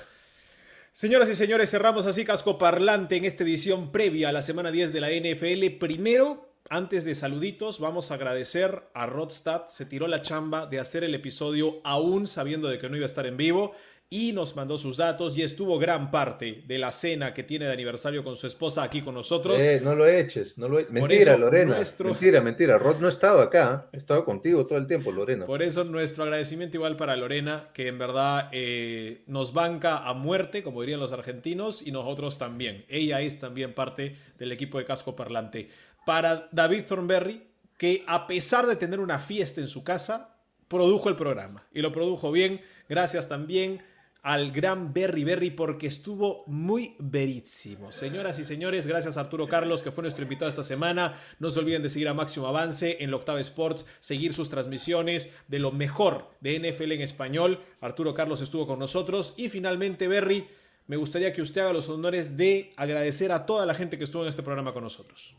Señoras y señores, cerramos así Casco Parlante en esta edición previa a la semana 10 de la NFL. Primero, antes de saluditos, vamos a agradecer a Rodstad. Se tiró la chamba de hacer el episodio aún sabiendo de que no iba a estar en vivo y nos mandó sus datos y estuvo gran parte de la cena que tiene de aniversario con su esposa aquí con nosotros. Eh, no lo eches, no lo e- Mentira, eso, Lorena. nuestro- Mentira, mentira. Rod no ha estado acá. He estado contigo todo el tiempo, Lorena. Por eso nuestro agradecimiento igual para Lorena, que en verdad eh, nos banca a muerte, como dirían los argentinos, y nosotros también. Ella es también parte del equipo de Casco Parlante. Para David Thornberry, que a pesar de tener una fiesta en su casa, produjo el programa. Y lo produjo bien. Gracias también al gran Berry Berry porque estuvo muy verísimo. Señoras y señores, gracias a Arturo Carlos que fue nuestro invitado esta semana. No se olviden de seguir a Máximo Avance en la Octava Sports, seguir sus transmisiones de lo mejor de NFL en español. Arturo Carlos estuvo con nosotros y finalmente Berry, me gustaría que usted haga los honores de agradecer a toda la gente que estuvo en este programa con nosotros.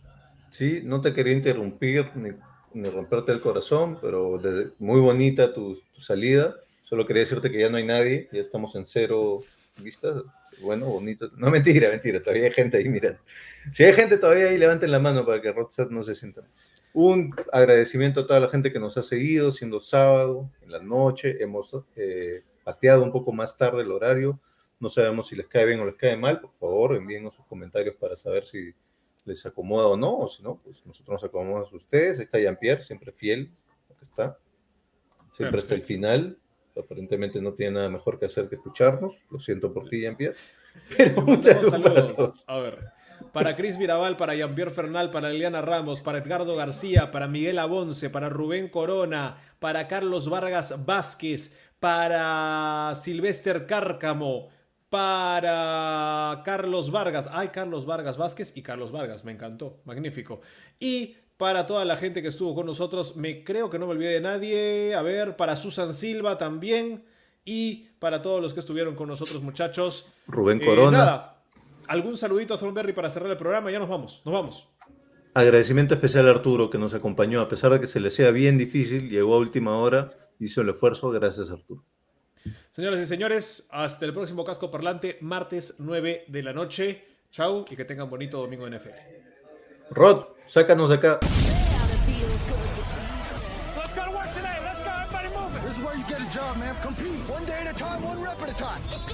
Sí, no te quería interrumpir ni, ni romperte el corazón, pero muy bonita tu, tu salida. Solo quería decirte que ya no hay nadie, ya estamos en cero vistas. Bueno, bonito. No, mentira, mentira, todavía hay gente ahí mirando. Si hay gente todavía ahí, levanten la mano para que Rodstad no se sienta. Un agradecimiento a toda la gente que nos ha seguido, siendo sábado, en la noche. Hemos eh, pateado un poco más tarde el horario. No sabemos si les cae bien o les cae mal. Por favor, envíenos sus comentarios para saber si les acomoda o no, o si no, pues nosotros nos acomodamos a ustedes. Ahí está Jean-Pierre, siempre fiel, está. Siempre hasta el final. Aparentemente no tiene nada mejor que hacer que escucharnos. Lo siento por ti, Jean-Pierre. Pero un saludo para saludos. todos. A ver. Para Cris Mirabal, para Jean-Pierre Fernal, para Eliana Ramos, para Edgardo García, para Miguel Abonce, para Rubén Corona, para Carlos Vargas Vázquez, para Silvester Cárcamo, para Carlos Vargas. Ay, Carlos Vargas Vázquez y Carlos Vargas, me encantó, magnífico. Y para toda la gente que estuvo con nosotros, me creo que no me olvidé de nadie. A ver, para Susan Silva también. Y para todos los que estuvieron con nosotros, muchachos. Rubén Eh, Corona. nada, algún saludito a Thornberry para cerrar el programa. Ya nos vamos, nos vamos. Agradecimiento especial a Arturo que nos acompañó, a pesar de que se le sea bien difícil, llegó a última hora, hizo el esfuerzo, gracias Arturo. Señoras y señores, hasta el próximo casco parlante, martes 9 de la noche. Chau y que tengan bonito domingo en NFL. Rod, sácanos de acá. Let's go